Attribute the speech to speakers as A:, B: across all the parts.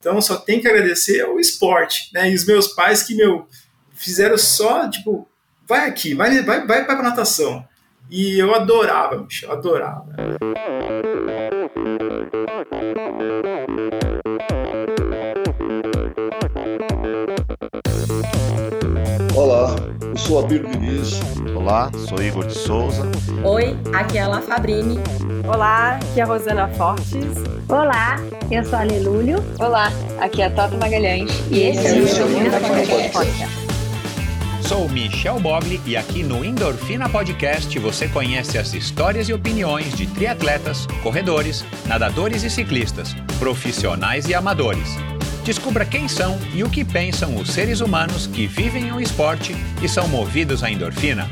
A: Então só tem que agradecer ao esporte, né? E os meus pais que, meu, fizeram só, tipo, vai aqui, vai, vai, vai pra natação. E eu adorava, bicho, eu adorava.
B: Olá, eu sou Abir Diniz.
C: Olá, sou Igor de Souza.
D: Oi, aqui é a La Fabrini.
E: Olá, aqui é a Rosana Fortes.
F: Olá, eu sou a Lelúlio.
G: Olá, aqui é a Tota Magalhães.
F: E esse é o Endorfina Podcast.
H: Sou Michel Bogli e aqui no Endorfina Podcast você conhece as histórias e opiniões de triatletas, corredores, nadadores e ciclistas, profissionais e amadores. Descubra quem são e o que pensam os seres humanos que vivem o esporte e são movidos à endorfina.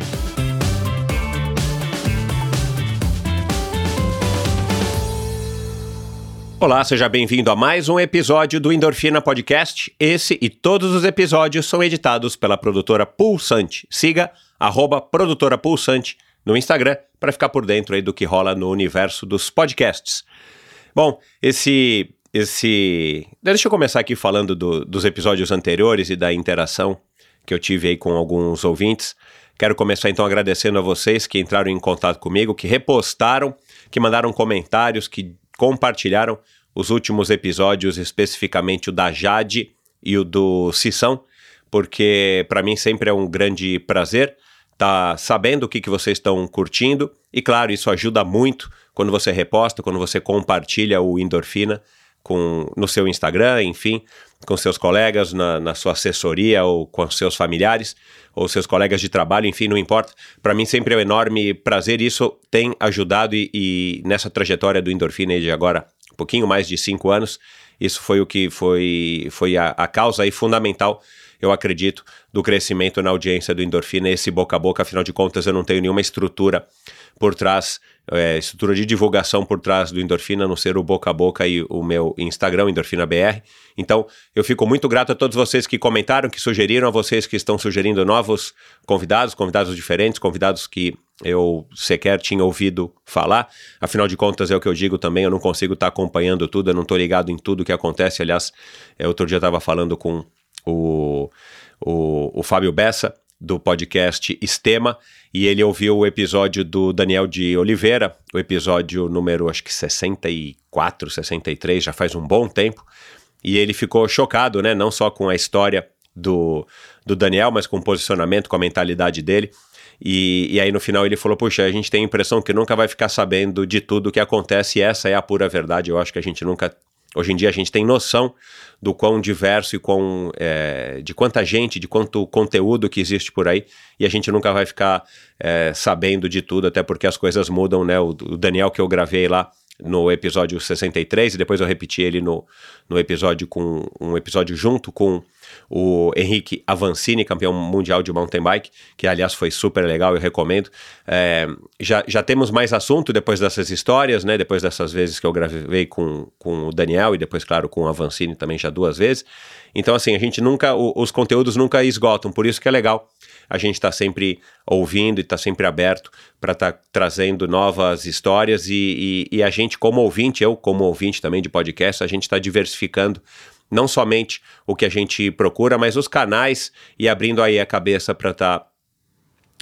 H: Olá, seja bem-vindo a mais um episódio do Endorfina Podcast. Esse e todos os episódios são editados pela produtora Pulsante. Siga arroba produtora Pulsante no Instagram para ficar por dentro aí do que rola no universo dos podcasts. Bom, esse esse. Deixa eu começar aqui falando do, dos episódios anteriores e da interação que eu tive aí com alguns ouvintes. Quero começar então agradecendo a vocês que entraram em contato comigo, que repostaram, que mandaram comentários, que compartilharam os últimos episódios, especificamente o da Jade e o do Sissão, porque para mim sempre é um grande prazer tá sabendo o que, que vocês estão curtindo. E claro, isso ajuda muito quando você reposta, quando você compartilha o Endorfina com, no seu Instagram, enfim, com seus colegas, na, na sua assessoria ou com seus familiares ou seus colegas de trabalho, enfim, não importa. Para mim sempre é um enorme prazer. Isso tem ajudado e, e nessa trajetória do Endorfina de agora um pouquinho mais de cinco anos, isso foi o que foi, foi a, a causa aí fundamental eu acredito, do crescimento na audiência do Endorfina, esse boca a boca, afinal de contas, eu não tenho nenhuma estrutura por trás é, estrutura de divulgação por trás do Endorfina, a não ser o boca a boca e o meu Instagram, Endorfina BR. Então, eu fico muito grato a todos vocês que comentaram, que sugeriram, a vocês que estão sugerindo novos convidados, convidados diferentes, convidados que eu sequer tinha ouvido falar. Afinal de contas, é o que eu digo também, eu não consigo estar tá acompanhando tudo, eu não estou ligado em tudo que acontece. Aliás, é, outro dia eu estava falando com o, o, o Fábio Bessa, do podcast Estema e ele ouviu o episódio do Daniel de Oliveira, o episódio número acho que 64, 63, já faz um bom tempo, e ele ficou chocado, né, não só com a história do, do Daniel, mas com o posicionamento, com a mentalidade dele. E, e aí no final ele falou: Puxa, a gente tem a impressão que nunca vai ficar sabendo de tudo o que acontece, e essa é a pura verdade. Eu acho que a gente nunca Hoje em dia a gente tem noção do quão diverso e quão, é, de quanta gente, de quanto conteúdo que existe por aí, e a gente nunca vai ficar é, sabendo de tudo, até porque as coisas mudam, né? O, o Daniel que eu gravei lá no episódio 63, e depois eu repeti ele no, no episódio com um episódio junto com o Henrique Avancini, campeão mundial de mountain bike, que aliás foi super legal, eu recomendo. É, já, já temos mais assunto depois dessas histórias, né? Depois dessas vezes que eu gravei com, com o Daniel e depois, claro, com o Avancini também já duas vezes. Então, assim, a gente nunca, o, os conteúdos nunca esgotam, por isso que é legal a gente está sempre ouvindo e está sempre aberto para estar tá trazendo novas histórias e, e, e, a gente, como ouvinte, eu como ouvinte também de podcast, a gente está diversificando não somente o que a gente procura, mas os canais e abrindo aí a cabeça para estar tá,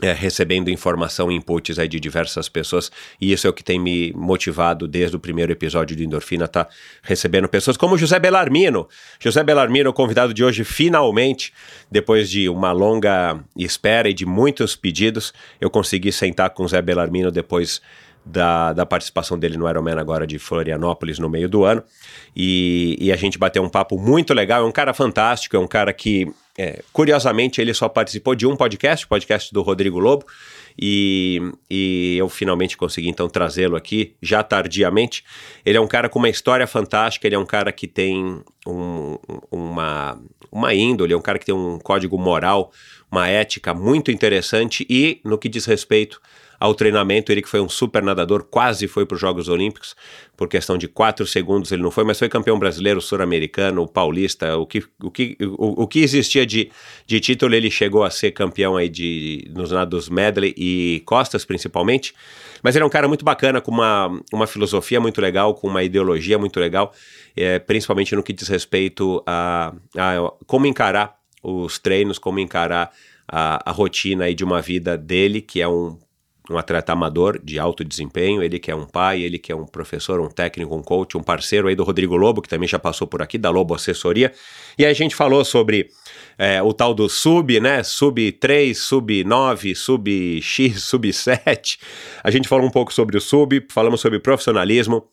H: é, recebendo informação inputs aí de diversas pessoas, e isso é o que tem me motivado desde o primeiro episódio do Endorfina, tá recebendo pessoas como José Belarmino. José Belarmino, convidado de hoje, finalmente, depois de uma longa espera e de muitos pedidos, eu consegui sentar com o José Belarmino depois da, da participação dele no Ironman agora de Florianópolis no meio do ano. E, e a gente bateu um papo muito legal. É um cara fantástico, é um cara que, é, curiosamente, ele só participou de um podcast, o podcast do Rodrigo Lobo. E, e eu finalmente consegui então trazê-lo aqui, já tardiamente. Ele é um cara com uma história fantástica, ele é um cara que tem um, uma, uma índole, é um cara que tem um código moral, uma ética muito interessante e no que diz respeito ao treinamento. Ele que foi um super nadador, quase foi para os Jogos Olímpicos, por questão de quatro segundos ele não foi, mas foi campeão brasileiro, sul-americano, paulista, o que, o que, o, o, que existia de, de título, ele chegou a ser campeão aí de, nos nados medley e costas, principalmente. Mas ele é um cara muito bacana, com uma, uma filosofia muito legal, com uma ideologia muito legal, é, principalmente no que diz respeito a, a como encarar os treinos, como encarar a, a rotina aí de uma vida dele, que é um, um atleta amador de alto desempenho, ele que é um pai, ele que é um professor, um técnico, um coach, um parceiro aí do Rodrigo Lobo, que também já passou por aqui, da Lobo Assessoria. E a gente falou sobre é, o tal do sub, né? Sub 3, sub 9, sub X, sub 7. A gente falou um pouco sobre o sub, falamos sobre profissionalismo,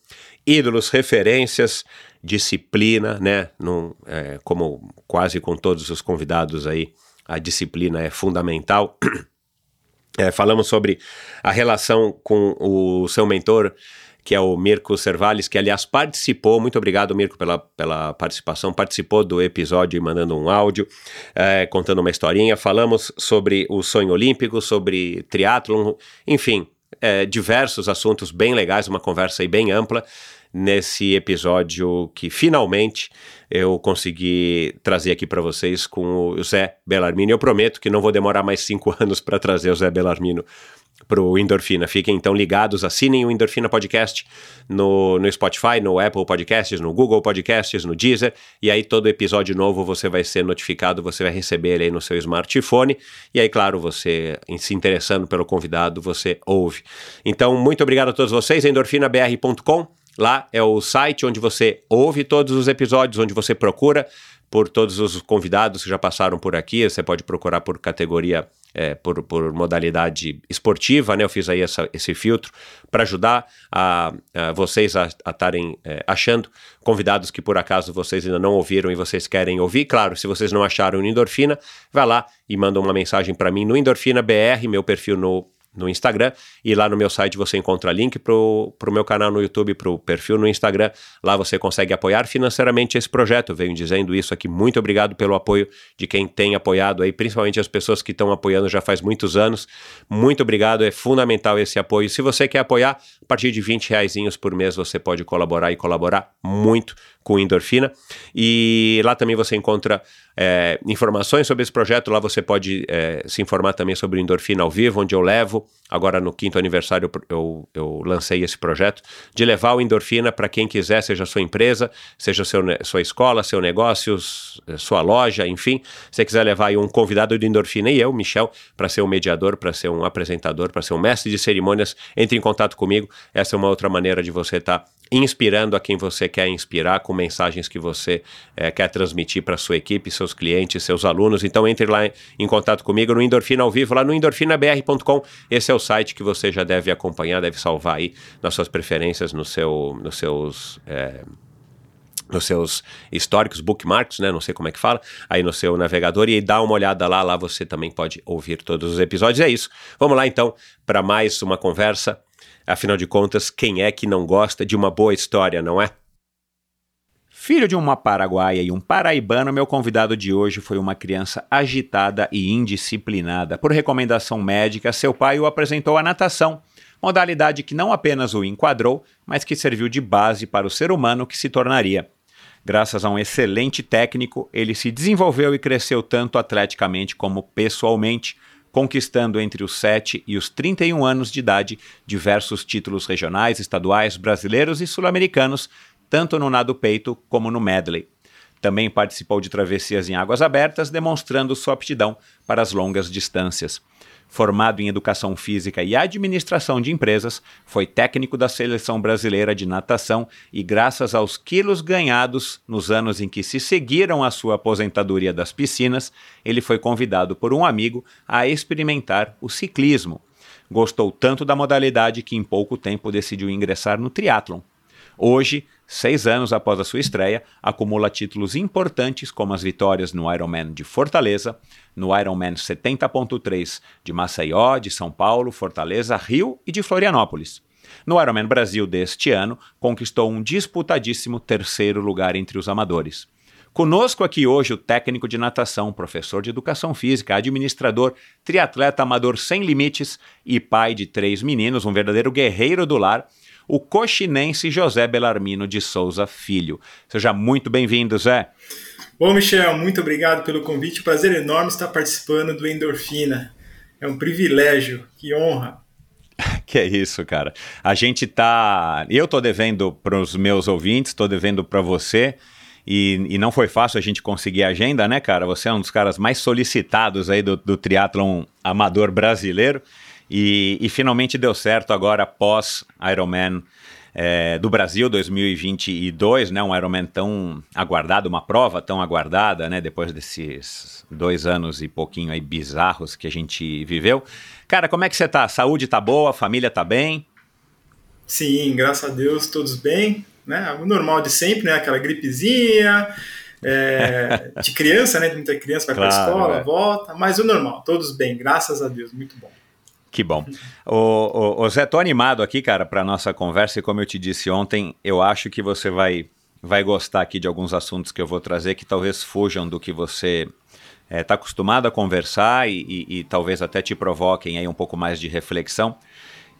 H: ídolos, referências, disciplina, né? Num, é, como quase com todos os convidados aí a disciplina é fundamental. É, falamos sobre a relação com o seu mentor, que é o Mirko Servales, que aliás participou, muito obrigado Mirko pela, pela participação, participou do episódio mandando um áudio, é, contando uma historinha, falamos sobre o sonho olímpico, sobre triatlon, enfim, é, diversos assuntos bem legais, uma conversa aí bem ampla, nesse episódio que finalmente eu consegui trazer aqui para vocês com o Zé Belarmino. Eu prometo que não vou demorar mais cinco anos para trazer o Zé Belarmino para o Endorfina. Fiquem então ligados, assinem o Endorfina Podcast no, no Spotify, no Apple Podcasts, no Google Podcasts, no Deezer, e aí todo episódio novo você vai ser notificado, você vai receber ele aí no seu smartphone, e aí, claro, você se interessando pelo convidado, você ouve. Então, muito obrigado a todos vocês, endorfinabr.com Lá é o site onde você ouve todos os episódios, onde você procura por todos os convidados que já passaram por aqui. Você pode procurar por categoria, é, por, por modalidade esportiva, né? Eu fiz aí essa, esse filtro para ajudar a, a, vocês a estarem é, achando convidados que por acaso vocês ainda não ouviram e vocês querem ouvir. Claro, se vocês não acharam no Endorfina, vai lá e manda uma mensagem para mim no Endorfina BR, meu perfil no no Instagram. E lá no meu site você encontra link para o meu canal no YouTube, para o perfil no Instagram. Lá você consegue apoiar financeiramente esse projeto. Eu venho dizendo isso aqui. Muito obrigado pelo apoio de quem tem apoiado aí, principalmente as pessoas que estão apoiando já faz muitos anos. Muito obrigado, é fundamental esse apoio. Se você quer apoiar, a partir de 20 reais por mês você pode colaborar e colaborar muito com endorfina. E lá também você encontra é, informações sobre esse projeto. Lá você pode é, se informar também sobre o endorfina ao vivo, onde eu levo. Agora no quinto aniversário eu, eu, lancei esse projeto de levar o endorfina para quem quiser, seja sua empresa, seja seu, sua escola, seu negócio, sua loja, enfim. Se você quiser levar um convidado de endorfina e eu, Michel, para ser um mediador, para ser um apresentador, para ser um mestre de cerimônias, entre em contato comigo. Essa é uma outra maneira de você estar tá inspirando a quem você quer inspirar com mensagens que você é, quer transmitir para sua equipe, seus clientes, seus alunos. Então entre lá em contato comigo no Endorfina ao vivo, lá no endorfinabr.com. Esse é o site que você já deve acompanhar, deve salvar aí nas suas preferências, no seu, nos seus é, nos seus históricos, bookmarks, né? Não sei como é que fala, aí no seu navegador e dá uma olhada lá, lá você também pode ouvir todos os episódios. É isso. Vamos lá então para mais uma conversa Afinal de contas, quem é que não gosta de uma boa história, não é?
I: Filho de uma paraguaia e um paraibano, meu convidado de hoje foi uma criança agitada e indisciplinada. Por recomendação médica, seu pai o apresentou à natação, modalidade que não apenas o enquadrou, mas que serviu de base para o ser humano que se tornaria. Graças a um excelente técnico, ele se desenvolveu e cresceu tanto atleticamente como pessoalmente conquistando entre os 7 e os 31 anos de idade diversos títulos regionais, estaduais, brasileiros e sul-americanos, tanto no nado peito como no medley. Também participou de travessias em águas abertas, demonstrando sua aptidão para as longas distâncias. Formado em Educação Física e Administração de Empresas, foi técnico da Seleção Brasileira de Natação e, graças aos quilos ganhados nos anos em que se seguiram a sua aposentadoria das piscinas, ele foi convidado por um amigo a experimentar o ciclismo. Gostou tanto da modalidade que em pouco tempo decidiu ingressar no triatlon. Hoje, seis anos após a sua estreia, acumula títulos importantes como as vitórias no Ironman de Fortaleza, no Ironman 70.3 de Maceió, de São Paulo, Fortaleza, Rio e de Florianópolis. No Ironman Brasil deste ano, conquistou um disputadíssimo terceiro lugar entre os amadores. Conosco aqui hoje o técnico de natação, professor de educação física, administrador, triatleta amador sem limites e pai de três meninos, um verdadeiro guerreiro do lar, o coxinense José Belarmino de Souza Filho. Seja muito bem-vindo, Zé.
A: Bom, Michel, muito obrigado pelo convite. Prazer enorme estar participando do Endorfina. É um privilégio, que honra.
I: Que é isso, cara. A gente tá. Eu tô devendo para os meus ouvintes, tô devendo para você. E, e, não foi fácil a gente conseguir a agenda, né, cara? Você é um dos caras mais solicitados aí do, do triatlon amador brasileiro. E, e finalmente deu certo agora pós Ironman é, do Brasil 2022, né? Um Ironman tão aguardado, uma prova tão aguardada, né? Depois desses dois anos e pouquinho aí bizarros que a gente viveu. Cara, como é que você tá? Saúde tá boa? Família tá bem?
A: Sim, graças a Deus, todos bem. Né? O normal de sempre, né? Aquela gripezinha, é, de criança, né? Muita criança vai claro, para a escola, é. volta, mas o normal, todos bem, graças a Deus, muito bom.
I: Que bom. O, o, o Zé, tô animado aqui, cara, para nossa conversa e como eu te disse ontem, eu acho que você vai, vai gostar aqui de alguns assuntos que eu vou trazer que talvez fujam do que você está é, tá acostumado a conversar e, e, e, talvez até te provoquem aí um pouco mais de reflexão.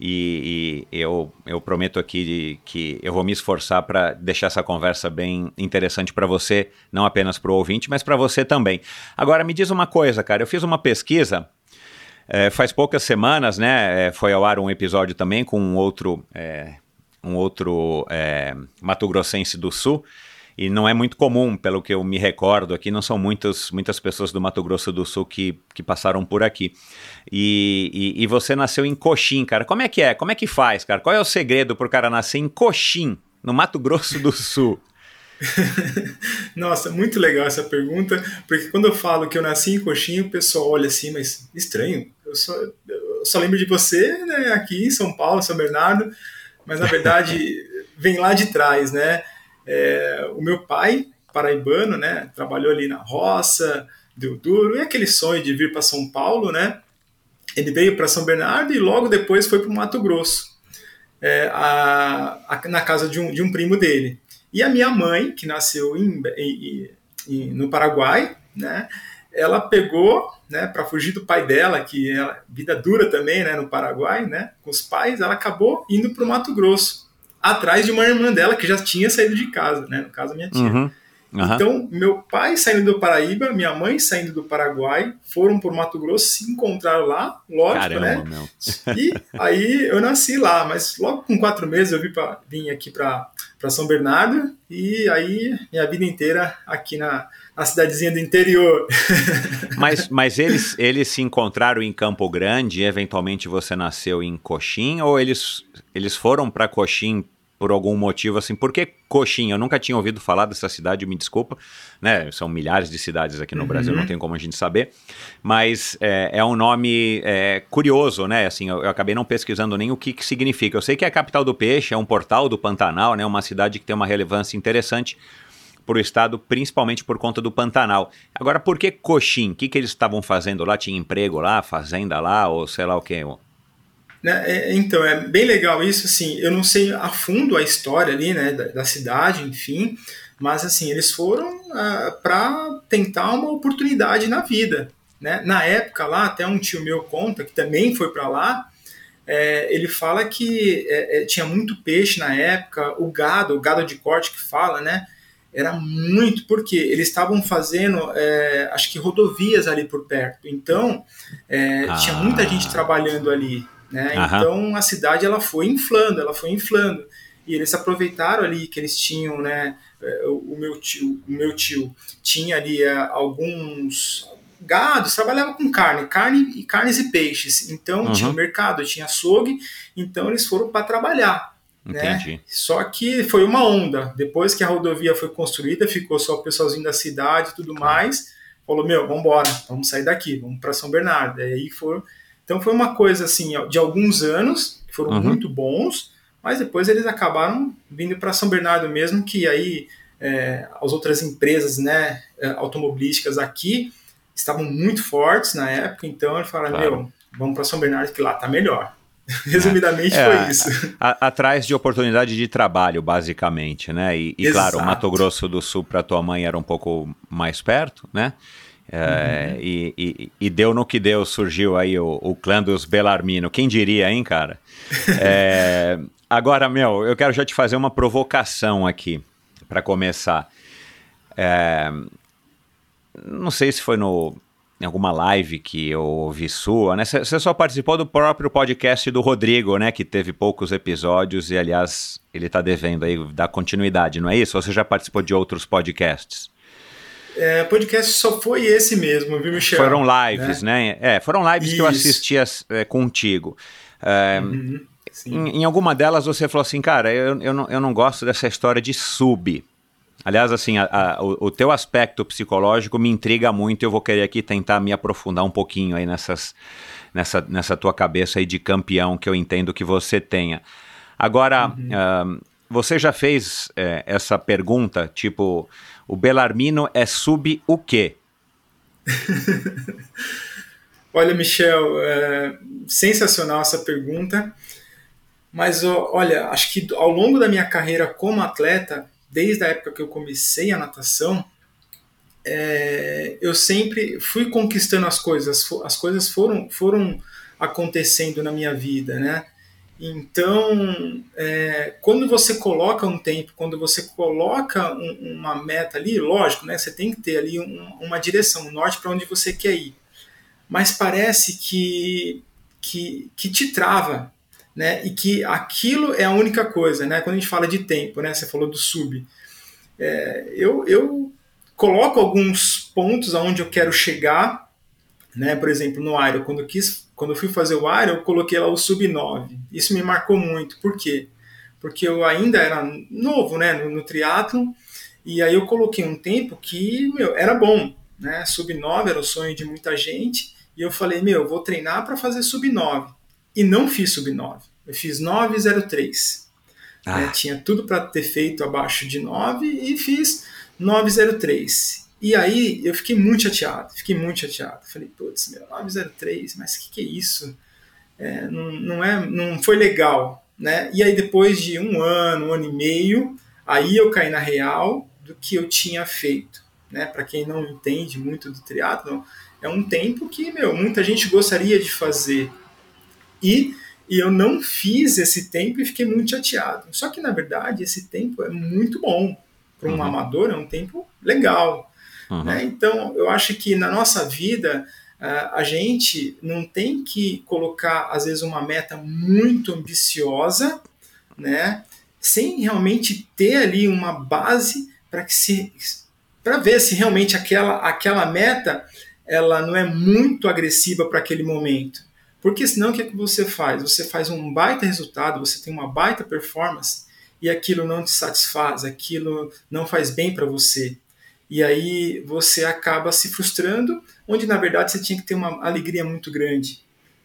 I: E, e eu, eu prometo aqui de, que eu vou me esforçar para deixar essa conversa bem interessante para você, não apenas para o ouvinte, mas para você também. Agora, me diz uma coisa, cara. Eu fiz uma pesquisa é, faz poucas semanas, né, é, foi ao ar um episódio também com um outro, é, um outro é, Mato Grossense do Sul, e não é muito comum, pelo que eu me recordo aqui, não são muitas, muitas pessoas do Mato Grosso do Sul que, que passaram por aqui. E, e, e, você nasceu em Coxim, cara. Como é que é? Como é que faz, cara? Qual é o segredo pro cara nascer em Coxim, no Mato Grosso do Sul?
A: Nossa, muito legal essa pergunta, porque quando eu falo que eu nasci em Coxim, o pessoal olha assim, mas estranho, eu só, eu só lembro de você né, aqui em São Paulo, São Bernardo, mas na verdade vem lá de trás, né? É, o meu pai, paraibano, né, trabalhou ali na roça, deu duro, e aquele sonho de vir para São Paulo, né? Ele veio para São Bernardo e logo depois foi para o Mato Grosso, é, a, a, na casa de um, de um primo dele. E a minha mãe, que nasceu em, em, em, no Paraguai, né? Ela pegou, né, para fugir do pai dela, que é vida dura também, né, no Paraguai, né, com os pais, ela acabou indo para o Mato Grosso, atrás de uma irmã dela que já tinha saído de casa, né, no caso minha tia. Uhum. Uhum. Então, meu pai saindo do Paraíba, minha mãe saindo do Paraguai, foram por Mato Grosso, se encontraram lá, lógico, Caramba, né? Meu. E aí eu nasci lá, mas logo com quatro meses eu vim, pra, vim aqui para São Bernardo e aí minha vida inteira aqui na, na cidadezinha do interior.
I: Mas, mas eles, eles se encontraram em Campo Grande e eventualmente você nasceu em Coxim ou eles, eles foram para Coxim por algum motivo assim. Por que Coxinha? Eu nunca tinha ouvido falar dessa cidade, me desculpa, né? São milhares de cidades aqui no uhum. Brasil, não tem como a gente saber. Mas é, é um nome é, curioso, né? Assim, eu, eu, acabei não pesquisando nem o que, que significa. Eu sei que é a capital do peixe, é um portal do Pantanal, né? Uma cidade que tem uma relevância interessante para o estado, principalmente por conta do Pantanal. Agora, por que Coxim? O que, que eles estavam fazendo lá? Tinha emprego lá, fazenda lá, ou sei lá o que?
A: Né? É, então, é bem legal isso, assim, eu não sei a fundo a história ali, né, da, da cidade, enfim, mas, assim, eles foram ah, para tentar uma oportunidade na vida, né? Na época lá, até um tio meu conta, que também foi para lá, é, ele fala que é, é, tinha muito peixe na época, o gado, o gado de corte que fala, né, era muito, porque eles estavam fazendo, é, acho que rodovias ali por perto, então ah. tinha muita gente trabalhando ali, né? Então a cidade ela foi inflando, ela foi inflando. E eles aproveitaram ali que eles tinham, né? É, o meu tio, o meu tio tinha ali é, alguns gados, trabalhava com carne, carne e carnes e peixes. Então uhum. tinha mercado, tinha açougue, então eles foram para trabalhar. Né? Entendi. Né? Só que foi uma onda. Depois que a rodovia foi construída, ficou só o pessoalzinho da cidade e tudo mais. Falou: Meu, vamos embora, vamos sair daqui, vamos para São Bernardo. E aí foram então foi uma coisa assim de alguns anos que foram uhum. muito bons, mas depois eles acabaram vindo para São Bernardo mesmo, que aí é, as outras empresas né, é, automobilísticas aqui estavam muito fortes na época, então eles falaram, claro. meu, vamos para São Bernardo que lá tá melhor. Resumidamente
I: é,
A: foi
I: a,
A: isso.
I: A, atrás de oportunidade de trabalho, basicamente, né? E, e claro, o Mato Grosso do Sul para tua mãe era um pouco mais perto, né? É, uhum. e, e, e, deu no que deu, surgiu aí o, o clã dos Belarmino. Quem diria, hein, cara? É, agora, meu, eu quero já te fazer uma provocação aqui, para começar. É, não sei se foi no, em alguma live que eu ouvi sua, né? Você só participou do próprio podcast do Rodrigo, né? Que teve poucos episódios e, aliás, ele está devendo aí dar continuidade, não é isso? Ou você já participou de outros podcasts?
A: É, podcast só foi esse mesmo, viu, Michel?
I: Foram lives, né? né? É, foram lives isso. que eu assistia é, contigo. É, uhum, em, em, alguma delas você falou assim, cara, eu, eu, não, eu não gosto dessa história de sub. Aliás, assim, a, a, o, o, teu aspecto psicológico me intriga muito. Eu vou querer aqui tentar me aprofundar um pouquinho aí nessas, nessa, nessa tua cabeça aí de campeão que eu entendo que você tenha. Agora, uhum. uh, você já fez é, essa pergunta, tipo, o Belarmino é sub o quê?
A: olha, Michel, é sensacional essa pergunta. Mas olha, acho que ao longo da minha carreira como atleta, desde a época que eu comecei a natação, é, eu sempre fui conquistando as coisas, as coisas foram, foram acontecendo na minha vida, né? Então, é, quando você coloca um tempo, quando você coloca um, uma meta ali, lógico, né? Você tem que ter ali um, uma direção, um norte para onde você quer ir. Mas parece que, que, que te trava, né? E que aquilo é a única coisa, né? Quando a gente fala de tempo, né? Você falou do sub. É, eu, eu coloco alguns pontos aonde eu quero chegar, né? Por exemplo, no Iron, quando eu quis, quando eu fui fazer o Iron, eu coloquei lá o sub 9. Isso me marcou muito. Por quê? Porque eu ainda era novo, né? No, no triatlo e aí eu coloquei um tempo que meu, era bom, né? Sub 9 era o sonho de muita gente. E eu falei, meu, eu vou treinar para fazer sub 9 e não fiz sub 9. Eu fiz 903. Ah. Né? Tinha tudo para ter feito abaixo de 9 e fiz 903. E aí eu fiquei muito chateado, fiquei muito chateado. Falei, putz, meu, 903, mas o que, que é isso? É, não, não, é, não foi legal. Né? E aí depois de um ano, um ano e meio, aí eu caí na real do que eu tinha feito. Né? Para quem não entende muito do triatlo, é um tempo que meu, muita gente gostaria de fazer, e, e eu não fiz esse tempo e fiquei muito chateado. Só que, na verdade, esse tempo é muito bom. Para um uhum. amador, é um tempo legal. Uhum. Né? Então, eu acho que na nossa vida, a gente não tem que colocar, às vezes, uma meta muito ambiciosa, né? sem realmente ter ali uma base para que se para ver se realmente aquela, aquela meta ela não é muito agressiva para aquele momento. Porque senão o que, é que você faz? Você faz um baita resultado, você tem uma baita performance e aquilo não te satisfaz, aquilo não faz bem para você. E aí você acaba se frustrando, onde na verdade você tinha que ter uma alegria muito grande.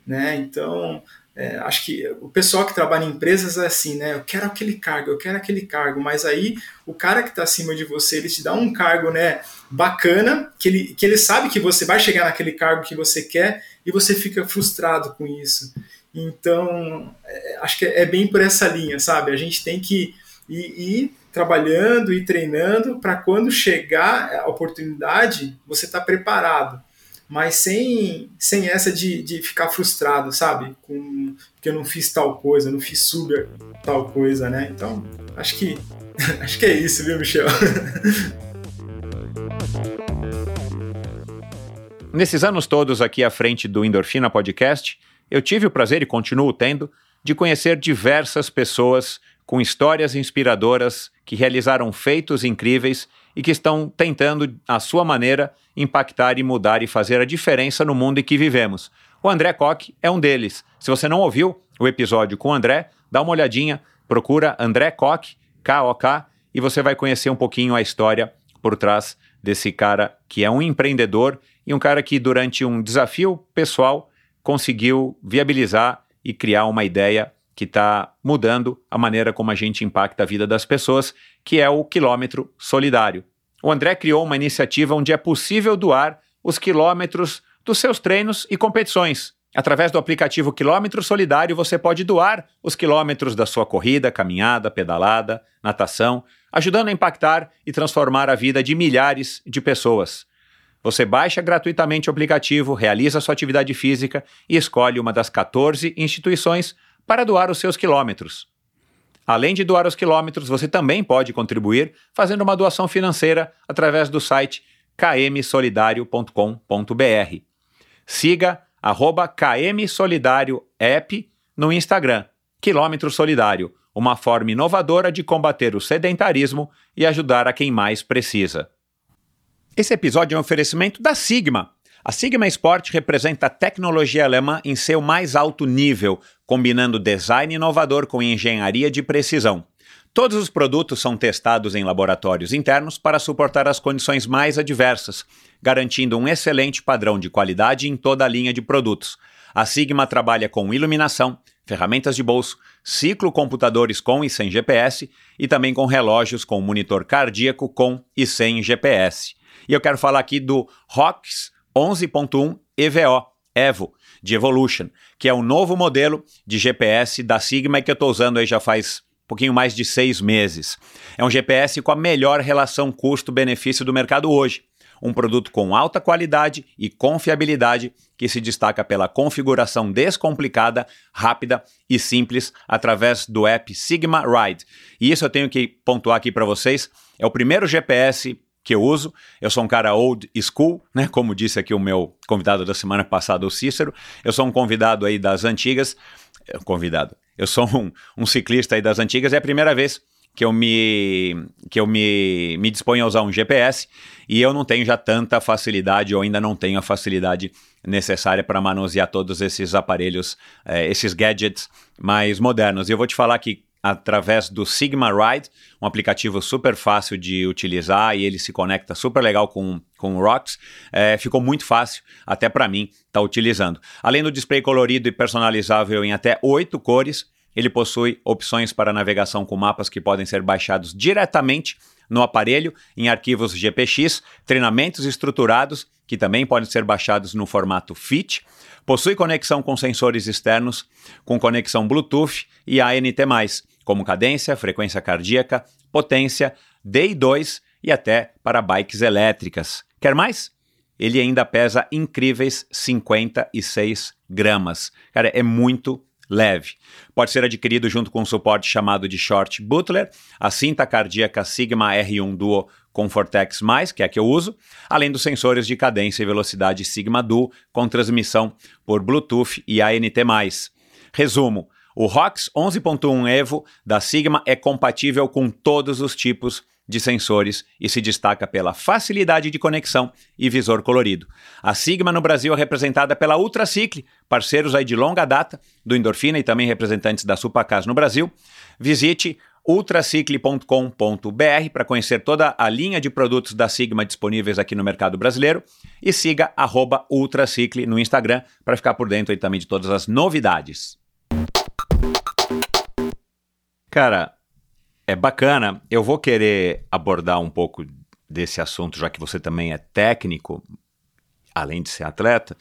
A: Né? Então, é, acho que o pessoal que trabalha em empresas é assim, né? Eu quero aquele cargo, eu quero aquele cargo, mas aí o cara que está acima de você, ele te dá um cargo, né, bacana, que ele, que ele sabe que você vai chegar naquele cargo que você quer e você fica frustrado com isso. Então, é, acho que é bem por essa linha, sabe? A gente tem que ir, ir trabalhando e treinando para quando chegar a oportunidade, você está preparado mas sem, sem essa de, de ficar frustrado, sabe? Com, que eu não fiz tal coisa, não fiz sub tal coisa, né? Então, acho que, acho que é isso, viu, Michel?
I: Nesses anos todos aqui à frente do Endorfina Podcast, eu tive o prazer e continuo tendo de conhecer diversas pessoas com histórias inspiradoras que realizaram feitos incríveis e que estão tentando, à sua maneira, impactar e mudar e fazer a diferença no mundo em que vivemos. O André Koch é um deles. Se você não ouviu o episódio com o André, dá uma olhadinha, procura André Koch, K-O-K, e você vai conhecer um pouquinho a história por trás desse cara que é um empreendedor e um cara que, durante um desafio pessoal, conseguiu viabilizar e criar uma ideia que está mudando a maneira como a gente impacta a vida das pessoas, que é o quilômetro solidário. O André criou uma iniciativa onde é possível doar os quilômetros dos seus treinos e competições. Através do aplicativo Quilômetro Solidário, você pode doar os quilômetros da sua corrida, caminhada, pedalada, natação, ajudando a impactar e transformar a vida de milhares de pessoas. Você baixa gratuitamente o aplicativo, realiza sua atividade física e escolhe uma das 14 instituições para doar os seus quilômetros. Além de doar os quilômetros, você também pode contribuir fazendo uma doação financeira através do site kmsolidario.com.br. Siga arroba kmsolidario app no Instagram, Quilômetro Solidário, uma forma inovadora de combater o sedentarismo e ajudar a quem mais precisa. Esse episódio é um oferecimento da Sigma. A Sigma Sport representa a tecnologia alemã em seu mais alto nível, combinando design inovador com engenharia de precisão. Todos os produtos são testados em laboratórios internos para suportar as condições mais adversas, garantindo um excelente padrão de qualidade em toda a linha de produtos. A Sigma trabalha com iluminação, ferramentas de bolso, ciclocomputadores com e sem GPS e também com relógios com monitor cardíaco com e sem GPS. E eu quero falar aqui do ROX 11.1 EVO, Evo, de Evolution, que é o novo modelo de GPS da Sigma que eu estou usando aí já faz pouquinho mais de seis meses. É um GPS com a melhor relação custo-benefício do mercado hoje. Um produto com alta qualidade e confiabilidade que se destaca pela configuração descomplicada, rápida e simples através do app Sigma Ride. E isso eu tenho que pontuar aqui para vocês. É o primeiro GPS que eu uso. Eu sou um cara old school, né? Como disse aqui o meu convidado da semana passada, o Cícero. Eu sou um convidado aí das antigas. Convidado. Eu sou um, um ciclista aí das antigas, é a primeira vez que eu me que eu me, me disponho a usar um GPS e eu não tenho já tanta facilidade ou ainda não tenho a facilidade necessária para manusear todos esses aparelhos, eh, esses gadgets mais modernos. E eu vou te falar que através do Sigma Ride, um aplicativo super fácil de utilizar e ele se conecta super legal com, com o Rocks. É, ficou muito fácil, até para mim, estar tá utilizando. Além do display colorido e personalizável em até oito cores, ele possui opções para navegação com mapas que podem ser baixados diretamente no aparelho em arquivos GPX, treinamentos estruturados que também podem ser baixados no formato FIT, possui conexão com sensores externos, com conexão Bluetooth e ANT+, como cadência, frequência cardíaca, potência, DI2 e até para bikes elétricas. Quer mais? Ele ainda pesa incríveis 56 gramas. Cara, é muito leve. Pode ser adquirido junto com um suporte chamado de Short Butler, a cinta cardíaca Sigma R1 Duo Comfortex+, que é a que eu uso, além dos sensores de cadência e velocidade Sigma Duo com transmissão por Bluetooth e ANT+. Resumo, o ROX 11.1 Evo da Sigma é compatível com todos os tipos de sensores e se destaca pela facilidade de conexão e visor colorido. A Sigma no Brasil é representada pela Ultracicle, parceiros aí de longa data do Endorfina e também representantes da Supacas no Brasil. Visite ultracicle.com.br para conhecer toda a linha de produtos da Sigma disponíveis aqui no mercado brasileiro e siga Ultracicle no Instagram para ficar por dentro aí também de todas as novidades. Cara, é bacana. Eu vou querer abordar um pouco desse assunto, já que você também é técnico, além de ser atleta,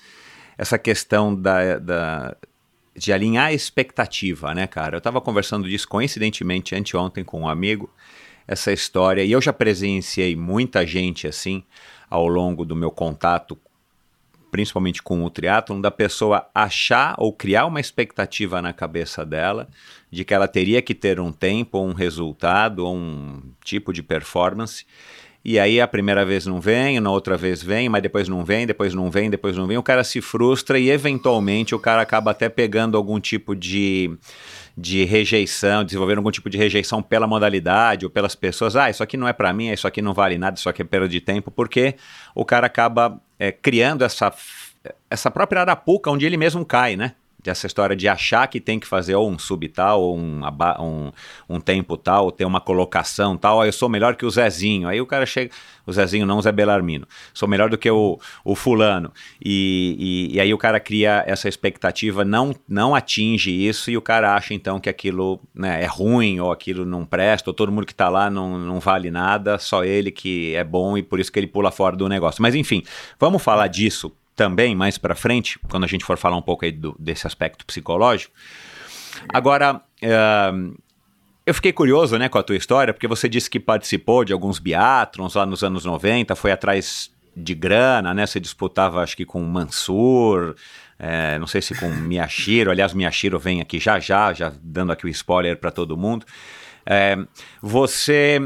I: essa questão da, da de alinhar a expectativa, né, cara? Eu estava conversando disso coincidentemente anteontem com um amigo, essa história, e eu já presenciei muita gente assim ao longo do meu contato principalmente com o triatlon, da pessoa achar ou criar uma expectativa na cabeça dela de que ela teria que ter um tempo, um resultado, ou um tipo de performance. E aí a primeira vez não vem, na outra vez vem, mas depois não vem, depois não vem, depois não vem. O cara se frustra e eventualmente o cara acaba até pegando algum tipo de, de rejeição, desenvolvendo algum tipo de rejeição pela modalidade ou pelas pessoas. Ah, isso aqui não é para mim, isso aqui não vale nada, isso aqui é perda de tempo, porque o cara acaba é, criando essa, essa própria arapuca onde ele mesmo cai, né? Essa história de achar que tem que fazer ou um sub tal, ou um, um, um tempo tal, ou ter uma colocação tal, eu sou melhor que o Zezinho. Aí o cara chega, o Zezinho não, o Zé Belarmino. Sou melhor do que o, o fulano. E, e, e, aí o cara cria essa expectativa, não, não atinge isso, e o cara acha então que aquilo né, é ruim, ou aquilo não presta, ou todo mundo que está lá não, não vale nada, só ele que é bom e por isso que ele pula fora do negócio. Mas enfim, vamos falar disso também mais para frente, quando a gente for falar um pouco aí do, desse aspecto psicológico. Agora, uh, eu fiquei curioso né, com a tua história, porque você disse que participou de alguns biatrons lá nos anos 90, foi atrás de grana, né? Você disputava, acho que com Mansur, é, não sei se com Miyashiro, aliás, Miyashiro vem aqui já já, já dando aqui o spoiler para todo mundo. É, você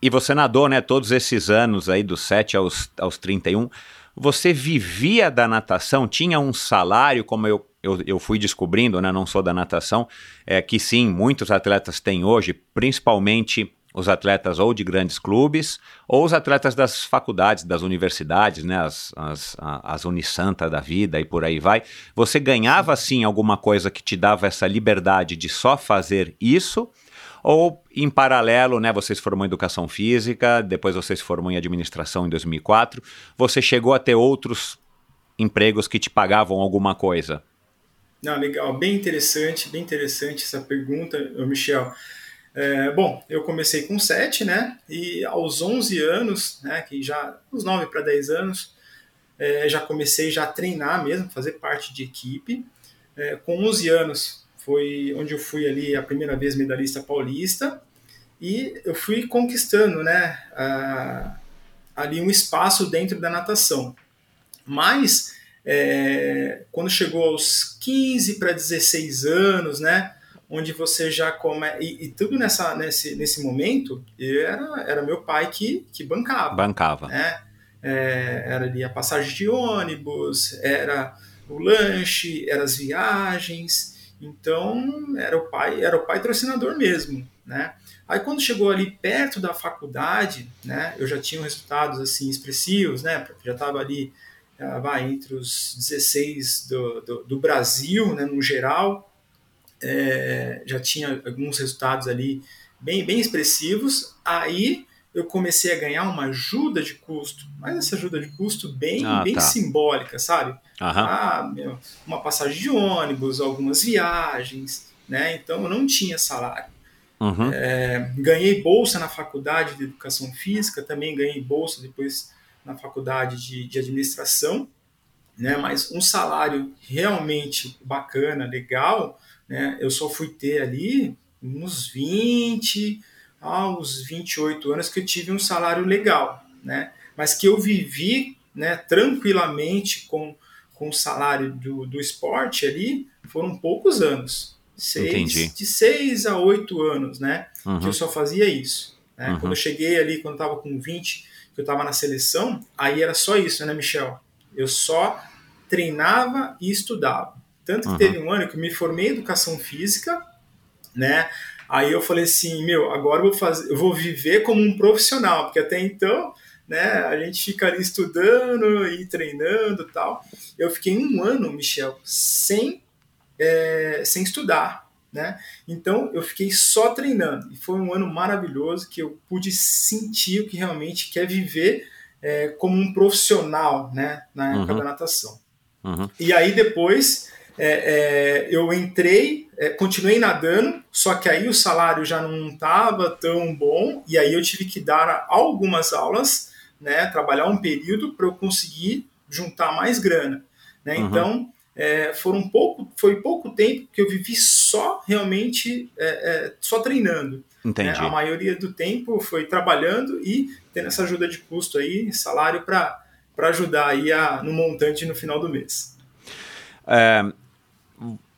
I: e você nadou, né, todos esses anos aí, dos 7 aos, aos 31. Você vivia da natação? Tinha um salário, como eu, eu, eu fui descobrindo, né, não sou da natação, é, que sim, muitos atletas têm hoje, principalmente os atletas ou de grandes clubes, ou os atletas das faculdades, das universidades, né, as, as, as Unisanta da vida e por aí vai. Você ganhava, sim, alguma coisa que te dava essa liberdade de só fazer isso? Ou, em paralelo, né, você se formou em educação física, depois você se formou em administração em 2004, você chegou a ter outros empregos que te pagavam alguma coisa?
A: Não, legal, bem interessante, bem interessante essa pergunta, Michel. É, bom, eu comecei com 7, né? E aos 11 anos, né, que já, uns 9 para 10 anos, é, já comecei já a treinar mesmo, fazer parte de equipe. É, com 11 anos, foi onde eu fui ali a primeira vez medalhista paulista e eu fui conquistando, né, a, ali um espaço dentro da natação. Mas é, quando chegou aos 15 para 16 anos, né, onde você já come e, e, tudo nessa nesse, nesse momento era era meu pai que, que bancava.
I: Bancava.
A: Né? É, era ali a passagem de ônibus era o lanche eram as viagens então era o pai, era o pai patrocinador mesmo, né? Aí quando chegou ali perto da faculdade, né, eu já tinha resultados assim expressivos, né? Já estava ali uh, vai entre os 16 do, do, do Brasil, né, no geral, é, já tinha alguns resultados ali bem bem expressivos. Aí eu comecei a ganhar uma ajuda de custo, mas essa ajuda de custo bem, ah, bem tá. simbólica, sabe? Ah, meu, uma passagem de ônibus, algumas viagens, né? Então eu não tinha salário. Uhum. É, ganhei bolsa na faculdade de educação física, também ganhei bolsa depois na faculdade de, de administração, né? Mas um salário realmente bacana, legal, né? Eu só fui ter ali uns 20 aos 28 anos que eu tive um salário legal, né? Mas que eu vivi, né, tranquilamente com, com o salário do, do esporte ali, foram poucos anos. Seis, Entendi. De seis a oito anos, né? Uhum. Que eu só fazia isso. Né? Uhum. Quando eu cheguei ali, quando eu estava com 20, que eu estava na seleção, aí era só isso, né, Michel? Eu só treinava e estudava. Tanto que uhum. teve um ano que eu me formei em educação física, né? Aí eu falei assim, meu, agora eu vou fazer, eu vou viver como um profissional, porque até então, né, a gente fica ali estudando e treinando, tal. Eu fiquei um ano, Michel, sem é, sem estudar, né? Então eu fiquei só treinando e foi um ano maravilhoso que eu pude sentir o que realmente quer viver é, como um profissional, né, na época uhum. da natação. Uhum. E aí depois é, é, eu entrei, é, continuei nadando, só que aí o salário já não estava tão bom, e aí eu tive que dar algumas aulas, né, trabalhar um período para eu conseguir juntar mais grana. Né? Uhum. Então, é, foram pouco, foi pouco tempo que eu vivi só realmente é, é, só treinando. Né?
I: Entendi.
A: A maioria do tempo foi trabalhando e tendo essa ajuda de custo aí, salário para ajudar aí a, no montante no final do mês.
I: É,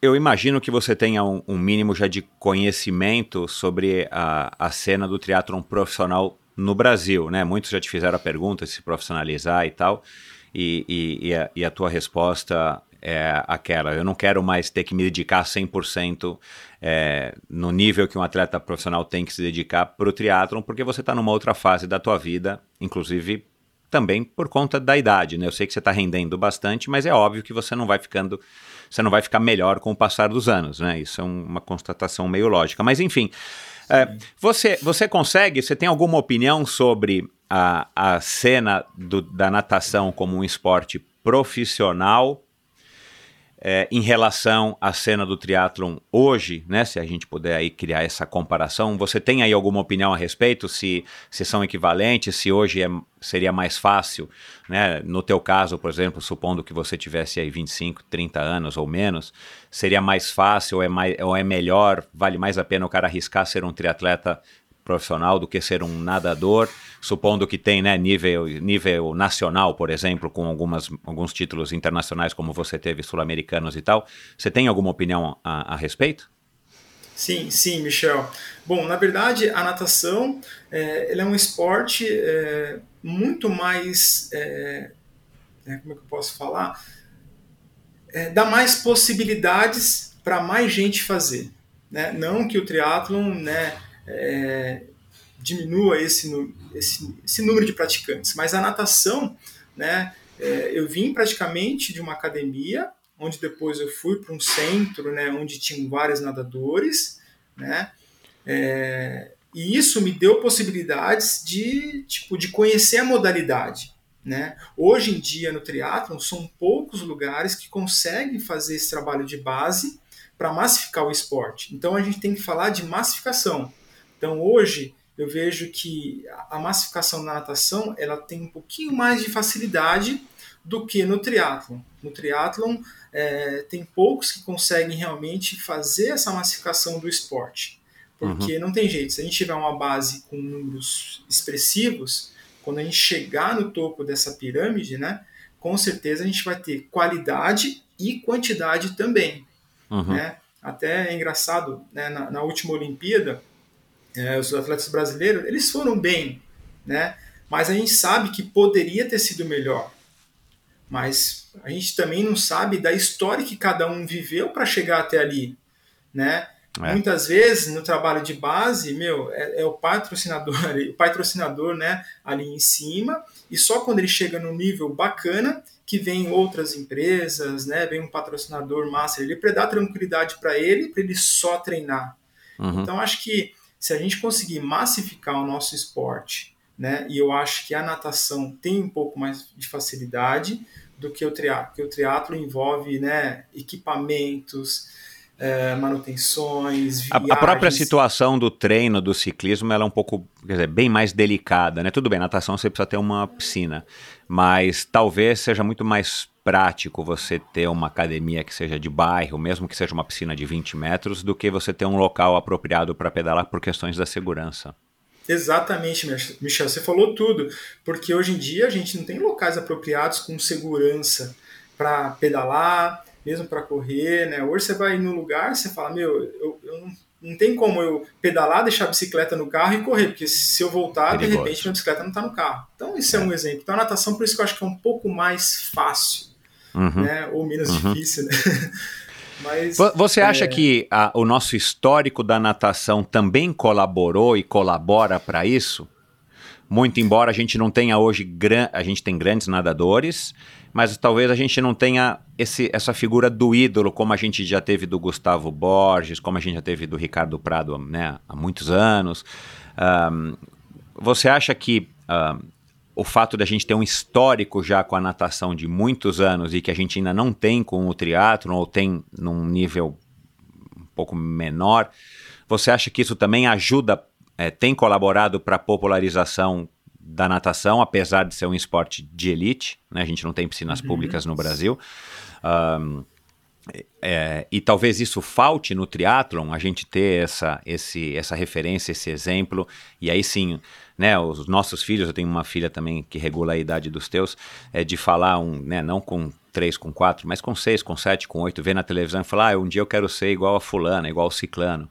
I: eu imagino que você tenha um, um, mínimo já de conhecimento sobre a, a cena do triatlon profissional no Brasil, né? Muitos já te fizeram a pergunta de se profissionalizar e tal, e, e, e, a, e a tua resposta é aquela, eu não quero mais ter que me dedicar 100% é, no nível que um atleta profissional tem que se dedicar para o triatlon, porque você está numa outra fase da tua vida, inclusive também por conta da idade, né? Eu sei que você está rendendo bastante, mas é óbvio que você não vai ficando você não vai ficar melhor com o passar dos anos, né? Isso é um, uma constatação meio lógica. Mas enfim, é, você, você consegue, você tem alguma opinião sobre a, a cena do, da natação como um esporte profissional? É, em relação à cena do triatlon hoje, né? Se a gente puder aí criar essa comparação, você tem aí alguma opinião a respeito? Se, se são equivalentes, se hoje é, seria mais fácil, né? No teu caso, por exemplo, supondo que você tivesse aí 25, 30 anos ou menos, seria mais fácil ou é, mais, ou é melhor, vale mais a pena o cara arriscar ser um triatleta profissional do que ser um nadador, supondo que tem né, nível, nível nacional, por exemplo, com algumas, alguns títulos internacionais como você teve, sul-americanos e tal. Você tem alguma opinião a, a, respeito?
A: Sim, sim, Michel. Bom, na verdade, a natação é, é um esporte é, muito mais. É, é como é que eu posso falar? É, dá mais possibilidades para mais gente fazer. Né? Não que o triatlon né, é, diminua esse, esse, esse, número de praticantes. Mas a natação, né, é, eu vim praticamente de uma academia, onde depois eu fui para um centro, né, onde tinham vários nadadores, né, é, e isso me deu possibilidades de, tipo, de conhecer a modalidade. Né? Hoje em dia no triatlon são poucos lugares que conseguem fazer esse trabalho de base para massificar o esporte. Então a gente tem que falar de massificação. Então hoje eu vejo que a massificação na natação ela tem um pouquinho mais de facilidade do que no triatlon. No triatlon é, tem poucos que conseguem realmente fazer essa massificação do esporte, porque uhum. não tem jeito. Se a gente tiver uma base com números expressivos, quando a gente chegar no topo dessa pirâmide, né, com certeza a gente vai ter qualidade e quantidade também. Uhum. Né? Até é engraçado, né, na, na última Olimpíada, é, os atletas brasileiros, eles foram bem, né? Mas a gente sabe que poderia ter sido melhor. Mas a gente também não sabe da história que cada um viveu para chegar até ali, né? É. Muitas vezes no trabalho de base, meu, é, é, o patrocinador, o patrocinador, né, ali em cima, e só quando ele chega no nível bacana que vem outras empresas, né, vem um patrocinador master ele para dar tranquilidade para ele, para ele só treinar. Uhum. Então acho que se a gente conseguir massificar o nosso esporte, né, e eu acho que a natação tem um pouco mais de facilidade do que o triatlo, porque o triatlo envolve né, equipamentos, é, manutenções,
I: viagens. A, própria situação do treino, do ciclismo, ela é um pouco, quer dizer, bem mais delicada, né? Tudo bem, natação você precisa ter uma piscina, mas talvez seja muito mais prático você ter uma academia que seja de bairro, mesmo que seja uma piscina de 20 metros, do que você ter um local apropriado para pedalar por questões da segurança.
A: Exatamente, Michel, você falou tudo, porque hoje em dia a gente não tem locais apropriados com segurança para pedalar, mesmo para correr, né? Hoje você vai no lugar, você fala, meu, eu, eu não, não tem como eu pedalar, deixar a bicicleta no carro e correr, porque se eu voltar, Perigoso. de repente minha bicicleta não está no carro. Então isso é. é um exemplo. Então a natação, por isso que eu acho que é um pouco mais fácil uhum. né? ou menos uhum. difícil. Né?
I: Mas, Você acha é... que a, o nosso histórico da natação também colaborou e colabora para isso? Muito embora a gente não tenha hoje, gran... a gente tem grandes nadadores, mas talvez a gente não tenha esse, essa figura do ídolo, como a gente já teve do Gustavo Borges, como a gente já teve do Ricardo Prado né, há muitos anos. Um, você acha que um, o fato da gente ter um histórico já com a natação de muitos anos e que a gente ainda não tem com o triatlo ou tem num nível um pouco menor, você acha que isso também ajuda, é, tem colaborado para a popularização da natação, apesar de ser um esporte de elite, né? a gente não tem piscinas uhum. públicas no Brasil. Um, é, e talvez isso falte no triatlon, a gente ter essa, esse, essa referência, esse exemplo, e aí sim né, os nossos filhos, eu tenho uma filha também que regula a idade dos teus, é de falar um, né, não com três, com quatro, mas com seis, com sete, com oito, ver na televisão e falar, ah, um dia eu quero ser igual a fulana, igual ao ciclano.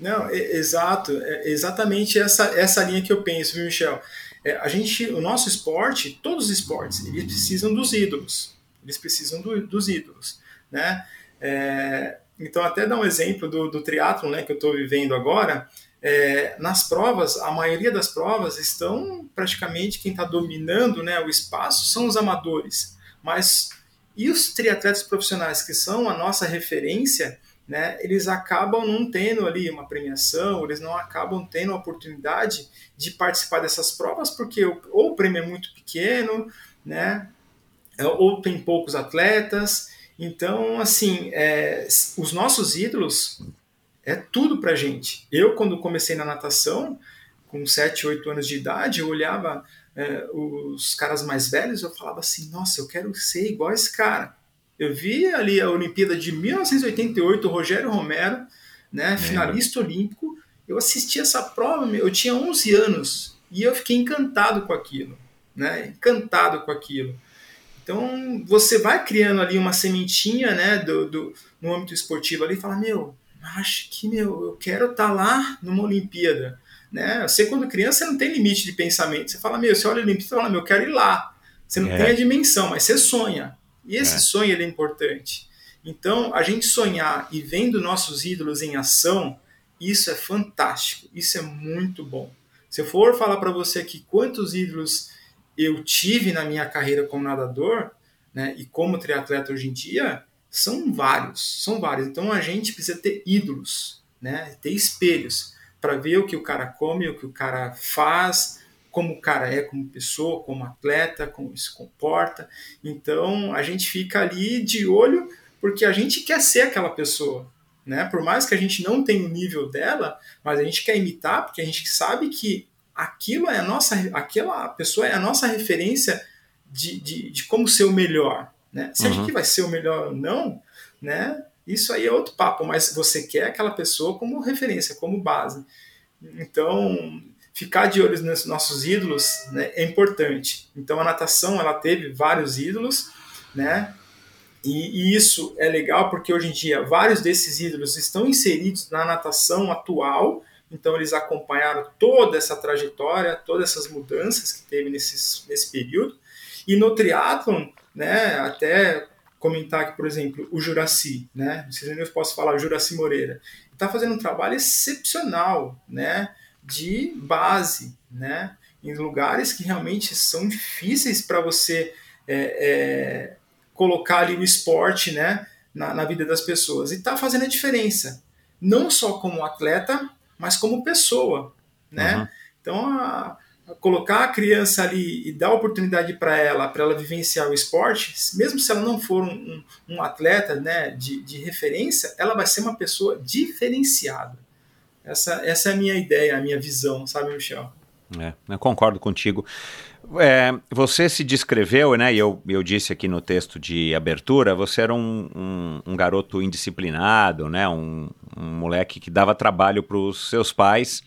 A: Não, é, exato, é exatamente essa, essa linha que eu penso, viu, Michel? É, a gente, o nosso esporte, todos os esportes, eles precisam dos ídolos, eles precisam do, dos ídolos, né? É, então, até dar um exemplo do, do triatlon, né, que eu estou vivendo agora, é, nas provas, a maioria das provas estão praticamente quem está dominando né, o espaço são os amadores. Mas e os triatletas profissionais, que são a nossa referência, né, eles acabam não tendo ali uma premiação, eles não acabam tendo a oportunidade de participar dessas provas, porque ou o prêmio é muito pequeno, né, ou tem poucos atletas, Então, assim, é, os nossos ídolos é tudo pra gente. Eu, quando comecei na natação, com 7, 8 anos de idade, eu olhava é, os caras mais velhos, eu falava assim, nossa, eu quero ser igual esse cara. Eu vi ali a Olimpíada de 1988, o Rogério Romero, né, finalista olímpico, eu assisti essa prova, eu tinha 11 anos, e eu fiquei encantado com aquilo, né, encantado com aquilo. Então, você vai criando ali uma sementinha, né, do, do no âmbito esportivo ali, e fala, meu, acho que, meu, eu quero estar tá lá numa Olimpíada, né? Você, quando criança, você não tem limite de pensamento. Você fala, meu, você olha a Olimpíada e fala, meu, eu quero ir lá. Você não é. tem a dimensão, mas você sonha. E esse é. sonho, ele é importante. Então, a gente sonhar e vendo nossos ídolos em ação, isso é fantástico, isso é muito bom. Se eu for falar para você aqui quantos ídolos eu tive na minha carreira como nadador, né, e como triatleta hoje em dia, são vários, são vários. Então a gente precisa ter ídolos, né, ter espelhos para ver o que o cara come, o que o cara faz, como o cara é como pessoa, como atleta, como se comporta. Então a gente fica ali de olho porque a gente quer ser aquela pessoa, né? Por mais que a gente não tenha o nível dela, mas a gente quer imitar porque a gente sabe que aquilo é a nossa, aquela pessoa é a nossa referência de, de, de como ser o melhor, né? Se uhum. a gente vai ser o melhor ou não, né? Isso aí é outro papo, mas você quer aquela pessoa como referência, como base. Então, ficar de olho nos nossos ídolos né, é importante. Então, a natação ela teve vários ídolos, né? E, e, isso é legal porque hoje em dia vários desses ídolos estão inseridos na natação atual, então eles acompanharam toda essa trajetória, todas essas mudanças que teve nesse, nesse período. E no triatlon, né, até comentar aqui, por exemplo, o Juraci, né, se eu posso falar, Juraci Moreira, está fazendo um trabalho excepcional, né, de base, né, em lugares que realmente são difíceis para você é, é, colocar ali o esporte, né, na, na vida das pessoas. E está fazendo a diferença, não só como atleta, mas como pessoa, né? Uhum. Então, a, a colocar a criança ali e dar oportunidade para ela, para ela vivenciar o esporte, mesmo se ela não for um, um, um atleta, né, de, de referência, ela vai ser uma pessoa diferenciada. Essa, essa é a minha ideia, a minha visão, sabe, Michel?
I: É, eu concordo contigo. É, você se descreveu, né? E eu, eu disse aqui no texto de abertura, você era um, um, um garoto indisciplinado, né? Um, um moleque que dava trabalho para os seus pais.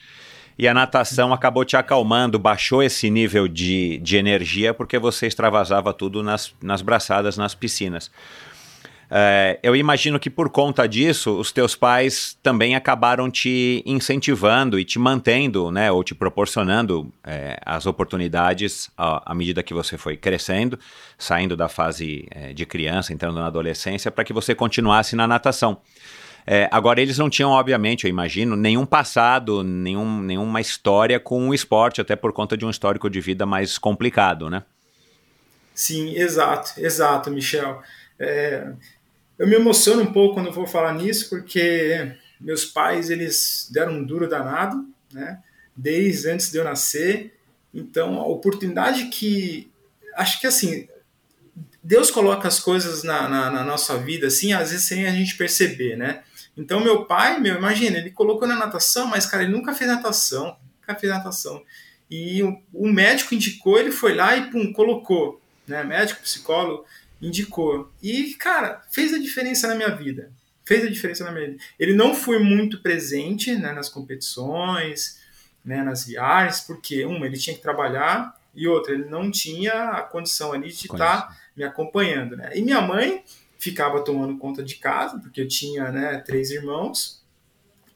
I: E a natação acabou te acalmando, baixou esse nível de, de energia porque você extravasava tudo nas, nas braçadas, nas piscinas. É, eu imagino que por conta disso, os teus pais também acabaram te incentivando e te mantendo, né, ou te proporcionando é, as oportunidades à, à, medida que você foi crescendo, saindo da fase é, de criança, entrando na adolescência, para que você continuasse na natação. É, agora, eles não tinham, obviamente, eu imagino, nenhum passado, nenhum, nenhuma história com o esporte, até por conta de um histórico de vida mais complicado, né?
A: Sim, exato, exato, Michel. É, eu me emociono um pouco quando vou falar nisso, porque meus pais eles deram um duro danado, né? Desde antes de eu nascer. Então, a oportunidade que acho que assim Deus coloca as coisas na, na, na, nossa vida assim, às vezes sem a gente perceber, né? Então, meu pai, meu, imagina, ele colocou na natação, mas cara, ele nunca fez natação, nunca fez natação. E o, o médico indicou, ele foi lá e pum, colocou, né? Médico, psicólogo indicou. E, cara, fez a diferença na minha vida. Fez a diferença na minha vida. Ele não foi muito presente né, nas competições, né, nas viagens, porque, um, ele tinha que trabalhar, e outra, ele não tinha a condição ali de estar tá me acompanhando. Né? E minha mãe ficava tomando conta de casa, porque eu tinha né, três irmãos,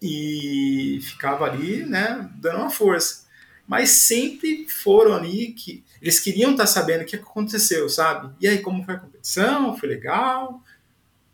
A: e ficava ali né, dando uma força. Mas sempre foram ali que eles queriam estar tá sabendo o que aconteceu, sabe? E aí, como foi a competição? Foi legal?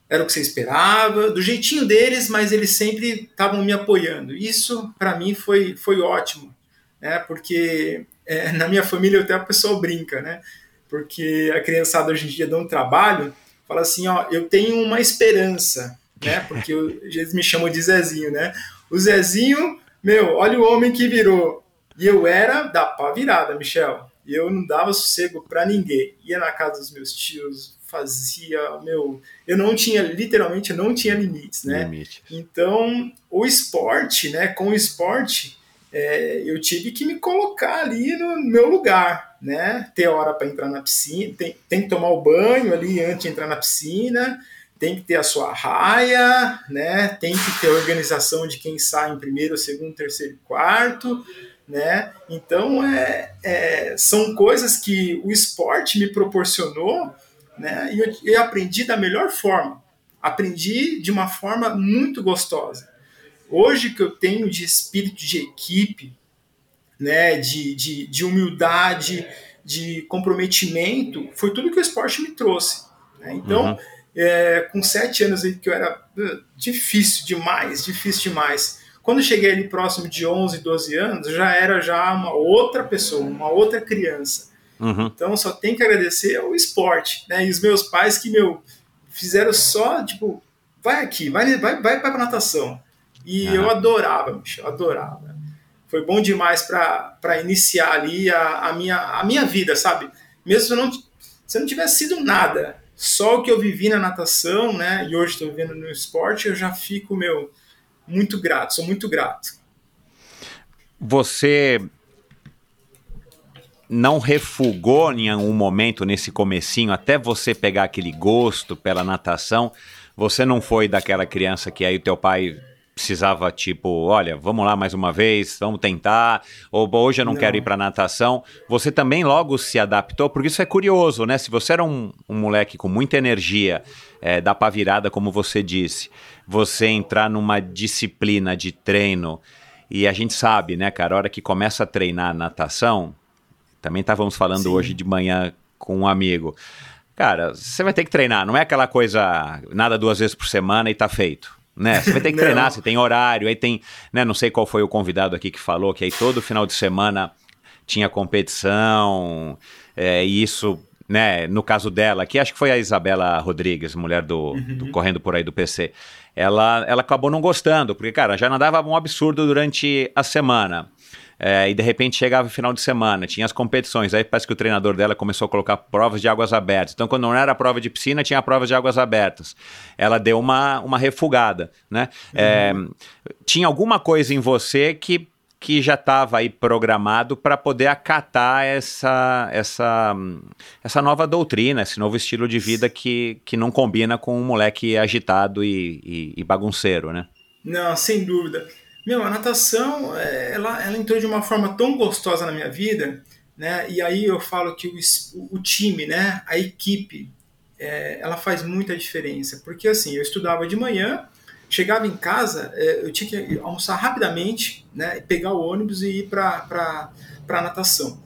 A: Era o que você esperava? Do jeitinho deles, mas eles sempre estavam me apoiando. Isso, para mim, foi, foi ótimo, né? Porque é, na minha família até a pessoa brinca, né? Porque a criançada hoje em dia dá um trabalho, fala assim, ó, eu tenho uma esperança, né? Porque eu, eles me chamam de Zezinho, né? O Zezinho, meu, olha o homem que virou. E eu era da pá virada, Michel E eu não dava sossego para ninguém. Ia na casa dos meus tios, fazia, meu, eu não tinha, literalmente, eu não tinha limites, né? Limite. Então, o esporte, né, com o esporte, é, eu tive que me colocar ali no meu lugar, né? Ter hora para entrar na piscina, tem, tem que tomar o banho ali antes de entrar na piscina, tem que ter a sua raia, né? Tem que ter a organização de quem sai em primeiro, segundo, terceiro e quarto, né? Então é, é, são coisas que o esporte me proporcionou, né? E eu, eu aprendi da melhor forma. Aprendi de uma forma muito gostosa. Hoje que eu tenho de espírito de equipe, né? De, de, de humildade, de comprometimento, foi tudo que o esporte me trouxe. Né? Então, uhum. é, com sete anos aí que eu era uh, difícil demais, difícil demais quando cheguei ali próximo de 11, 12 anos, já era já uma outra pessoa, uma outra criança. Uhum. Então só tem que agradecer ao esporte, né? E os meus pais que, meu, fizeram só, tipo, vai aqui, vai, vai, vai pra natação. E uhum. eu adorava, bicho, eu adorava. Foi bom demais para iniciar ali a, a, minha, a minha vida, sabe? Mesmo se eu não, se eu não tivesse sido nada, só o que eu vivi na natação, né? E hoje estou vivendo no esporte, eu já fico, meu, muito grato, sou muito grato.
I: Você não refugou em algum momento nesse comecinho, até você pegar aquele gosto pela natação, você não foi daquela criança que aí o teu pai precisava, tipo, olha, vamos lá mais uma vez, vamos tentar, ou hoje eu não, não. quero ir para natação. Você também logo se adaptou, porque isso é curioso, né? Se você era um, um moleque com muita energia, é, dá pra virada, como você disse, você entrar numa disciplina de treino, e a gente sabe, né, cara, a hora que começa a treinar natação, também estávamos falando Sim. hoje de manhã com um amigo. Cara, você vai ter que treinar, não é aquela coisa nada duas vezes por semana e tá feito né? Você vai ter que treinar, você tem horário, aí tem, né? Não sei qual foi o convidado aqui que falou que aí todo final de semana tinha competição, é, e isso, né? No caso dela, que acho que foi a Isabela Rodrigues, mulher do, uhum. do correndo por aí do PC, ela, ela acabou não gostando, porque cara, já nadava um absurdo durante a semana. É, e de repente chegava o final de semana, tinha as competições. Aí parece que o treinador dela começou a colocar provas de águas abertas. Então, quando não era prova de piscina, tinha provas de águas abertas. Ela deu uma, uma refugada, né? É, uhum. Tinha alguma coisa em você que que já estava aí programado para poder acatar essa, essa, essa nova doutrina, esse novo estilo de vida que, que não combina com um moleque agitado e, e, e bagunceiro, né?
A: Não, sem dúvida. Meu, a natação, é, ela, ela entrou de uma forma tão gostosa na minha vida, né? E aí eu falo que o, o time, né? A equipe, é, ela faz muita diferença. Porque assim, eu estudava de manhã, chegava em casa, é, eu tinha que almoçar rapidamente, né? Pegar o ônibus e ir para a natação.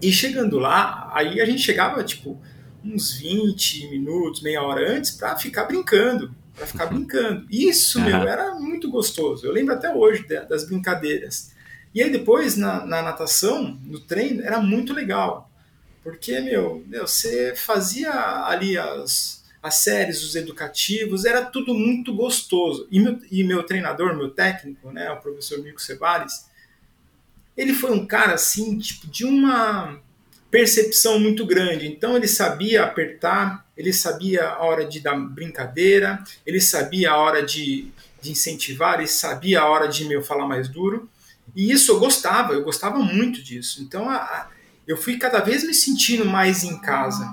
A: E chegando lá, aí a gente chegava, tipo, uns 20 minutos, meia hora antes, para ficar brincando para ficar brincando. Isso, uhum. meu, era muito gostoso. Eu lembro até hoje das brincadeiras. E aí depois, na, na natação, no treino, era muito legal. Porque, meu, meu você fazia ali as, as séries, os educativos, era tudo muito gostoso. E meu, e meu treinador, meu técnico, né, o professor Mico Cebares, ele foi um cara, assim, tipo, de uma percepção muito grande. Então ele sabia apertar, ele sabia a hora de dar brincadeira, ele sabia a hora de, de incentivar, ele sabia a hora de meu falar mais duro. E isso eu gostava, eu gostava muito disso. Então a, a, eu fui cada vez me sentindo mais em casa.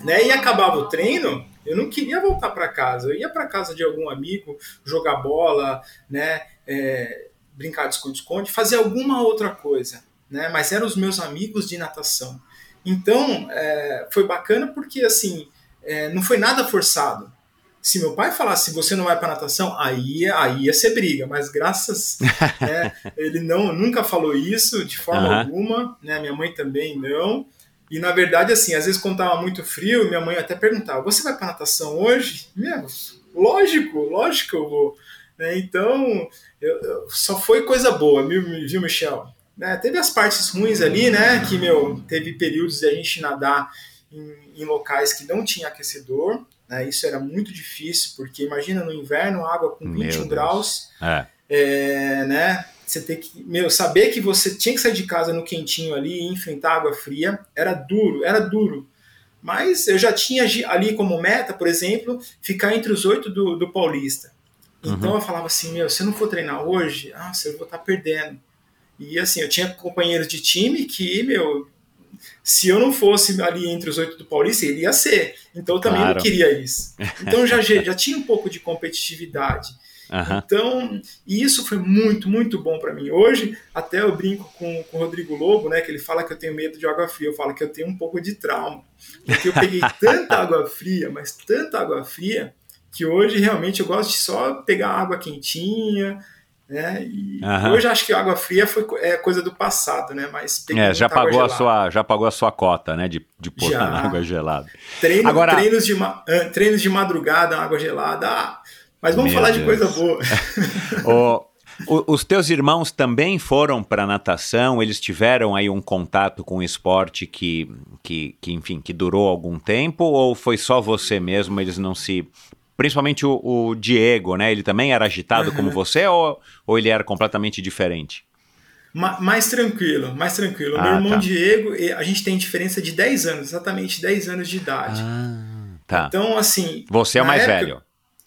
A: Né? E acabava o treino, eu não queria voltar para casa. Eu ia para casa de algum amigo, jogar bola, né? É, brincar de esconde-esconde, fazer alguma outra coisa né? Mas eram os meus amigos de natação. Então, é, foi bacana porque, assim, é, não foi nada forçado. Se meu pai falasse, você não vai para natação, aí, aí ia ser briga, mas graças, né, ele não, nunca falou isso de forma uhum. alguma, né, minha mãe também não, e na verdade, assim, às vezes quando tava muito frio, minha mãe até perguntava, você vai para natação hoje? Meu, lógico, lógico que eu vou. Né, então, eu, eu, só foi coisa boa, viu, viu Michel? Né? Teve as partes ruins ali, né? Que, meu, teve períodos de a gente nadar em, em locais que não tinha aquecedor, né? Isso era muito difícil, porque imagina no inverno, água com 21 graus, é. É, né? você ter que, meu, saber que você tinha que sair de casa no quentinho ali e enfrentar água fria, era duro, era duro. Mas eu já tinha ali como meta, por exemplo, ficar entre os oito do, do Paulista. Então uhum. eu falava assim, meu, se eu não for treinar hoje, ah, eu vou estar perdendo. E assim, eu tinha companheiros de time que, meu, se eu não fosse ali entre os oito do Paulista, ele ia ser. Então eu também claro. não queria isso. Então já, já tinha um pouco de competitividade. Uhum. Então, e isso foi muito, muito bom para mim. Hoje, até eu brinco com, com o Rodrigo Lobo, né? Que ele fala que eu tenho medo de água fria. Eu falo que eu tenho um pouco de trauma. Porque eu peguei tanta água fria, mas tanta água fria, que hoje realmente eu gosto de só pegar água quentinha, né? Uhum. hoje acho que água fria foi é coisa do passado, né? Mas
I: é, já pagou a sua já pagou a sua cota, né? De, de pôr na água gelada.
A: Treino, Agora... treinos, de, treinos de madrugada, água gelada. Ah, mas vamos Meu falar Deus. de coisa boa.
I: o, os teus irmãos também foram para natação? Eles tiveram aí um contato com o esporte que, que, que, enfim, que durou algum tempo? Ou foi só você mesmo? Eles não se principalmente o, o, Diego, né? Ele também era agitado uhum. como você ou, ou ele era completamente diferente?
A: Ma mais tranquilo, mais tranquilo. Ah, Meu irmão tá. Diego, a gente tem diferença de 10 anos, exatamente 10 anos de idade.
I: Ah, tá.
A: Então, assim.
I: Você é o mais época, velho?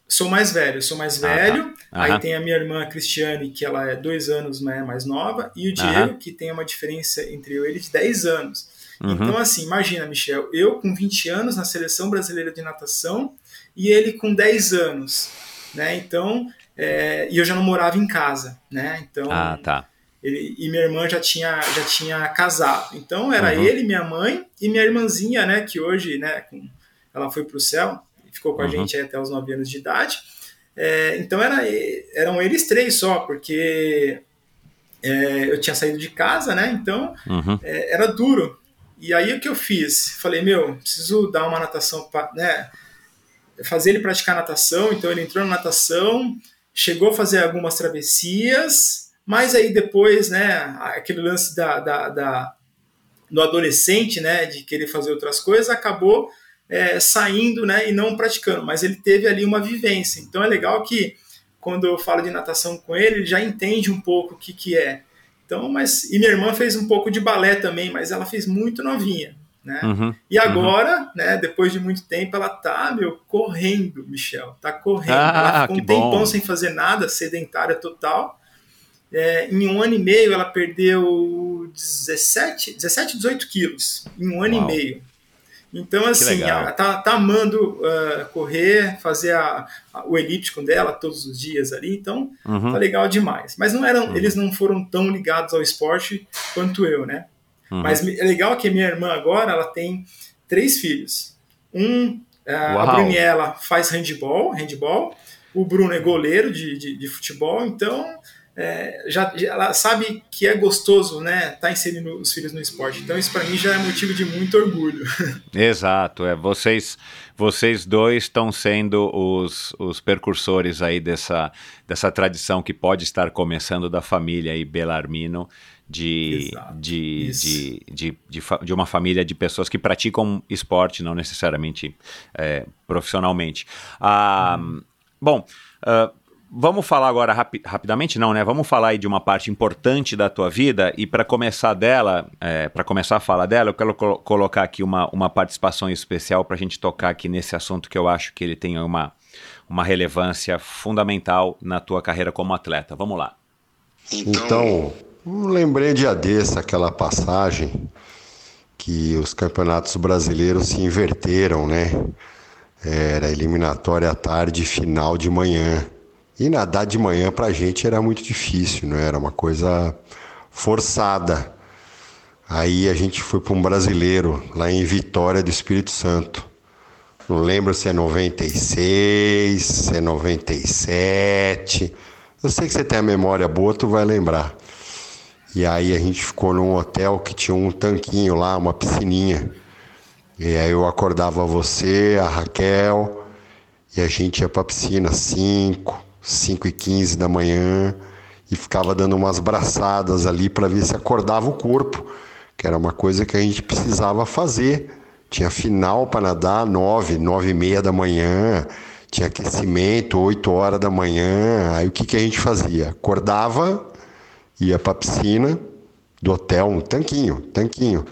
A: Sou mais velho, sou mais ah, velho. Tá. Aí tem a minha irmã Cristiane, que ela é dois anos né, mais nova, e o Diego, que tem uma diferença entre eu e ele de 10 anos. Uhum. Então, assim, imagina, Michel, eu com 20 anos na seleção brasileira de natação e ele com 10 anos, né? Então, é, e eu já não morava em casa, né? Então,
I: ah, tá.
A: Ele, e minha irmã já tinha, já tinha casado. Então, era uhum. ele, minha mãe e minha irmãzinha, né? Que hoje, né? Com, ela foi para o céu, ficou com a uhum. gente até os 9 anos de idade. É, então, era, eram eles três só, porque é, eu tinha saído de casa, né? Então, uhum. é, era duro. E aí, o que eu fiz? Falei, meu, preciso dar uma natação, pra, né? Fazer ele praticar natação, então ele entrou na natação, chegou a fazer algumas travessias, mas aí depois, né, aquele lance da, da, da do adolescente, né, de querer fazer outras coisas, acabou é, saindo, né, e não praticando, mas ele teve ali uma vivência. Então é legal que quando eu falo de natação com ele, ele já entende um pouco o que, que é. Então, mas e minha irmã fez um pouco de balé também, mas ela fez muito novinha. Né? Uhum, e agora, uhum. né, depois de muito tempo, ela tá, meu, correndo, Michel. Tá correndo. Ah, ela ficou um tempão bom. sem fazer nada, sedentária total. É, em um ano e meio, ela perdeu 17, 17 18 quilos. Em um ano Uau. e meio. Então, assim, ela tá, tá amando uh, correr, fazer a, a, o elíptico dela todos os dias ali. Então, uhum. tá legal demais. Mas não eram, uhum. eles não foram tão ligados ao esporte quanto eu, né? Uhum. Mas é legal que minha irmã agora ela tem três filhos. Um, a Bruniela faz handball, handball, o Bruno é goleiro de, de, de futebol, então é, já, já, ela sabe que é gostoso, né, estar tá inserindo os filhos no esporte. Então isso para mim já é motivo de muito orgulho.
I: Exato, é vocês vocês dois estão sendo os, os percursores aí dessa, dessa tradição que pode estar começando da família aí Belarmino de, de, de, de, de, de, uma família de pessoas que praticam esporte, não necessariamente é, profissionalmente. Ah, hum. Bom, uh, vamos falar agora rapi rapidamente, não, né? Vamos falar aí de uma parte importante da tua vida e para começar dela, é, para começar a falar dela, eu quero colo colocar aqui uma, uma participação especial para a gente tocar aqui nesse assunto que eu acho que ele tem uma, uma relevância fundamental na tua carreira como atleta. Vamos lá.
B: Então, Lembrei de desse aquela passagem que os campeonatos brasileiros se inverteram, né? Era eliminatória à tarde final de manhã. E nadar de manhã pra gente era muito difícil, não era uma coisa forçada. Aí a gente foi para um brasileiro lá em Vitória do Espírito Santo. Não lembro se é 96, se é 97. Eu sei que você tem a memória boa, tu vai lembrar. E aí a gente ficou num hotel que tinha um tanquinho lá, uma piscininha. E aí eu acordava você, a Raquel, e a gente ia pra piscina 5, 5 e 15 da manhã e ficava dando umas braçadas ali para ver se acordava o corpo, que era uma coisa que a gente precisava fazer. Tinha final para nadar 9, 9 e meia da manhã, tinha aquecimento 8 horas da manhã. Aí o que, que a gente fazia? Acordava ia para a piscina do hotel, um tanquinho, tanquinho.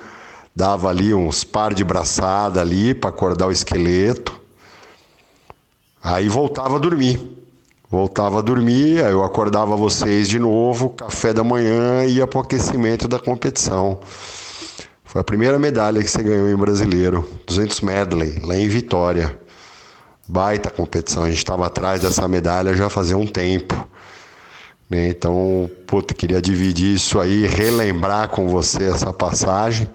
B: Dava ali uns par de braçada ali para acordar o esqueleto. Aí voltava a dormir. Voltava a dormir, aí eu acordava vocês de novo, café da manhã e ia para o aquecimento da competição. Foi a primeira medalha que você ganhou em brasileiro, 200 medley, lá em Vitória. Baita competição, a gente estava atrás dessa medalha já fazia um tempo. Né? Então, puta, queria dividir isso aí, relembrar com você essa passagem,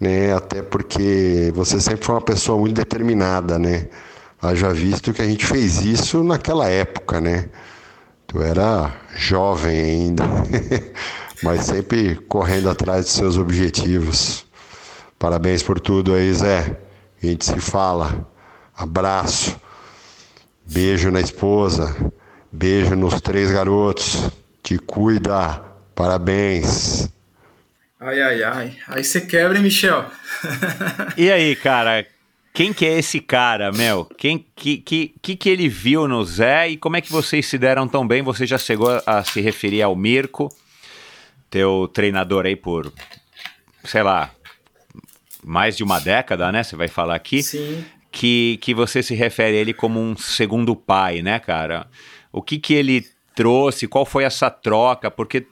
B: né? Até porque você sempre foi uma pessoa muito determinada, né? Haja visto que a gente fez isso naquela época, né? Tu era jovem ainda, mas sempre correndo atrás dos seus objetivos. Parabéns por tudo aí, Zé. A gente se fala. Abraço. Beijo na esposa. Beijo nos três garotos. Te cuida. Parabéns.
A: Ai, ai, ai. Aí você quebra, hein, Michel?
I: e aí, cara? Quem que é esse cara, Mel? Quem que, que, que, que ele viu no Zé e como é que vocês se deram tão bem? Você já chegou a se referir ao Mirko, teu treinador aí por, sei lá, mais de uma década, né? Você vai falar aqui.
A: Sim.
I: Que, que você se refere a ele como um segundo pai, né, cara? O que que ele trouxe? Qual foi essa troca? Porque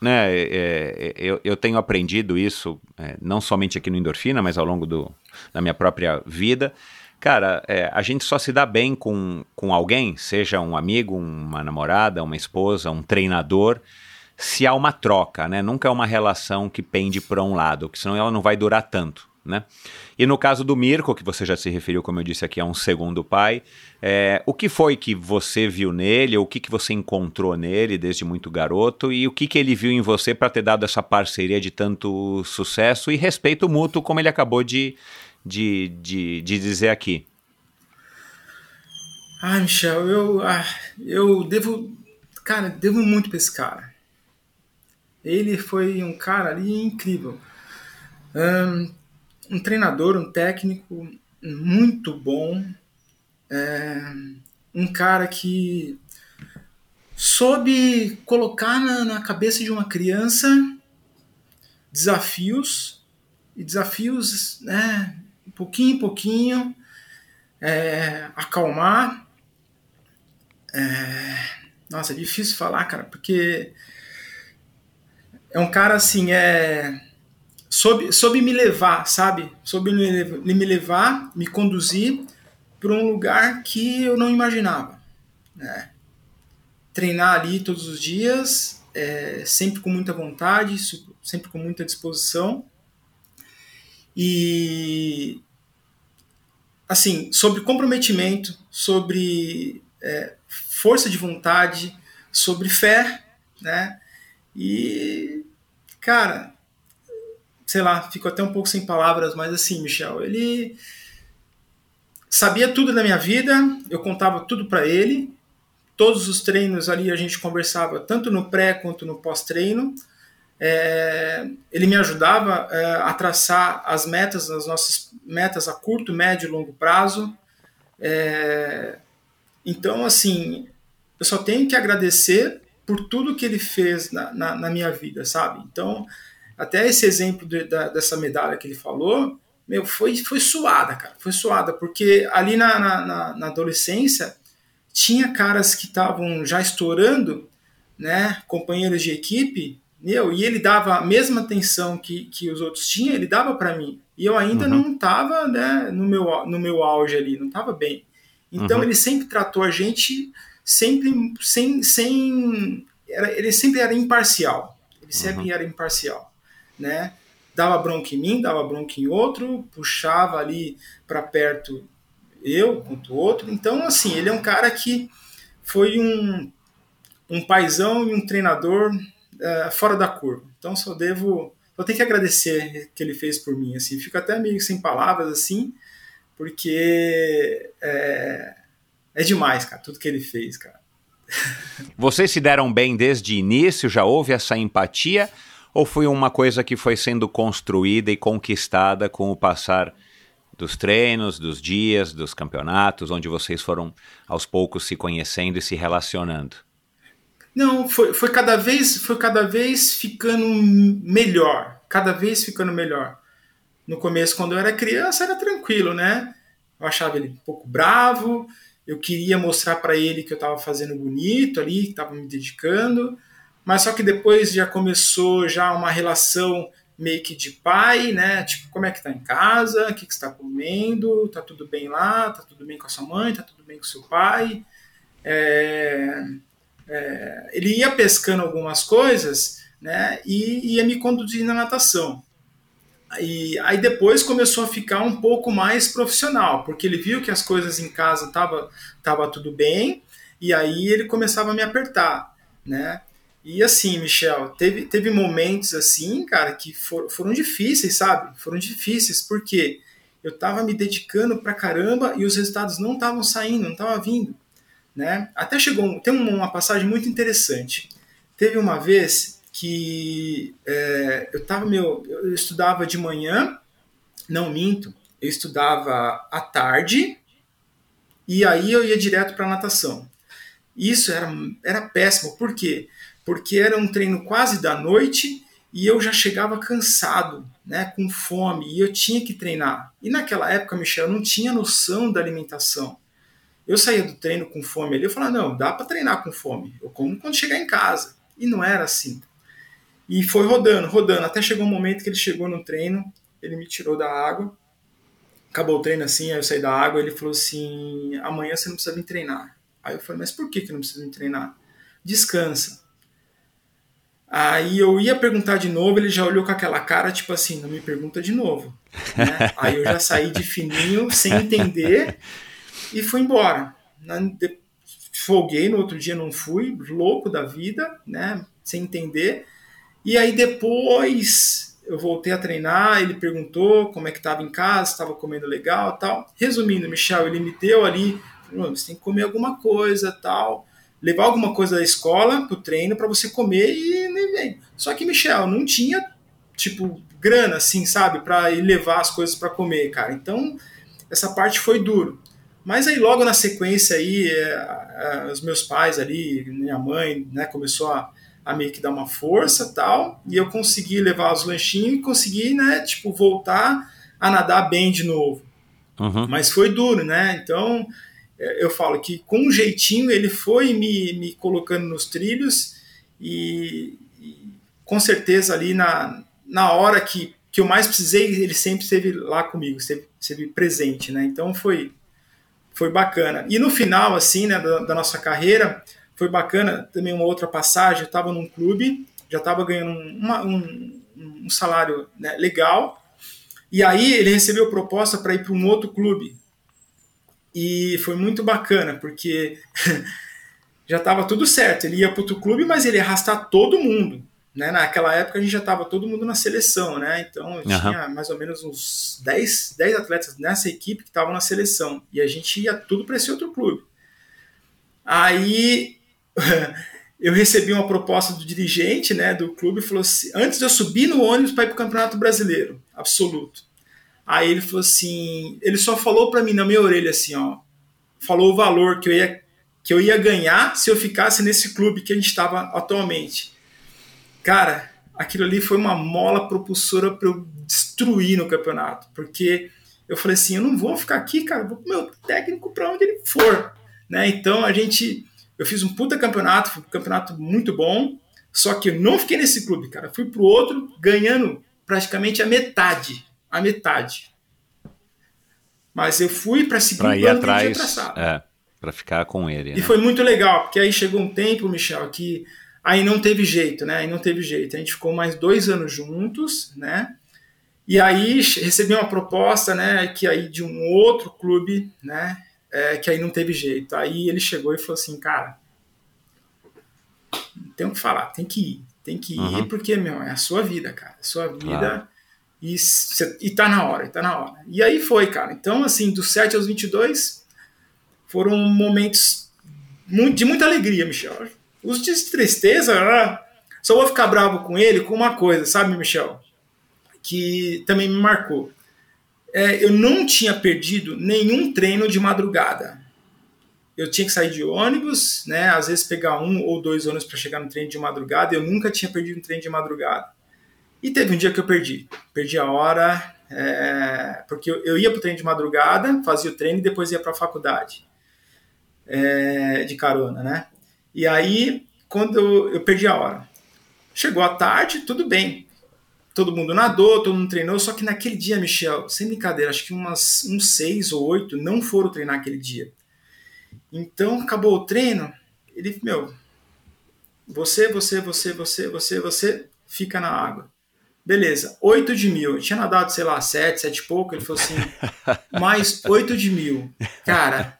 I: né, é, é, eu, eu tenho aprendido isso, é, não somente aqui no Endorfina, mas ao longo do, da minha própria vida. Cara, é, a gente só se dá bem com, com alguém, seja um amigo, uma namorada, uma esposa, um treinador, se há uma troca, né? Nunca é uma relação que pende para um lado, porque senão ela não vai durar tanto. Né? E no caso do Mirko, que você já se referiu, como eu disse aqui, a um segundo pai, é, o que foi que você viu nele, o que, que você encontrou nele desde muito garoto, e o que, que ele viu em você para ter dado essa parceria de tanto sucesso e respeito mútuo, como ele acabou de, de, de, de dizer aqui?
A: Ah, Michel, eu, ah, eu devo, cara, devo muito para esse cara. Ele foi um cara ali incrível. Um, um treinador, um técnico muito bom, é, um cara que soube colocar na, na, cabeça de uma criança desafios e desafios, né, pouquinho em pouquinho, é, acalmar. É, nossa, é difícil falar, cara, porque é um cara assim, é soube, soube me levar, sabe? Soube me, me levar, me conduzir para um lugar que eu não imaginava. Né? Treinar ali todos os dias, é, sempre com muita vontade, sempre com muita disposição. E, assim, sobre comprometimento, sobre é, força de vontade, sobre fé, né? E, cara, sei lá, fico até um pouco sem palavras, mas assim, Michel, ele sabia tudo da minha vida, eu contava tudo para ele. Todos os treinos ali a gente conversava tanto no pré quanto no pós-treino. É, ele me ajudava é, a traçar as metas, as nossas metas a curto, médio e longo prazo. É, então, assim, eu só tenho que agradecer por tudo que ele fez na, na, na minha vida, sabe? Então, até esse exemplo de, da, dessa medalha que ele falou, meu, foi, foi suada, cara. Foi suada, porque ali na, na, na adolescência tinha caras que estavam já estourando, né? Companheiros de equipe, meu, e ele dava a mesma atenção que, que os outros tinham, ele dava para mim. E eu ainda uhum. não estava né, no, meu, no meu auge ali, não estava bem. Então uhum. ele sempre tratou a gente sempre sem. sem era, ele sempre era imparcial. Ele sempre uhum. era imparcial né? Dava bronca em mim, dava bronca em outro, puxava ali para perto eu quanto outro. Então, assim, ele é um cara que foi um, um paizão e um treinador uh, fora da curva. Então, só devo, só tenho que agradecer que ele fez por mim. Assim, fico até meio sem palavras assim, porque é, é demais, cara, tudo que ele fez, cara.
I: Vocês se deram bem desde o início? Já houve essa empatia? Ou foi uma coisa que foi sendo construída e conquistada com o passar dos treinos, dos dias, dos campeonatos, onde vocês foram aos poucos se conhecendo e se relacionando?
A: Não, foi, foi cada vez foi cada vez ficando melhor, cada vez ficando melhor. No começo, quando eu era criança, era tranquilo, né? Eu achava ele um pouco bravo, eu queria mostrar para ele que eu estava fazendo bonito ali, que estava me dedicando, mas só que depois já começou já uma relação meio que de pai, né? Tipo, como é que tá em casa? O que, que está comendo? Tá tudo bem lá? Tá tudo bem com a sua mãe? Tá tudo bem com seu pai? É, é, ele ia pescando algumas coisas, né? E ia me conduzindo na natação. E aí depois começou a ficar um pouco mais profissional, porque ele viu que as coisas em casa tava, tava tudo bem, e aí ele começava a me apertar, né? E assim, Michel, teve, teve momentos assim, cara, que for, foram difíceis, sabe? Foram difíceis, porque eu tava me dedicando pra caramba e os resultados não estavam saindo, não estavam vindo, né? Até chegou, tem uma passagem muito interessante. Teve uma vez que é, eu tava meu, eu estudava de manhã, não minto, eu estudava à tarde e aí eu ia direto para natação. Isso era, era péssimo, por quê? Porque era um treino quase da noite e eu já chegava cansado, né, com fome, e eu tinha que treinar. E naquela época, Michel, eu não tinha noção da alimentação. Eu saía do treino com fome ali, eu falava, não, dá para treinar com fome, eu como quando chegar em casa. E não era assim. E foi rodando, rodando, até chegou um momento que ele chegou no treino, ele me tirou da água, acabou o treino assim, aí eu saí da água, ele falou assim, amanhã você não precisa vir treinar. Aí eu falei, mas por que, que não precisa vir treinar? Descansa. Aí eu ia perguntar de novo, ele já olhou com aquela cara, tipo assim, não me pergunta de novo. Né? Aí eu já saí de fininho, sem entender, e fui embora. Folguei, no outro dia não fui, louco da vida, né? Sem entender. E aí depois eu voltei a treinar, ele perguntou como é que estava em casa, estava comendo legal tal. Resumindo, Michel, ele me deu ali, você tem que comer alguma coisa tal, levar alguma coisa da escola pro treino para você comer e nem vem. Só que, Michel, não tinha, tipo, grana, assim, sabe, para ir levar as coisas para comer, cara. Então, essa parte foi duro. Mas aí logo na sequência aí, é, é, os meus pais ali, minha mãe, né, começou a a meio que dar uma força tal, e eu consegui levar os lanchinhos e consegui, né, tipo, voltar a nadar bem de novo. Uhum. Mas foi duro, né? Então, eu falo que com um jeitinho ele foi me, me colocando nos trilhos e, e com certeza ali na, na hora que, que eu mais precisei, ele sempre esteve lá comigo, esteve, esteve presente, né? Então foi, foi bacana. E no final, assim, né, da, da nossa carreira, foi bacana também uma outra passagem. Eu estava num clube, já estava ganhando uma, um, um, salário né, legal. E aí ele recebeu proposta para ir para um outro clube. E foi muito bacana, porque já estava tudo certo. Ele ia para outro clube, mas ele ia arrastar todo mundo. Né? Naquela época a gente já estava todo mundo na seleção, né? Então eu uhum. tinha mais ou menos uns 10, 10 atletas nessa equipe que estavam na seleção. E a gente ia tudo para esse outro clube. Aí eu recebi uma proposta do dirigente né, do clube falou assim, antes de eu subir no ônibus para ir para o Campeonato Brasileiro, absoluto. Aí ele falou assim, ele só falou para mim na minha orelha assim, ó, falou o valor que eu ia que eu ia ganhar se eu ficasse nesse clube que a gente estava atualmente. Cara, aquilo ali foi uma mola propulsora para eu destruir no campeonato, porque eu falei assim, eu não vou ficar aqui, cara, vou com o meu técnico para onde ele for, né? Então a gente eu fiz um puta campeonato, foi um campeonato muito bom, só que eu não fiquei nesse clube, cara. Fui pro outro ganhando praticamente a metade. A metade. Mas eu fui para seguir
I: pra ir atrás, é, para ficar com ele.
A: E
I: né?
A: foi muito legal, porque aí chegou um tempo, Michel, que aí não teve jeito, né? Aí não teve jeito. A gente ficou mais dois anos juntos, né? E aí recebi uma proposta, né? Que aí de um outro clube, né? é, que aí não teve jeito. Aí ele chegou e falou assim, cara, tem o que falar, tem que ir, tem que uhum. ir porque, meu, é a sua vida, cara, é a sua vida claro. E, e tá na hora, tá na hora. E aí foi, cara. Então, assim, dos 7 aos 22 foram momentos de muita alegria, Michel. Os de tristeza, ah, só vou ficar bravo com ele com uma coisa, sabe, Michel? Que também me marcou é, eu não tinha perdido nenhum treino de madrugada. eu tinha que sair de ônibus, né? Às vezes pegar um ou dois ônibus para chegar no trem de madrugada. Eu nunca tinha perdido um trem de madrugada. E teve um dia que eu perdi. Perdi a hora, é, porque eu, ia para o trem de madrugada, fazia o treino e depois ia para a faculdade é, de carona, né? E aí, quando eu, eu perdi a hora, chegou a tarde, tudo bem. Todo mundo nadou, todo mundo treinou, só que naquele dia, Michel, sem brincadeira, acho que umas, uns seis ou oito não foram treinar aquele dia. Então, acabou o treino, ele, meu, você, você, você, você, você, você, fica na água. Beleza, 8 de mil. Eu tinha nadado, sei lá, 7, 7 e pouco. Ele falou assim, mais 8 de mil. Cara,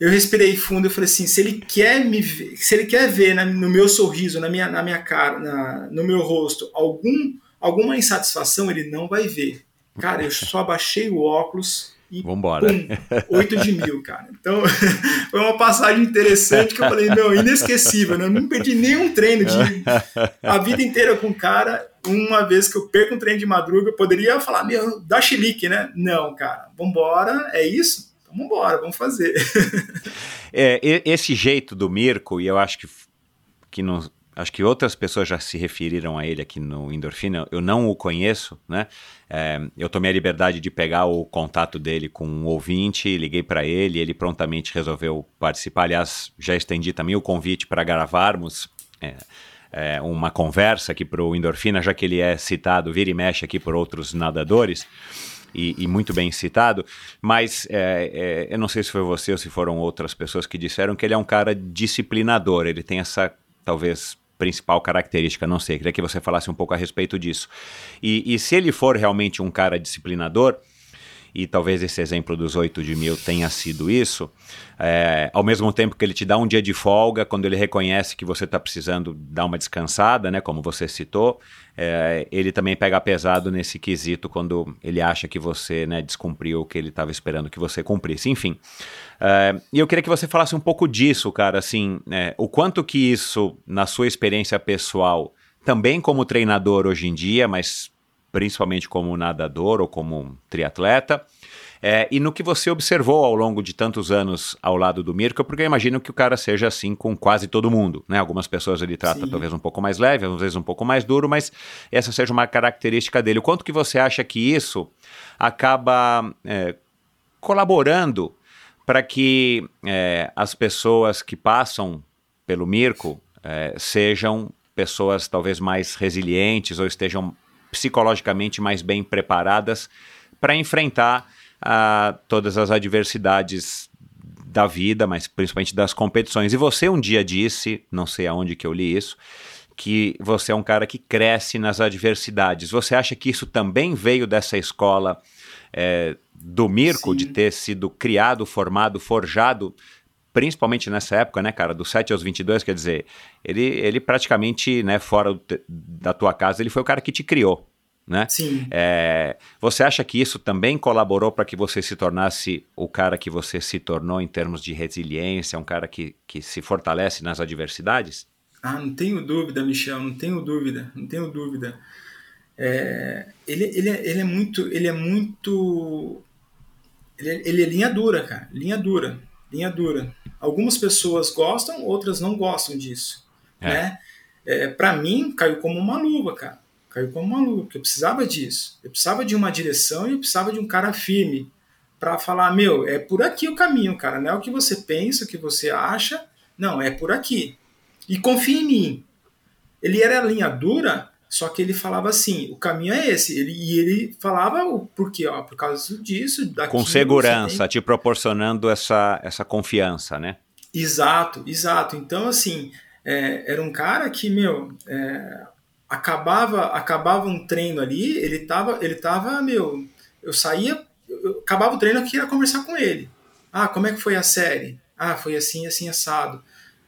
A: eu respirei fundo e falei assim, se ele quer me ver, se ele quer ver na, no meu sorriso, na minha, na minha cara, na, no meu rosto, algum, alguma insatisfação, ele não vai ver. Cara, eu só abaixei o óculos e
I: Vambora.
A: Pum, 8 de mil, cara. Então, foi uma passagem interessante que eu falei, não, inesquecível, né? Eu não perdi nenhum treino de a vida inteira com o cara. Uma vez que eu perco um treino de madruga, eu poderia falar, meu, dá chilique, né? Não, cara, vambora, é isso? Então vambora, vamos fazer.
I: É, esse jeito do Mirko, e eu acho que, que não, acho que outras pessoas já se referiram a ele aqui no Endorfina, eu não o conheço, né? É, eu tomei a liberdade de pegar o contato dele com um ouvinte, liguei para ele, ele prontamente resolveu participar. Aliás, já estendi também o convite para gravarmos é, é, uma conversa aqui para o Endorfina, já que ele é citado, vira e mexe aqui por outros nadadores. E, e, muito bem citado, mas é, é, eu não sei se foi você ou se foram outras pessoas que disseram que ele é um cara disciplinador, ele tem essa, talvez, principal característica, não sei, queria que você falasse um pouco a respeito disso. E, e se ele for realmente um cara disciplinador, e talvez esse exemplo dos 8 de mil tenha sido isso, é, ao mesmo tempo que ele te dá um dia de folga, quando ele reconhece que você está precisando dar uma descansada, né, como você citou, é, ele também pega pesado nesse quesito quando ele acha que você né, descumpriu o que ele estava esperando que você cumprisse. Enfim, é, e eu queria que você falasse um pouco disso, cara, assim, é, o quanto que isso, na sua experiência pessoal, também como treinador hoje em dia, mas principalmente como nadador ou como triatleta. É, e no que você observou ao longo de tantos anos ao lado do Mirko, porque eu imagino que o cara seja assim com quase todo mundo, né? Algumas pessoas ele trata Sim. talvez um pouco mais leve, às vezes um pouco mais duro, mas essa seja uma característica dele. O quanto que você acha que isso acaba é, colaborando para que é, as pessoas que passam pelo Mirko é, sejam pessoas talvez mais resilientes ou estejam psicologicamente mais bem preparadas para enfrentar uh, todas as adversidades da vida, mas principalmente das competições. E você um dia disse, não sei aonde que eu li isso, que você é um cara que cresce nas adversidades. Você acha que isso também veio dessa escola é, do Mirko, Sim. de ter sido criado, formado, forjado principalmente nessa época, né, cara, dos 7 aos 22, quer dizer, ele, ele praticamente, né, fora da tua casa, ele foi o cara que te criou, né?
A: Sim.
I: É, você acha que isso também colaborou para que você se tornasse o cara que você se tornou em termos de resiliência, um cara que, que se fortalece nas adversidades?
A: Ah, não tenho dúvida, Michel, não tenho dúvida, não tenho dúvida. É, ele, ele, é, ele é muito, ele é muito, ele é, ele é linha dura, cara, linha dura linha dura. Algumas pessoas gostam, outras não gostam disso, é. né? É, para mim, caiu como uma luva, cara. Caiu como uma luva, porque eu precisava disso. Eu precisava de uma direção e eu precisava de um cara firme para falar, meu, é por aqui o caminho, cara. Não é o que você pensa, o que você acha. Não, é por aqui. E confia em mim. Ele era linha dura, só que ele falava assim, o caminho é esse. Ele, e ele falava o porquê, ó, por causa disso.
I: Com segurança, te proporcionando essa, essa confiança, né?
A: Exato, exato. Então, assim, é, era um cara que, meu, é, acabava, acabava um treino ali, ele tava, ele tava, meu, eu saía, eu, acabava o treino, eu queria conversar com ele. Ah, como é que foi a série? Ah, foi assim, assim, assado.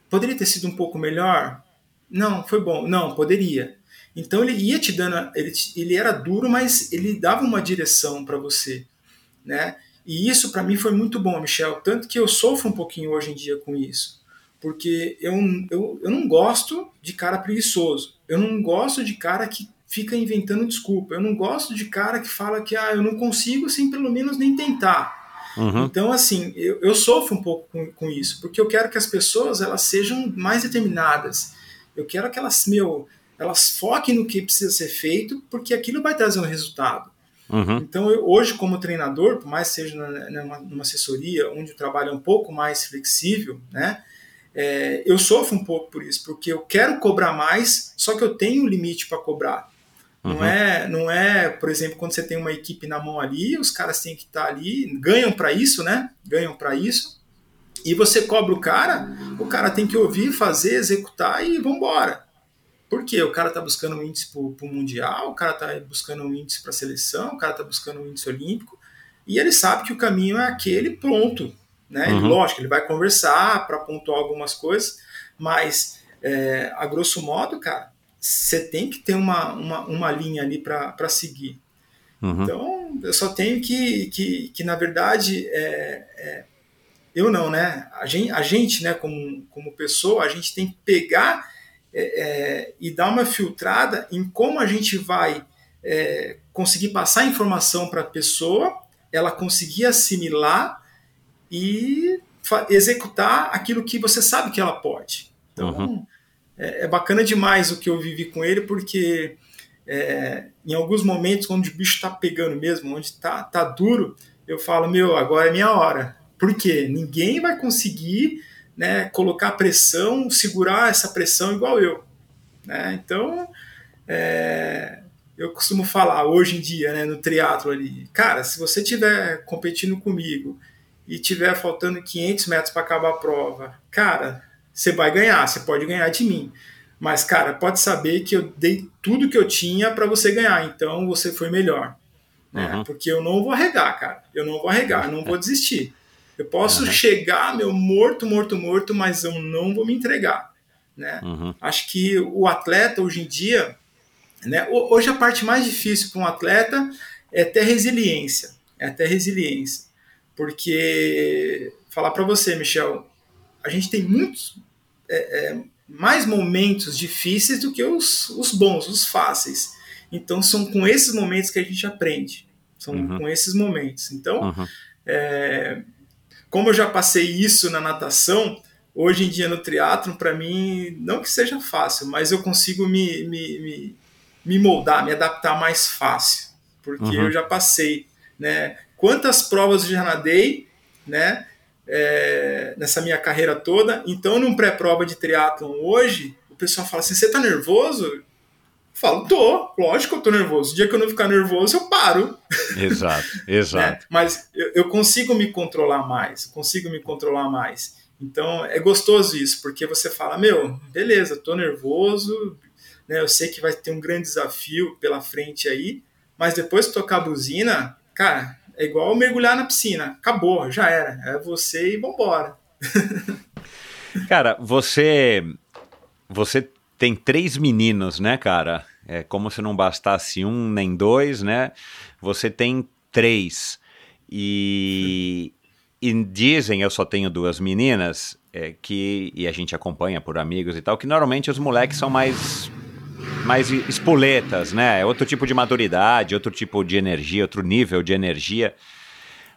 A: Poderia ter sido um pouco melhor? Não, foi bom. Não, poderia. Então ele ia te dando, ele, ele era duro, mas ele dava uma direção para você, né? E isso para mim foi muito bom, Michel, tanto que eu sofro um pouquinho hoje em dia com isso, porque eu, eu, eu não gosto de cara preguiçoso, eu não gosto de cara que fica inventando desculpa, eu não gosto de cara que fala que ah, eu não consigo sem pelo menos nem tentar. Uhum. Então, assim, eu, eu, sofro um pouco com, com, isso, porque eu quero que as pessoas elas sejam mais determinadas. Eu quero que elas, meu, elas foquem no que precisa ser feito, porque aquilo vai trazer um resultado. Uhum. Então, eu, hoje, como treinador, por mais que seja numa, numa, assessoria onde o trabalho é um pouco mais flexível, né? É, eu sofro um pouco por isso, porque eu quero cobrar mais, só que eu tenho um limite para cobrar. Uhum. Não, é, não é, por exemplo, quando você tem uma equipe na mão ali, os caras têm que estar tá ali, ganham para isso, né? Ganham para isso. E você cobra o cara, o cara tem que ouvir, fazer, executar e vambora. Por quê? O cara está buscando um índice para o Mundial, o cara está buscando um índice para a seleção, o cara está buscando um índice olímpico, e ele sabe que o caminho é aquele pronto. Né? Uhum. lógico, ele vai conversar para pontuar algumas coisas, mas é, a grosso modo, cara, você tem que ter uma, uma, uma linha ali para seguir. Uhum. Então, eu só tenho que, que, que na verdade, é, é, eu não, né? A gente, a gente, né, como, como pessoa, a gente tem que pegar é, é, e dar uma filtrada em como a gente vai é, conseguir passar informação para a pessoa, ela conseguir assimilar e executar aquilo que você sabe que ela pode. Então, uhum. é, é, bacana demais o que eu vivi com ele, porque é, em alguns momentos, onde o bicho está pegando mesmo, onde está tá duro, eu falo, meu, agora é minha hora. Por quê? Ninguém vai conseguir né, colocar pressão, segurar essa pressão igual eu. Né? Então, é, eu costumo falar hoje em dia, né, no triatlo ali, cara, se você estiver competindo comigo e tiver faltando 500 metros para acabar a prova, cara, você vai ganhar, você pode ganhar de mim. Mas, cara, pode saber que eu dei tudo que eu tinha para você ganhar, então você foi melhor. Né? Uhum. Porque eu não vou arregar, cara. Eu não vou arregar, eu não vou desistir. Eu posso uhum. chegar, meu, morto, morto, morto, mas eu não vou me entregar. Né? Uhum. Acho que o atleta hoje em dia, né? Hoje a parte mais difícil para um atleta é ter resiliência. É ter resiliência. Porque, falar para você, Michel, a gente tem muitos é, é, mais momentos difíceis do que os, os bons, os fáceis. Então, são com esses momentos que a gente aprende. São uhum. com esses momentos. Então, uhum. é, como eu já passei isso na natação, hoje em dia no triatlon, para mim, não que seja fácil, mas eu consigo me, me, me, me moldar, me adaptar mais fácil, porque uhum. eu já passei, né? Quantas provas eu já nadei, né? É, nessa minha carreira toda. Então, num pré-prova de triatlon hoje, o pessoal fala assim: você tá nervoso? Falo, tô, lógico que eu tô nervoso. O dia que eu não ficar nervoso, eu paro.
I: Exato, exato.
A: é, mas eu, eu, consigo me controlar mais, consigo me controlar mais. Então é gostoso isso, porque você fala, meu, beleza, tô nervoso, né, eu sei que vai ter um grande desafio pela frente aí, mas depois que tocar a buzina, cara, é igual mergulhar na piscina. Acabou, já era. É você e vambora.
I: cara, você. Você tem três meninos, né, cara? É como se não bastasse um nem dois, né? Você tem três. E, e dizem, eu só tenho duas meninas, é, que, e a gente acompanha por amigos e tal, que normalmente os moleques são mais mais espoletas, né? É outro tipo de maturidade, outro tipo de energia, outro nível de energia.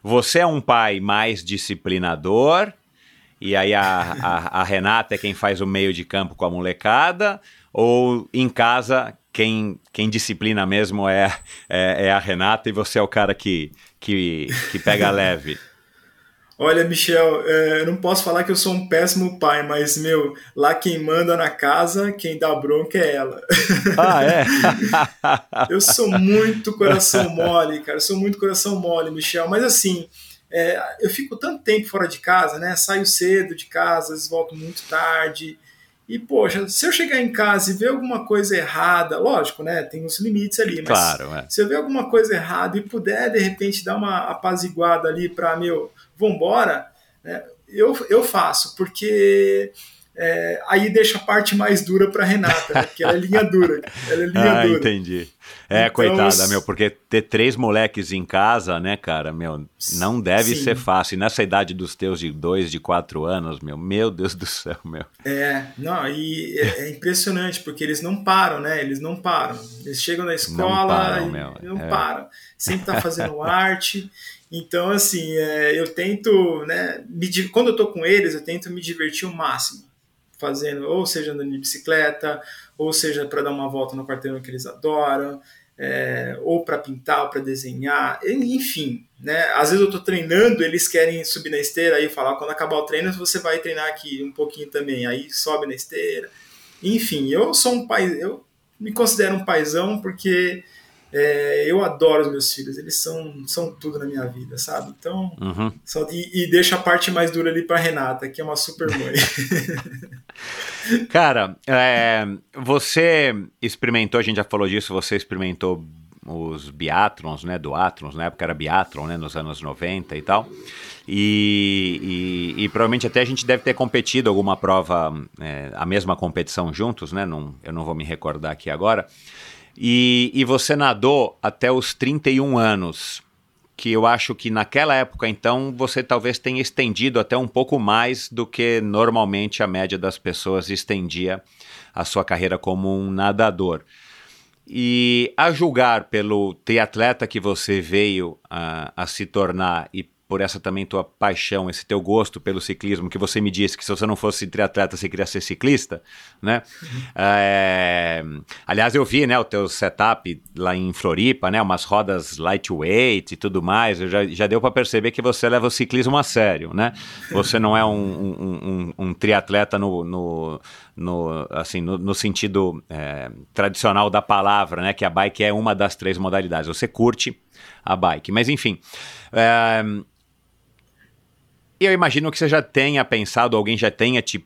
I: Você é um pai mais disciplinador, e aí a, a, a, Renata é quem faz o meio de campo com a molecada, ou em casa quem, quem disciplina mesmo é, é, é a Renata e você é o cara que, que, que pega leve?
A: Olha, Michel, é, eu não posso falar que eu sou um péssimo pai, mas, meu, lá quem manda na casa, quem dá bronca é ela.
I: Ah, é?
A: eu sou muito coração mole, cara, eu sou muito coração mole, Michel, mas assim, é, eu fico tanto tempo fora de casa, né? Saio cedo de casa, às vezes volto muito tarde. E, poxa, se eu chegar em casa e ver alguma coisa errada, lógico, né? Tem uns limites ali, mas
I: claro, é.
A: se eu ver alguma coisa errada e puder, de repente, dar uma apaziguada ali para, meu, vambora, né? eu, eu faço, porque é, aí deixa a parte mais dura para Renata, né? porque ela é linha dura. Ela é linha
I: ah,
A: dura.
I: entendi. É, então, coitada, meu, porque ter três moleques em casa, né, cara, meu, não deve sim. ser fácil. E nessa idade dos teus de dois, de quatro anos, meu, meu Deus do céu, meu.
A: É, não, e é, é impressionante, porque eles não param, né? Eles não param. Eles chegam na escola não param, e meu. não é. param. Sempre tá fazendo arte. Então, assim, é, eu tento, né, me, quando eu tô com eles, eu tento me divertir o máximo, fazendo, ou seja, andando de bicicleta, ou seja, para dar uma volta no quarteirão que eles adoram, é, ou para pintar, ou para desenhar, enfim, né? Às vezes eu estou treinando, eles querem subir na esteira, eu falo, ah, quando acabar o treino você vai treinar aqui um pouquinho também, aí sobe na esteira. Enfim, eu sou um pai, eu me considero um paizão porque é, eu adoro os meus filhos, eles são, são tudo na minha vida, sabe? Então, uhum. só, e, e deixa a parte mais dura ali para Renata, que é uma super mãe.
I: Cara, é, você experimentou, a gente já falou disso, você experimentou os biatrons, né, do Atrons, na época era biatron, né, nos anos 90 e tal, e, e, e provavelmente até a gente deve ter competido alguma prova, é, a mesma competição juntos, né, não, eu não vou me recordar aqui agora, e, e você nadou até os 31 anos, que eu acho que naquela época, então, você talvez tenha estendido até um pouco mais do que normalmente a média das pessoas estendia a sua carreira como um nadador. E a julgar pelo triatleta que você veio a, a se tornar e por essa também tua paixão, esse teu gosto pelo ciclismo, que você me disse que se você não fosse triatleta, você queria ser ciclista, né? É... Aliás, eu vi, né, o teu setup lá em Floripa, né, umas rodas lightweight e tudo mais, eu já, já deu para perceber que você leva o ciclismo a sério, né? Você não é um, um, um, um triatleta no, no, no, assim, no, no sentido é, tradicional da palavra, né, que a bike é uma das três modalidades. Você curte a bike, mas enfim... É, eu imagino que você já tenha pensado, alguém já tenha te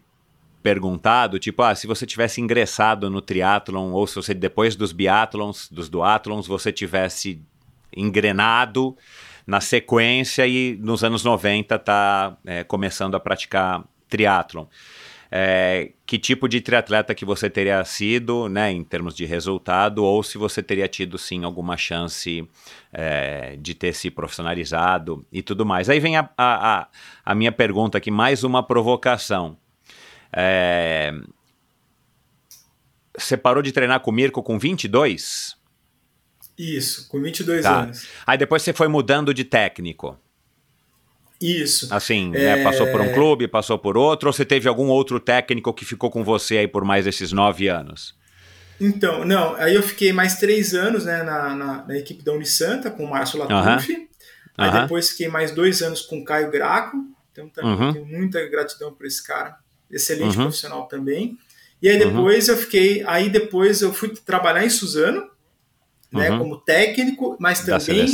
I: perguntado, tipo, ah, se você tivesse ingressado no triatlon ou se você depois dos biatlons, dos duatlons, você tivesse engrenado na sequência e nos anos 90 tá é, começando a praticar triatlon é, que tipo de triatleta que você teria sido, né, em termos de resultado, ou se você teria tido sim alguma chance é, de ter se profissionalizado e tudo mais. Aí vem a, a, a minha pergunta aqui, mais uma provocação. É, você parou de treinar com o Mirko com 22?
A: Isso, com 22 tá. anos.
I: Aí depois você foi mudando de técnico.
A: Isso.
I: Assim, é... né, passou por um clube, passou por outro, ou você teve algum outro técnico que ficou com você aí por mais desses nove anos?
A: Então, não, aí eu fiquei mais três anos né, na, na, na equipe da Unisanta, com o Márcio Latuf. Uhum. Aí uhum. depois fiquei mais dois anos com o Caio Graco. Então também uhum. tenho muita gratidão por esse cara. Excelente uhum. profissional também. E aí depois eu fiquei. Aí depois eu fui trabalhar em Suzano né, uhum. como técnico, mas também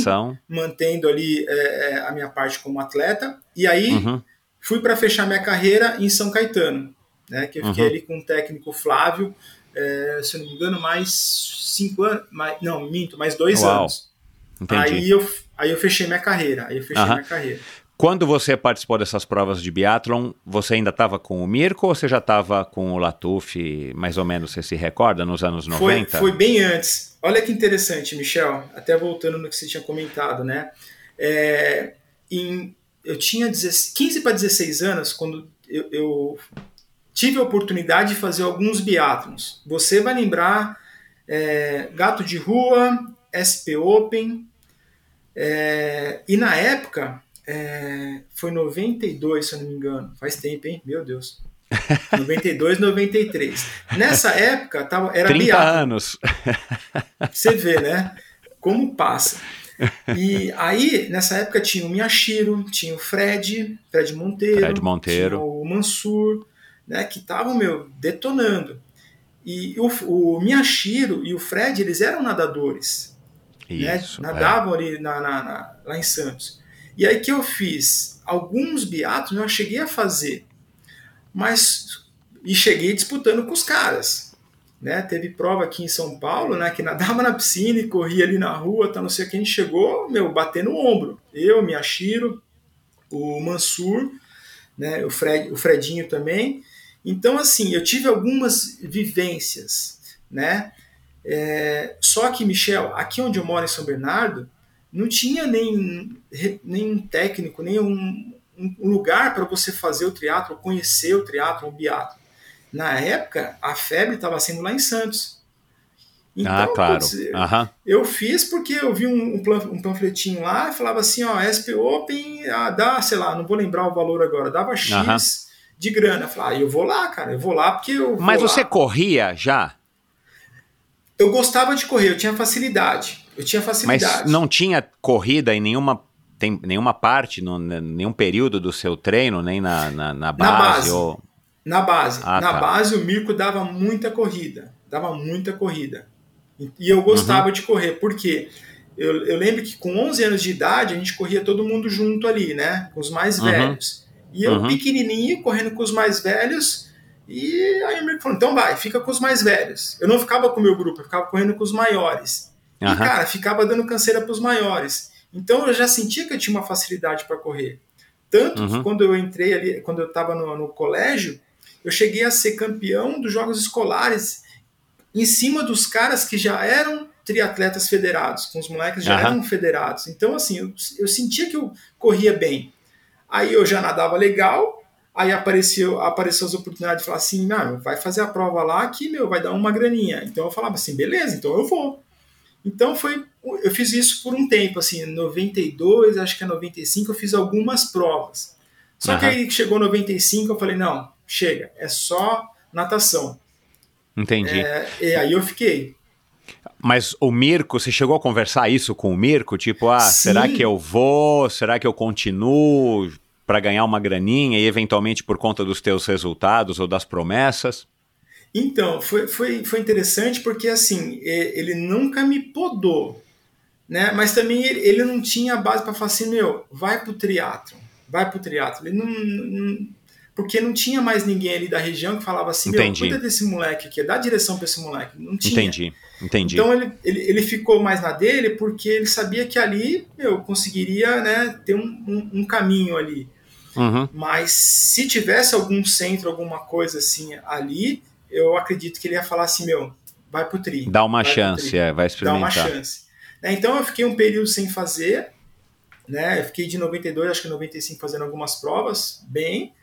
A: mantendo ali é, é, a minha parte como atleta. E aí uhum. fui para fechar minha carreira em São Caetano, né, que eu fiquei uhum. ali com o técnico Flávio, é, se eu não me engano, mais cinco anos, mais, não, minto, mais dois Uau. anos. Entendi. Aí eu, aí eu fechei minha carreira, aí eu fechei minha carreira.
I: Quando você participou dessas provas de biathlon, você ainda estava com o Mirko ou você já estava com o Latuf, mais ou menos, você se recorda, nos anos 90?
A: Foi, foi bem antes. Olha que interessante, Michel, até voltando no que você tinha comentado, né? É, em, eu tinha 15 para 16 anos quando eu, eu, tive a oportunidade de fazer alguns biatlons. Você vai lembrar é, Gato de Rua, SP Open, é, e na época é, foi 92, se eu não me engano. Faz tempo, hein? Meu Deus. 92, 93. Nessa época tava, era
I: 30 biatlo. anos.
A: Você vê, né? Como passa. E aí, nessa época, tinha o Miyashiro, tinha o Fred, Fred Monteiro,
I: Fred Monteiro.
A: tinha o Mansur, né? Que estavam, meu, detonando. E o, o Miyashiro e o Fred, eles eram nadadores. Né? Isso, né? Nadavam é. ali na, na, na, lá em Santos. E aí que eu fiz alguns biatos, eu cheguei a fazer, mas e cheguei disputando com os caras. Né? Teve prova aqui em São Paulo, né, que nadava na piscina e corria ali na rua, tá, não sei o que, a gente chegou, meu, bater no ombro. Eu, Miyashiro, o Mansur, né, o, Fred, o Fredinho também. Então, assim, eu tive algumas vivências, né? É, só que, Michel, aqui onde eu moro em São Bernardo, não tinha nem, nem um técnico, nem um, um lugar para você fazer o triatlo, conhecer o triatlo, o biatlo. Na época, a febre estava sendo lá em Santos. Então,
I: ah, claro.
A: putz,
I: Aham.
A: eu fiz porque eu vi um, um panfletinho lá e falava assim, ó, SP Open ah, dá, sei lá, não vou lembrar o valor agora, dava X
I: Aham.
A: de grana. Eu falei, ah, eu vou lá, cara, eu vou lá porque eu
I: Mas
A: lá.
I: você corria já?
A: Eu gostava de correr, eu tinha facilidade. Eu tinha
I: Mas
A: facilidade.
I: não tinha corrida em nenhuma, tem, nenhuma parte, no, nenhum período do seu treino, nem na, na, na base?
A: base.
I: Ou...
A: Na base.
I: Ah,
A: na
I: tá.
A: base, o Mirko dava muita corrida. Dava muita corrida. E eu gostava
I: Uhum.
A: de correr. Por quê? Eu, eu lembro que com 11 anos de idade, a gente corria todo mundo junto ali, né? Com os mais
I: Uhum.
A: velhos. E eu,
I: Uhum.
A: pequenininho, correndo com os mais velhos. E aí o Mirko falou, então vai, fica com os mais velhos. Eu não ficava com o meu grupo, eu ficava correndo com os maiores. E,
I: Aham.
A: cara, ficava dando canseira para os maiores. Então eu já sentia que eu tinha uma facilidade para correr. Tanto
I: Uhum.
A: que quando eu entrei ali, quando eu estava no, no colégio, eu cheguei a ser campeão dos Jogos Escolares em cima dos caras que já eram triatletas federados, com os moleques já
I: Aham.
A: eram federados. Então, assim, eu, eu sentia que eu corria bem. Aí eu já nadava legal, aí apareceu, apareceu as oportunidades de falar assim, não, vai fazer a prova lá que, meu, vai dar uma graninha. Então eu falava assim, beleza, então eu vou. Então foi, eu fiz isso por um tempo, assim, em 92, acho que é 95, eu fiz algumas provas. Só que
I: Aham.
A: aí chegou 95, eu falei, não, chega, é só natação.
I: Entendi.
A: É, e aí eu fiquei.
I: Mas o Mirko, você chegou a conversar isso com o Mirko? Tipo, ah,
A: Sim.
I: será que eu vou? Será que eu continuo para ganhar uma graninha e eventualmente por conta dos teus resultados ou das promessas?
A: Então, foi, foi, foi interessante porque, assim, ele nunca me podou, né? Mas também ele, ele não tinha base para falar assim, meu, vai pro triatlo, vai pro triatlo. Ele não, não- porque não tinha mais ninguém ali da região que falava assim, meu,
I: Entendi.
A: cuida desse moleque aqui, dá direção para esse moleque. Não tinha.
I: Entendi, entendi.
A: Então ele, ele, ele ficou mais na dele porque ele sabia que ali eu conseguiria né, ter um, um, um caminho ali.
I: Uhum.
A: Mas se tivesse algum centro, alguma coisa assim ali, eu acredito que ele ia falar assim, meu, vai pro tri.
I: Dá uma chance, é, vai
A: Dá uma
I: experimentar.
A: chance. Né, Então eu fiquei um período sem fazer, né? Eu fiquei de 92, acho que 95 fazendo algumas provas, bem.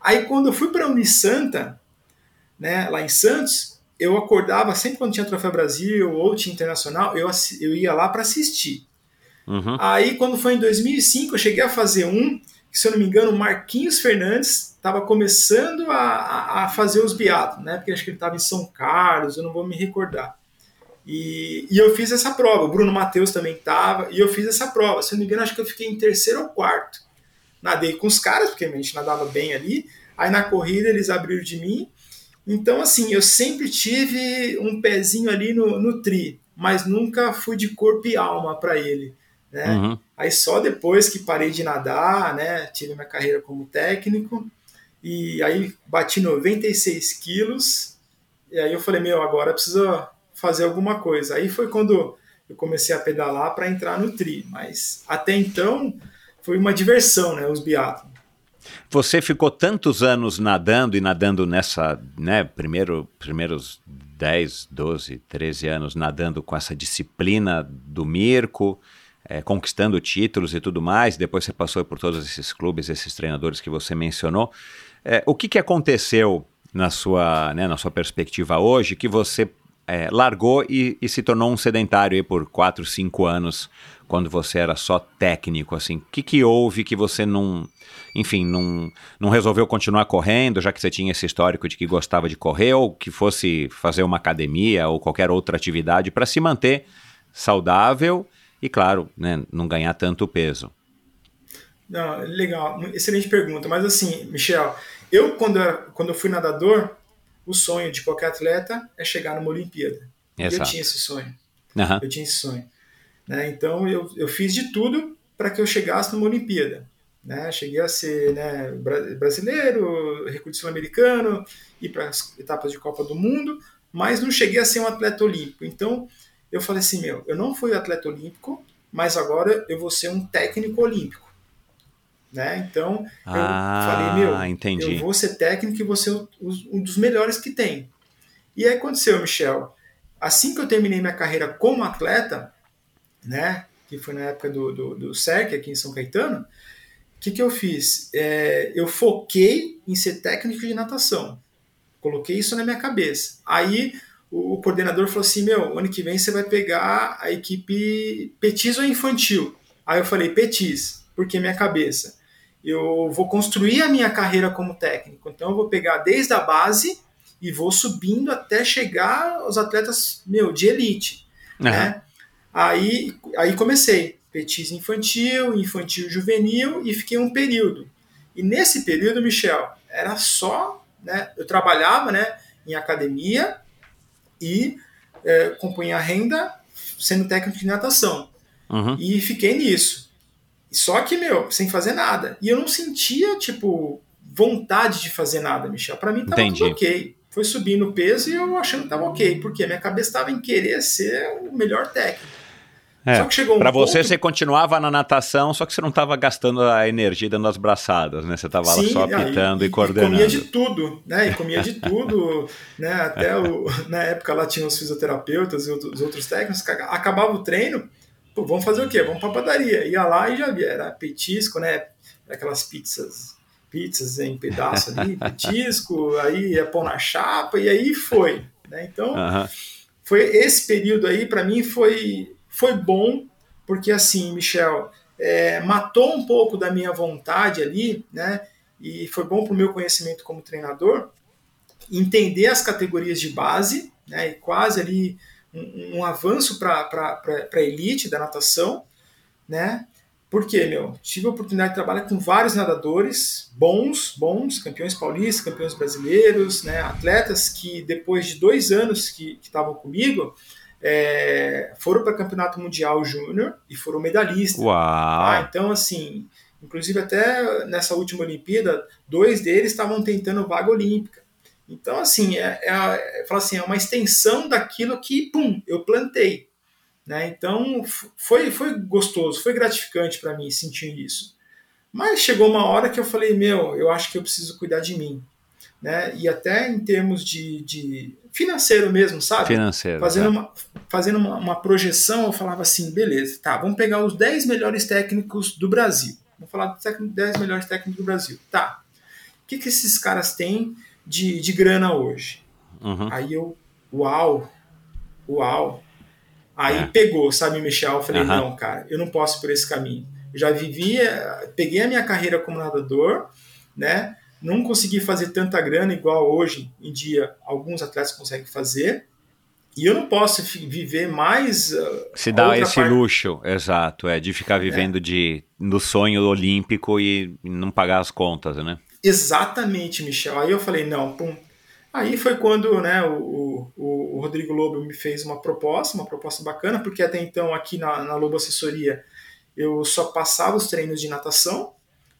A: Aí quando eu fui para Unisanta, né, lá em Santos, eu acordava sempre quando tinha Troféu Brasil ou tinha Internacional, eu, eu ia lá para assistir.
I: Uhum.
A: Aí, quando foi em 2005, eu cheguei a fazer um, se eu não me engano, Marquinhos Fernandes estava começando a, a- a fazer os biatos, né? Porque acho que ele estava em São Carlos, eu não vou me recordar. E, e eu fiz essa prova, o Bruno Matheus também estava, e eu fiz essa prova. Se eu não me engano, acho que eu fiquei em terceiro ou quarto. Nadei com os caras, porque a gente nadava bem ali. Aí na corrida eles abriram de mim. Então, assim, eu sempre tive um pezinho ali no, no tri, mas nunca fui de corpo e alma para ele. Né?
I: Uhum.
A: Aí só depois que parei de nadar, né, tive minha carreira como técnico, e aí bati 96 quilos, e aí eu falei, meu, agora eu preciso fazer alguma coisa. Aí foi quando eu comecei a pedalar para entrar no tri, mas até então foi uma diversão, né, os biatlos.
I: Você ficou tantos anos nadando e nadando nessa, né, primeiro, primeiros 10, 12, 13 anos nadando com essa disciplina do Mirko, é, conquistando títulos e tudo mais, depois você passou por todos esses clubes, esses treinadores que você mencionou. É, o que, que aconteceu na sua, né, na sua perspectiva hoje que você é, largou e, e se tornou um sedentário por 4, 5 anos, quando você era só técnico, assim? O que, que houve que você não, enfim, não, não resolveu continuar correndo, já que você tinha esse histórico de que gostava de correr, ou que fosse fazer uma academia ou qualquer outra atividade para se manter saudável e, claro, né, não ganhar tanto peso?
A: Não, legal, excelente pergunta. Mas assim, Michel, eu quando, eu, quando eu fui nadador, o sonho de qualquer atleta é chegar numa Olimpíada.
I: Exato.
A: Eu tinha esse sonho.
I: Uhum.
A: Eu tinha esse sonho. Né? Então eu, eu fiz de tudo para que eu chegasse numa Olimpíada. Né? Cheguei a ser né, brasileiro, recorde sul-americano, ir para as etapas de Copa do Mundo, mas não cheguei a ser um atleta olímpico. Então eu falei assim: meu, eu não fui atleta olímpico, mas agora eu vou ser um técnico olímpico. Né? Então eu
I: ah,
A: falei: meu,
I: entendi.
A: eu vou ser técnico e vou ser um dos melhores que tem. E aí aconteceu, Michel. Assim que eu terminei minha carreira como atleta, né, que foi na época do, do, do CERC aqui em São Caetano, o que, que eu fiz? É, eu foquei em ser técnico de natação. Coloquei isso na minha cabeça. Aí o coordenador falou assim: Meu, ano que vem você vai pegar a equipe Petis ou infantil? Aí eu falei: Petis, porque minha cabeça. Eu vou construir a minha carreira como técnico, então eu vou pegar desde a base e vou subindo até chegar aos atletas, meu, de elite. Uhum. Né? Aí, aí comecei, petis infantil, infantil juvenil e fiquei um período. E nesse período, Michel, era só, né, eu trabalhava né, em academia e é, compunha renda sendo técnico de natação. Uhum. E fiquei nisso. Só que, meu, sem fazer nada. E eu não sentia, tipo, vontade de fazer nada, Michel. Para mim tava Entendi. tudo ok foi subindo o peso e eu achando que estava ok, porque minha cabeça estava em querer ser o melhor técnico.
I: É, só que chegou um Para você, você continuava na natação, só que você não estava gastando a energia dando as braçadas, né? Você estava lá só apitando e, e, coordenando.
A: E comia de tudo, né? E comia de tudo, né? Até o, na época lá tinha os fisioterapeutas e os outros técnicos, acabava o treino, pô, vamos fazer o quê? Vamos para padaria. Ia lá e já via, era petisco, né? Aquelas pizzas pizzas em pedaço ali, petisco, aí é pão na chapa, e aí foi. Né? Então, foi esse período aí, para mim, foi, foi bom, porque assim, Michel, é, matou um pouco da minha vontade ali, né? E foi bom para o meu conhecimento como treinador, entender as categorias de base, né? E quase ali um, um avanço para a elite da natação, né? Porque, meu, tive a oportunidade de trabalhar com vários nadadores bons, bons, campeões paulistas, campeões brasileiros, né, atletas que depois de dois anos que estavam comigo, é, foram para o Campeonato Mundial Júnior e foram medalhistas.
I: Ah,
A: então, assim, inclusive até nessa última Olimpíada, dois deles estavam tentando vaga olímpica. Então, assim, é, é, é, assim, é uma extensão daquilo que, pum, eu plantei. Né? Então foi, foi gostoso, foi gratificante para mim sentir isso. Mas chegou uma hora que eu falei: meu, eu acho que eu preciso cuidar de mim. Né? E até em termos de, de financeiro mesmo, sabe?
I: Financeiro.
A: Fazendo, é. uma, fazendo uma, uma, projeção, eu falava assim: beleza, tá, vamos pegar os 10 melhores técnicos do Brasil. Vamos falar dos 10 melhores técnicos do Brasil. Tá. O que, que esses caras têm de, de grana hoje? Uhum. Aí eu, uau, uau. Aí é. pegou, sabe, Michel? Eu falei, uhum. não, cara, eu não posso ir por esse caminho. Eu já vivia, peguei a minha carreira como nadador, né? Não consegui fazer tanta grana igual hoje em dia alguns atletas conseguem fazer. E eu não posso viver mais. Uh,
I: Se dá esse parte... luxo, exato, é de ficar é. vivendo é. de no sonho olímpico e não pagar as contas, né?
A: Exatamente, Michel. Aí eu falei, não, pum, Aí foi quando né, o, o, o, Rodrigo Lobo me fez uma proposta, uma proposta bacana, porque até então aqui na, na Lobo Assessoria eu só passava os treinos de natação,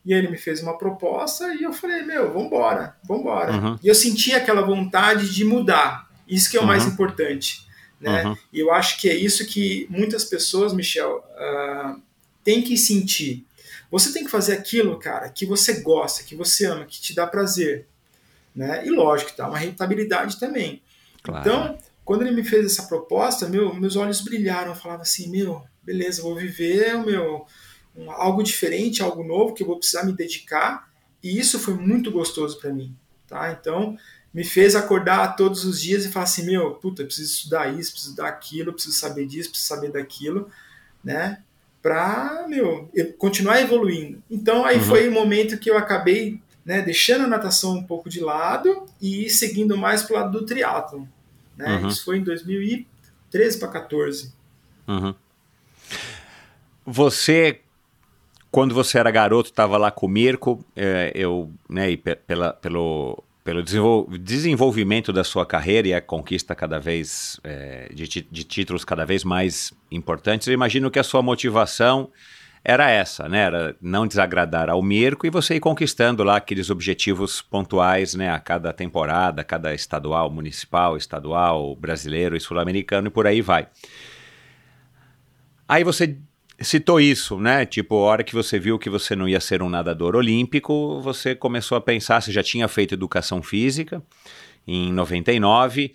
A: e ele me fez uma proposta e eu falei, meu, vambora, vambora. Uhum. E eu senti aquela vontade de mudar, isso que é o uhum. mais importante. Né? Uhum. E eu acho que é isso que muitas pessoas, Michel, uh, têm que sentir. Você tem que fazer aquilo, cara, que você gosta, que você ama, que te dá prazer. Né? E lógico, tá uma rentabilidade também. Claro. Então, quando ele me fez essa proposta, meu, meus olhos brilharam. Eu falava assim, meu, beleza, vou viver o meu algo diferente, algo novo que eu vou precisar me dedicar. E isso foi muito gostoso para mim, tá? Então, me fez acordar todos os dias e falar assim, meu, puta, preciso estudar isso, preciso estudar aquilo, preciso saber disso, preciso saber daquilo, né? Pra, meu, continuar evoluindo. Então, aí uhum. foi o momento que eu acabei né, deixando a natação um pouco de lado e seguindo mais para o lado do triatlon. Né? Uhum. Isso foi em 2013 para 14.
I: Uhum. Você, quando você era garoto, estava lá com o Mirko, é, eu, né, e pela, pelo, pelo desenvolvimento da sua carreira e a conquista cada vez é, de, de títulos cada vez mais importantes, eu imagino que a sua motivação era essa, né? Era não desagradar ao Mirko e você ir conquistando lá aqueles objetivos pontuais, né? A cada temporada, cada estadual, municipal, estadual, brasileiro e sul-americano e por aí vai. Aí você citou isso, né? Tipo, a hora que você viu que você não ia ser um nadador olímpico, você começou a pensar, você já tinha feito educação física em 99,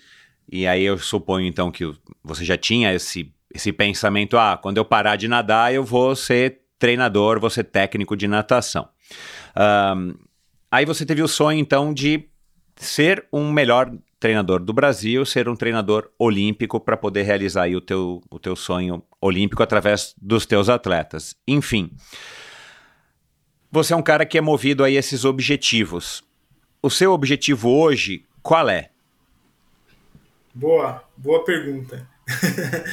I: e aí eu suponho então que você já tinha esse esse pensamento, ah, quando eu parar de nadar, eu vou ser treinador, vou ser técnico de natação. Um, aí você teve o sonho, então, de ser um melhor treinador do Brasil, ser um treinador olímpico para poder realizar o teu, o teu sonho olímpico através dos teus atletas. Enfim, você é um cara que é movido a esses objetivos. O seu objetivo hoje, qual é?
A: Boa, boa pergunta.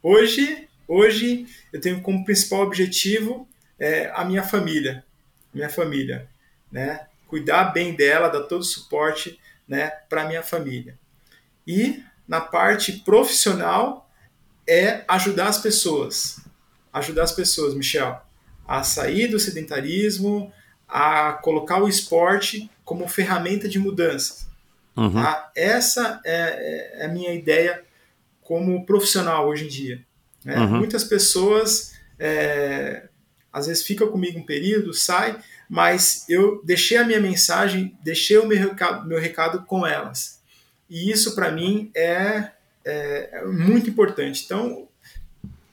A: hoje, hoje eu tenho como principal objetivo é, a minha família, minha família, né? Cuidar bem dela, dar todo o suporte, né, para minha família. E na parte profissional é ajudar as pessoas, ajudar as pessoas, Michel, a sair do sedentarismo, a colocar o esporte como ferramenta de mudança. Uhum. Tá? Essa é, é, a minha ideia como profissional hoje em dia. Né? Uhum. Muitas pessoas é, às vezes ficam comigo um período, sai, mas eu deixei a minha mensagem, deixei o meu recado, meu recado com elas. E isso para mim é, é, é muito importante. Então,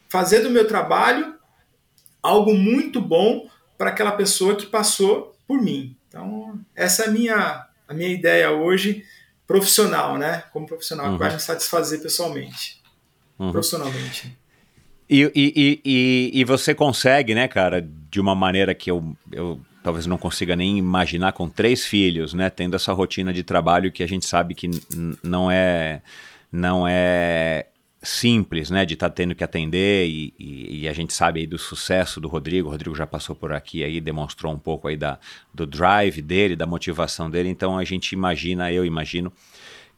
A: fazer do meu trabalho algo muito bom para aquela pessoa que passou por mim. Então, essa é a minha, a minha ideia hoje profissional, né? Como profissional, uhum. que vai me satisfazer pessoalmente, uhum. profissionalmente.
I: E, e, e, e, você consegue, né, cara, de uma maneira que eu, eu talvez não consiga nem imaginar com três filhos, né, tendo essa rotina de trabalho que a gente sabe que não é não é simples, né, de estar tá tendo que atender e, e, e, a gente sabe aí do sucesso do Rodrigo, o Rodrigo já passou por aqui aí, demonstrou um pouco aí da, do drive dele, da motivação dele, então a gente imagina, eu imagino,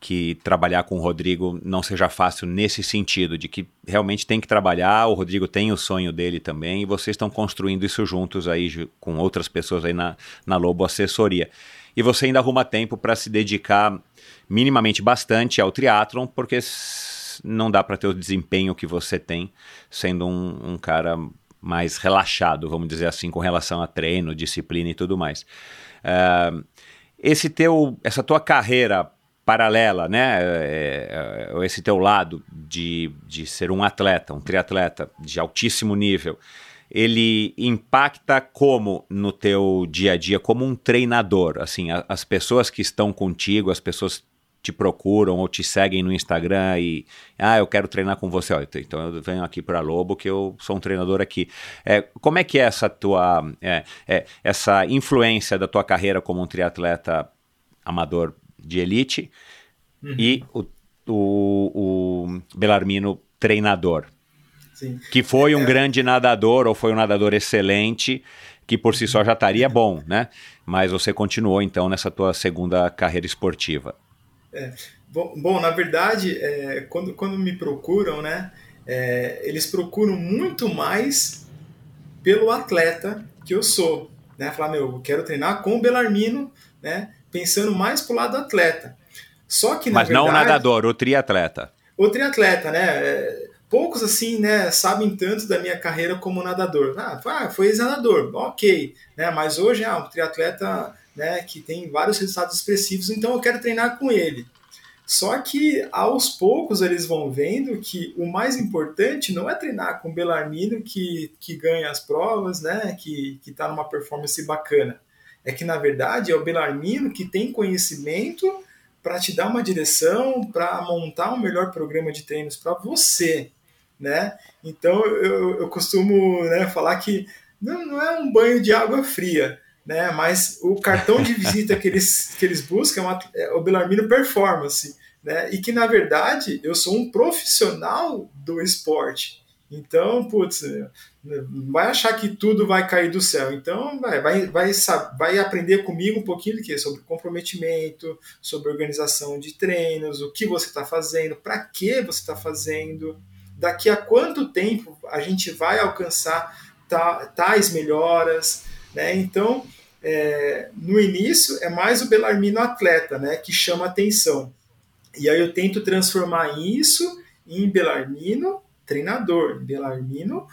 I: que trabalhar com o Rodrigo não seja fácil nesse sentido, de que realmente tem que trabalhar, o Rodrigo tem o sonho dele também, e vocês estão construindo isso juntos aí com outras pessoas aí na, na Lobo Assessoria. E você ainda arruma tempo para se dedicar minimamente bastante ao triatlon, porque não dá para ter o desempenho que você tem sendo um, um cara mais relaxado, vamos dizer assim, com relação a treino, disciplina e tudo mais. Uh, esse teu, essa tua carreira paralela, né? É, é, esse teu lado de, de ser um atleta, um triatleta de altíssimo nível, ele impacta como no teu dia a dia, como um treinador? Assim, a, as pessoas que estão contigo, as pessoas te procuram ou te seguem no Instagram e ah, eu quero treinar com você, então eu venho aqui para Lobo que eu sou um treinador aqui. É, como é que é essa tua é, é, essa influência da tua carreira como um triatleta amador de elite uhum. e o, o, o Belarmino treinador. Sim. Que foi um é. grande nadador ou foi um nadador excelente, que por si só já estaria bom, né? Mas você continuou então nessa tua segunda carreira esportiva.
A: É. Bom, bom, na verdade, é, quando, quando me procuram, né? É, eles procuram muito mais pelo atleta que eu sou, né? Falar, meu, eu quero treinar com o Belarmino, né? Pensando mais pro lado do atleta. Só que,
I: Mas verdade, não o nadador, o triatleta.
A: O triatleta, né? É, poucos, assim, né, sabem tanto da minha carreira como nadador. Ah, ah foi ex-nadador, ok. Né? Mas hoje é um triatleta né, que tem vários resultados expressivos, então eu quero treinar com ele. Só que aos poucos eles vão vendo que o mais importante não é treinar com o Belarmino que, que ganha as provas, né, que está numa performance bacana. É que, na verdade, é o Belarmino que tem conhecimento para te dar uma direção, para montar um melhor programa de treinos para você, né? Então, eu, eu costumo né, falar que não, não é um banho de água fria, né? Mas o cartão de visita que eles, que eles buscam é, é o Belarmino Performance, né? E que, na verdade, eu sou um profissional do esporte. Então, putz, vai achar que tudo vai cair do céu. Então, vai, vai, vai, vai aprender comigo um pouquinho de quê? Sobre comprometimento, sobre organização de treinos, o que você está fazendo, para que você está fazendo, daqui a quanto tempo a gente vai alcançar tais melhoras. Né? Então, é, no início é mais o Belarmino atleta né, que chama atenção. E aí eu tento transformar isso em Belarmino treinador, Belarmino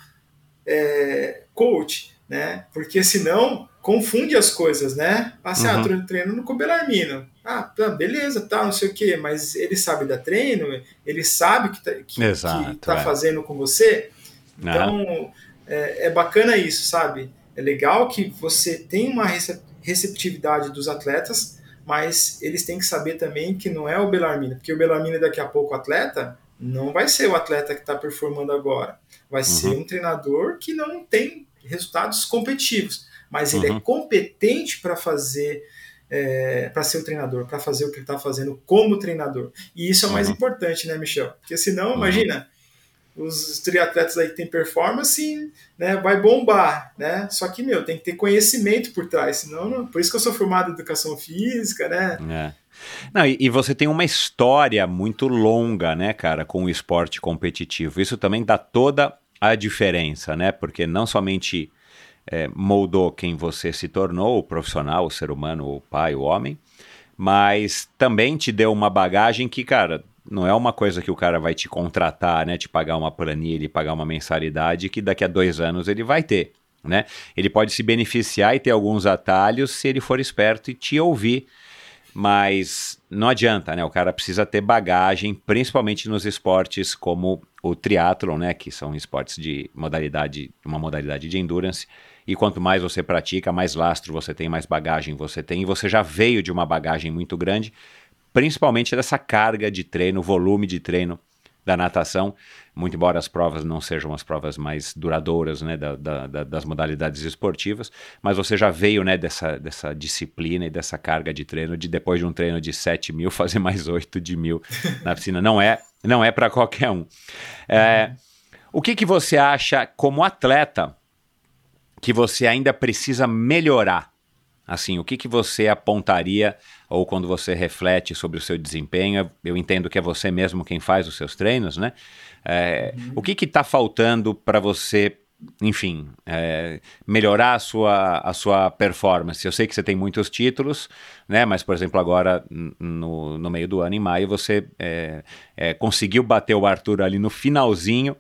A: é, coach, né? Porque senão confunde as coisas, né? Passa, ah, uhum. ah, treinando com o Belarmino. Ah, tá, beleza, tá, não sei o quê, mas ele sabe da treino, ele sabe que tá, que, Exato, que tá é. fazendo com você. Então, uhum. é, é bacana isso, sabe? É legal que você tem uma receptividade dos atletas, mas eles têm que saber também que não é o Belarmina, porque o Belarmina daqui a pouco atleta não vai ser o atleta que está performando agora, vai uhum. ser um treinador que não tem resultados competitivos, mas ele é uhum. competente para fazer é, para ser o treinador, para fazer o que ele está fazendo como treinador. E isso é o mais uhum. importante, né, Michel? Porque senão, uhum. imagina, os triatletas aí tem performance, né, vai bombar, né? Só que, meu, tem que ter conhecimento por trás, senão, não, por isso que eu sou formado em educação física, né?
I: É. Não, e, e, você tem uma história muito longa, né, cara, com o esporte competitivo. Isso também dá toda a diferença, né? Porque não somente é, moldou quem você se tornou, o profissional, o ser humano, o pai, o homem, mas também te deu uma bagagem que, cara, não é uma coisa que o cara vai te contratar, né? Te pagar uma planilha, pagar uma mensalidade que daqui a dois anos ele vai ter, né? Ele pode se beneficiar e ter alguns atalhos se ele for esperto e te ouvir, mas não adianta, né? O cara precisa ter bagagem, principalmente nos esportes como o triatlon, né? Que são esportes de modalidade, uma modalidade de endurance. E quanto mais você pratica, mais lastro você tem, mais bagagem você tem. E você já veio de uma bagagem muito grande principalmente dessa carga de treino, volume de treino da natação, muito embora as provas não sejam as provas mais duradouras né, da, da, da, das modalidades esportivas, mas você já veio né, dessa, dessa disciplina e dessa carga de treino, de depois de um treino de 7 mil, fazer mais 8 de mil na piscina. Não é, não é para qualquer um. É, o que, que você acha como atleta que você ainda precisa melhorar? Assim, o que, que você apontaria ou quando você reflete sobre o seu desempenho, eu entendo que é você mesmo quem faz os seus treinos, né? É, uhum. O que está faltando para você enfim, é, melhorar a sua, a sua performance. Eu sei que você tem muitos títulos, né? Mas, por exemplo, agora no, no meio do ano, em maio, você é, é, conseguiu bater o Arthur ali no finalzinho,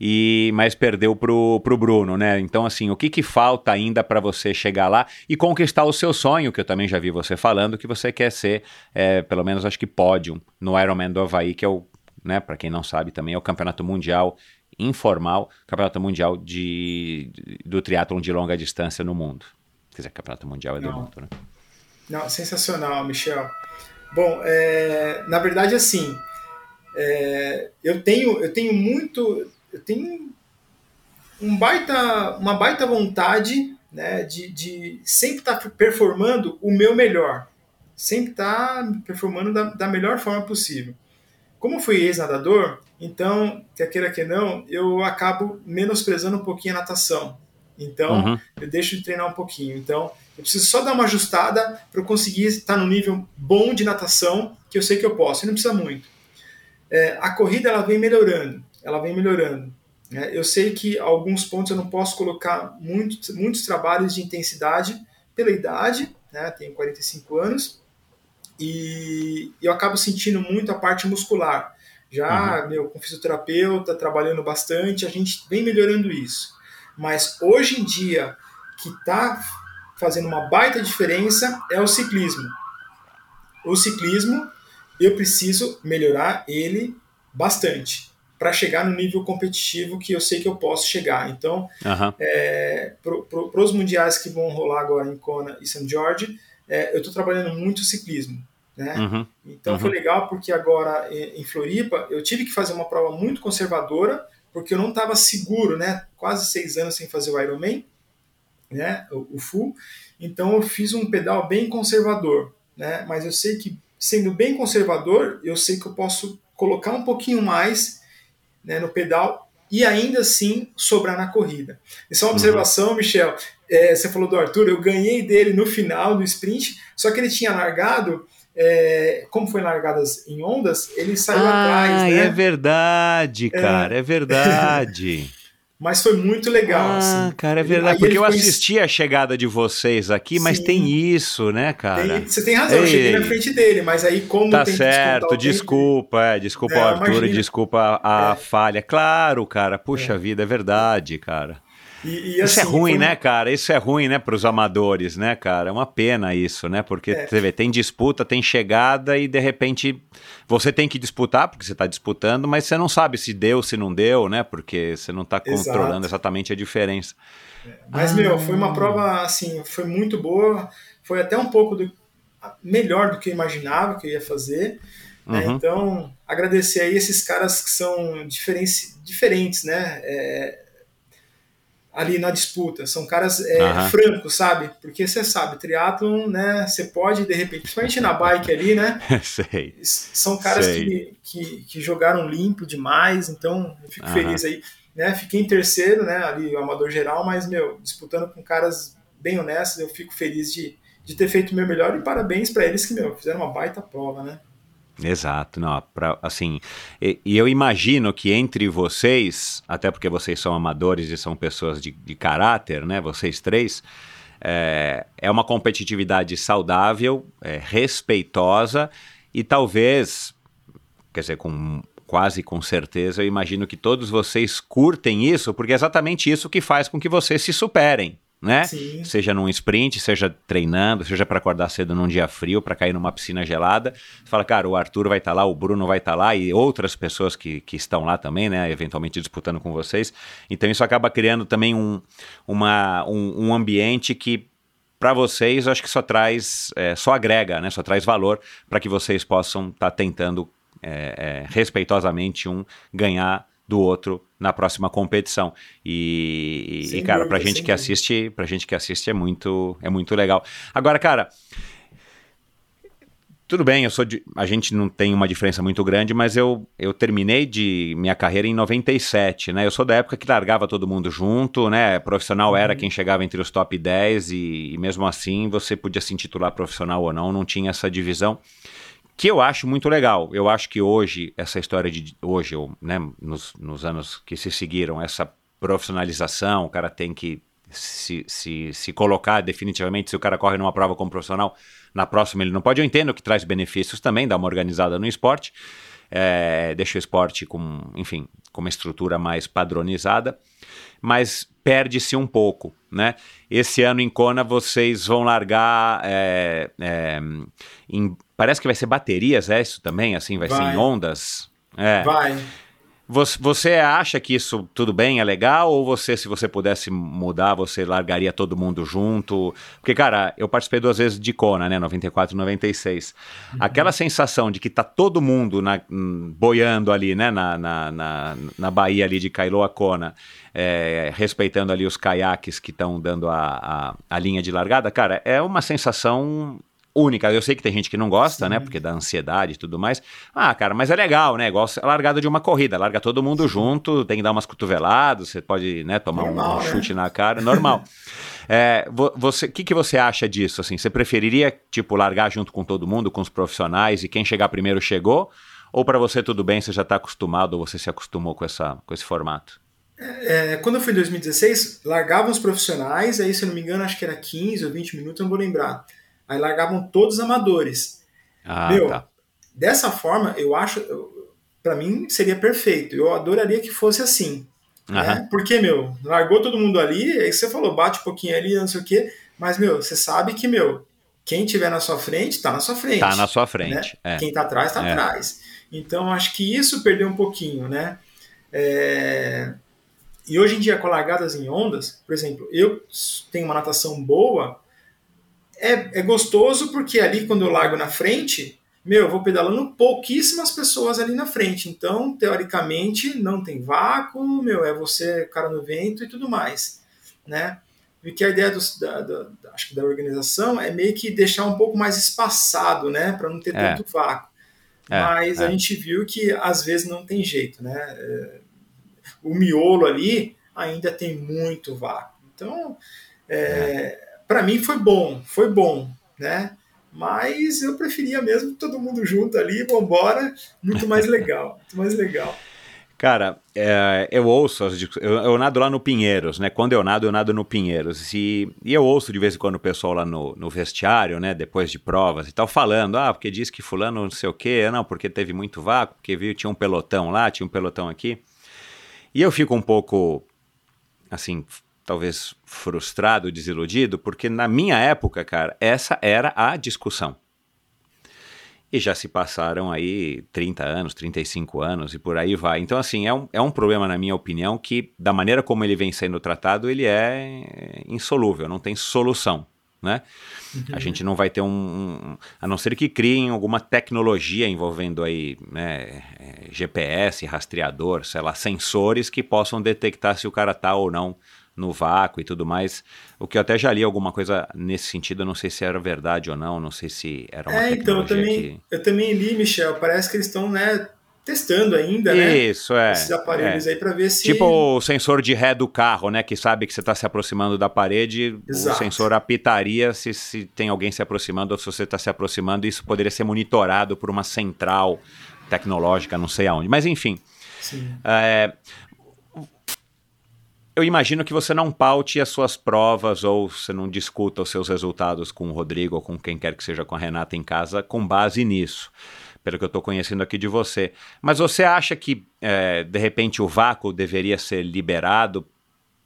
I: e mas perdeu pro, pro Bruno, né? Então, assim, o que, que falta ainda para você chegar lá e conquistar o seu sonho, que eu também já vi você falando, que você quer ser, é, pelo menos acho que pódio no Ironman do Havaí, que é o né, para quem não sabe também, é o campeonato mundial informal campeonato mundial de, do triatlon de longa distância no mundo. Quer dizer, campeonato mundial é do Não. mundo, né?
A: Não, sensacional, Michel. Bom, é, na verdade, assim, é, eu tenho, eu tenho muito, eu tenho um baita, uma baita vontade, né, de, de sempre estar tá performando o meu melhor, sempre estar tá performando da, da melhor forma possível. Como fui ex-nadador, então, quer queira que não, eu acabo menosprezando um pouquinho a natação. Então, uhum. eu deixo de treinar um pouquinho. Então, eu preciso só dar uma ajustada para eu conseguir estar no nível bom de natação, que eu sei que eu posso, e não precisa muito. É, a corrida ela vem melhorando, ela vem melhorando. Né? Eu sei que alguns pontos eu não posso colocar muitos, muitos trabalhos de intensidade pela idade, né? tenho 45 anos, e eu acabo sentindo muito a parte muscular. Já uhum. meu, com fisioterapeuta, trabalhando bastante, a gente vem melhorando isso. Mas hoje em dia, que está fazendo uma baita diferença é o ciclismo. O ciclismo, eu preciso melhorar ele bastante para chegar no nível competitivo que eu sei que eu posso chegar. Então, uhum. é, para pro, os mundiais que vão rolar agora em Kona e St. George, é, eu estou trabalhando muito ciclismo. Né? Uhum. Então uhum. foi legal porque agora em Floripa eu tive que fazer uma prova muito conservadora porque eu não estava seguro, né? Quase seis anos sem fazer o Ironman, né? O, o full. Então eu fiz um pedal bem conservador, né? Mas eu sei que sendo bem conservador, eu sei que eu posso colocar um pouquinho mais né, no pedal e ainda assim sobrar na corrida. Isso é uma uhum. observação, Michel. É, você falou do Arthur, eu ganhei dele no final do sprint, só que ele tinha largado é, como foi largadas em ondas, ele saiu ah, atrás. Né?
I: É verdade, cara, é, é verdade.
A: mas foi muito legal. Ah,
I: assim. cara, é verdade. Aí porque eu assisti a chegada de vocês aqui, mas Sim. tem isso, né, cara?
A: Tem, você tem razão, Ei. eu cheguei na frente dele, mas aí como
I: tá certo, desculpa, é, desculpa é, o Arthur, desculpa a, a é. falha. Claro, cara, puxa é. vida, é verdade, cara. E, e, assim, isso é assim, ruim, foi... né, cara? Isso é ruim, né, para os amadores, né, cara? É uma pena isso, né? Porque é. você vê, tem disputa, tem chegada e de repente você tem que disputar, porque você está disputando, mas você não sabe se deu, se não deu, né? Porque você não está controlando exatamente a diferença.
A: É. Mas, ah. meu, foi uma prova, assim, foi muito boa. Foi até um pouco do. melhor do que eu imaginava que eu ia fazer. Né?
I: Uhum.
A: Então, agradecer aí esses caras que são diferentes, diferentes né? É, ali na disputa. São caras é,
I: Aham.
A: francos, sabe? Porque você sabe, triatlon, né? Você pode, de repente, principalmente na bike ali, né?
I: Sei.
A: S- São caras
I: Sei.
A: que, que, que jogaram limpo demais, então eu fico
I: Aham.
A: feliz aí. Né? Fiquei em terceiro, né? Ali o amador geral, mas, meu, disputando com caras bem honestos, eu fico feliz de, de ter feito o meu melhor e parabéns para eles que, meu, fizeram uma baita prova, né?
I: Exato, não, pra, assim, e, e eu imagino que entre vocês, até porque vocês são amadores e são pessoas de, de caráter, né, vocês três, é, é uma competitividade saudável, é, respeitosa e talvez, quer dizer, com quase com certeza, eu imagino que todos vocês curtem isso, porque é exatamente isso que faz com que vocês se superem, né?
A: Sim.
I: Seja num sprint, seja treinando, seja para acordar cedo num dia frio, para cair numa piscina gelada. Você fala, cara, o Arthur vai estar lá, o Bruno vai estar lá e outras pessoas que, que estão lá também, né? Eventualmente disputando com vocês. Então isso acaba criando também um, uma, um, um ambiente que para vocês, eu acho que só traz, é, só agrega, né? Só traz valor para que vocês possam estar tentando é, é, respeitosamente um ganhar do outro na próxima competição. E, e, cara, pra gente que
A: dúvida.
I: assiste, pra gente que assiste é muito, é muito legal. Agora, cara, tudo bem, eu sou de, a gente não tem uma diferença muito grande, mas eu, eu terminei de minha carreira em 97, né? Eu sou da época que largava todo mundo junto, né? Profissional era quem chegava entre os top 10 e, e mesmo assim você podia se intitular profissional ou não, não tinha essa divisão que eu acho muito legal. Eu acho que hoje, essa história de. Hoje, ou, né, nos, nos anos que se seguiram, essa profissionalização, o cara tem que se, se, se colocar definitivamente. Se o cara corre numa prova como profissional, na próxima ele não pode. Eu entendo que traz benefícios também, dá uma organizada no esporte, é, deixa o esporte com, enfim, com uma estrutura mais padronizada, mas perde-se um pouco, né? Esse ano em Kona vocês vão largar é, é, em, parece que vai ser baterias, é isso também, assim, vai, ser
A: Vai.
I: em ondas. É.
A: Vai.
I: Você, você acha que isso tudo bem, é legal? Ou você, se você pudesse mudar, você largaria todo mundo junto? Porque, cara, eu participei duas vezes de Kona, né? 94 e 96. Aquela sensação de que tá todo mundo na, hum, boiando ali, né? Na, na, na, na Bahia ali de Kailoa Kona, é, respeitando ali os caiaques que estão dando a, a, a linha de largada. Cara, é uma sensação única. Eu sei que tem gente que não gosta, né? Porque da ansiedade e tudo mais. Ah, cara, mas é legal, né? Igual a largada de uma corrida. Larga todo mundo junto, tem que dar umas cotoveladas, você pode, né, tomar um-
A: Normal,
I: um,
A: né?
I: chute na cara. Normal. É, vo- você, o que, que você acha disso? Assim, você preferiria, tipo, largar junto com todo mundo, com os profissionais, e quem chegar primeiro chegou? Ou para você tudo bem, você já está acostumado, ou você se acostumou com, essa, com esse formato?
A: É, quando eu fui em 2016, largavam os profissionais, aí se eu não me engano, acho que era 15 ou 20 minutos, eu não vou lembrar. Aí largavam todos os amadores.
I: Ah,
A: Meu,
I: tá.
A: Dessa forma, eu acho, para mim seria perfeito. Eu adoraria que fosse assim.
I: Aham.
A: né? Porque, meu, largou todo mundo ali, aí você falou, bate um pouquinho ali, não sei o quê, mas, meu, você sabe que, meu, quem tiver na sua frente, tá na sua frente.
I: Tá na sua frente.
A: né?
I: É.
A: Quem tá atrás, tá
I: É.
A: atrás. Então, acho que isso perdeu um pouquinho, né? É, E hoje em dia, com largadas em ondas, por exemplo, eu tenho uma natação boa, é, é gostoso porque ali, quando eu largo na frente, meu, eu vou pedalando pouquíssimas pessoas ali na frente. Então, teoricamente, não tem vácuo, meu, é você, cara no vento e tudo mais, né? E que a ideia dos- da, da- acho que da organização é meio que deixar um pouco mais espaçado, né? Para não ter
I: É.
A: tanto vácuo.
I: É,
A: Mas
I: é.
A: a gente viu que às vezes não tem jeito, né? É, O miolo ali ainda tem muito vácuo. Então, para mim foi bom, foi bom, né? Mas eu preferia mesmo todo mundo junto ali, vambora, muito mais legal, muito mais legal.
I: Cara, é, eu ouço, as eu, eu nado lá no Pinheiros, né? Quando eu nado, eu nado no Pinheiros. E, e eu ouço de vez em quando o pessoal lá no, no vestiário, né? Depois de provas e tal, falando, ah, porque diz que fulano não sei o quê, não, porque teve muito vácuo, porque viu, tinha um pelotão lá, tinha um pelotão aqui. E eu fico um pouco, assim, talvez frustrado, desiludido, porque na minha época, cara, essa era a discussão. E já se passaram aí 30 anos, 35 anos e por aí vai. Então, assim, é um, é um problema, na minha opinião, que da maneira como ele vem sendo tratado, ele é insolúvel, não tem solução, né? Uhum. A gente não vai ter um, um, A não ser que criem alguma tecnologia envolvendo aí, né, é, GPS, rastreador, sei lá, sensores que possam detectar se o cara tá ou não no vácuo e tudo mais. O que eu até já li alguma coisa nesse sentido, eu não sei se era verdade ou não, não sei se era uma
A: é, então, eu também,
I: que...
A: eu também li, Michel, parece que eles estão, né, testando ainda,
I: né? Isso, é.
A: Esses aparelhos é. aí para ver se.
I: Tipo o sensor de ré do carro, né? Que sabe que você está se aproximando da parede, Exato. o sensor apitaria se, se tem alguém se aproximando ou se você está se aproximando. Isso poderia ser monitorado por uma central tecnológica, não sei aonde. Mas enfim. É, eu imagino que você não paute as suas provas ou você não discuta os seus resultados com o Rodrigo ou com quem quer que seja com a Renata em casa com base nisso pelo que eu estou conhecendo aqui de você. Mas você acha que, é, de repente, o vácuo deveria ser liberado,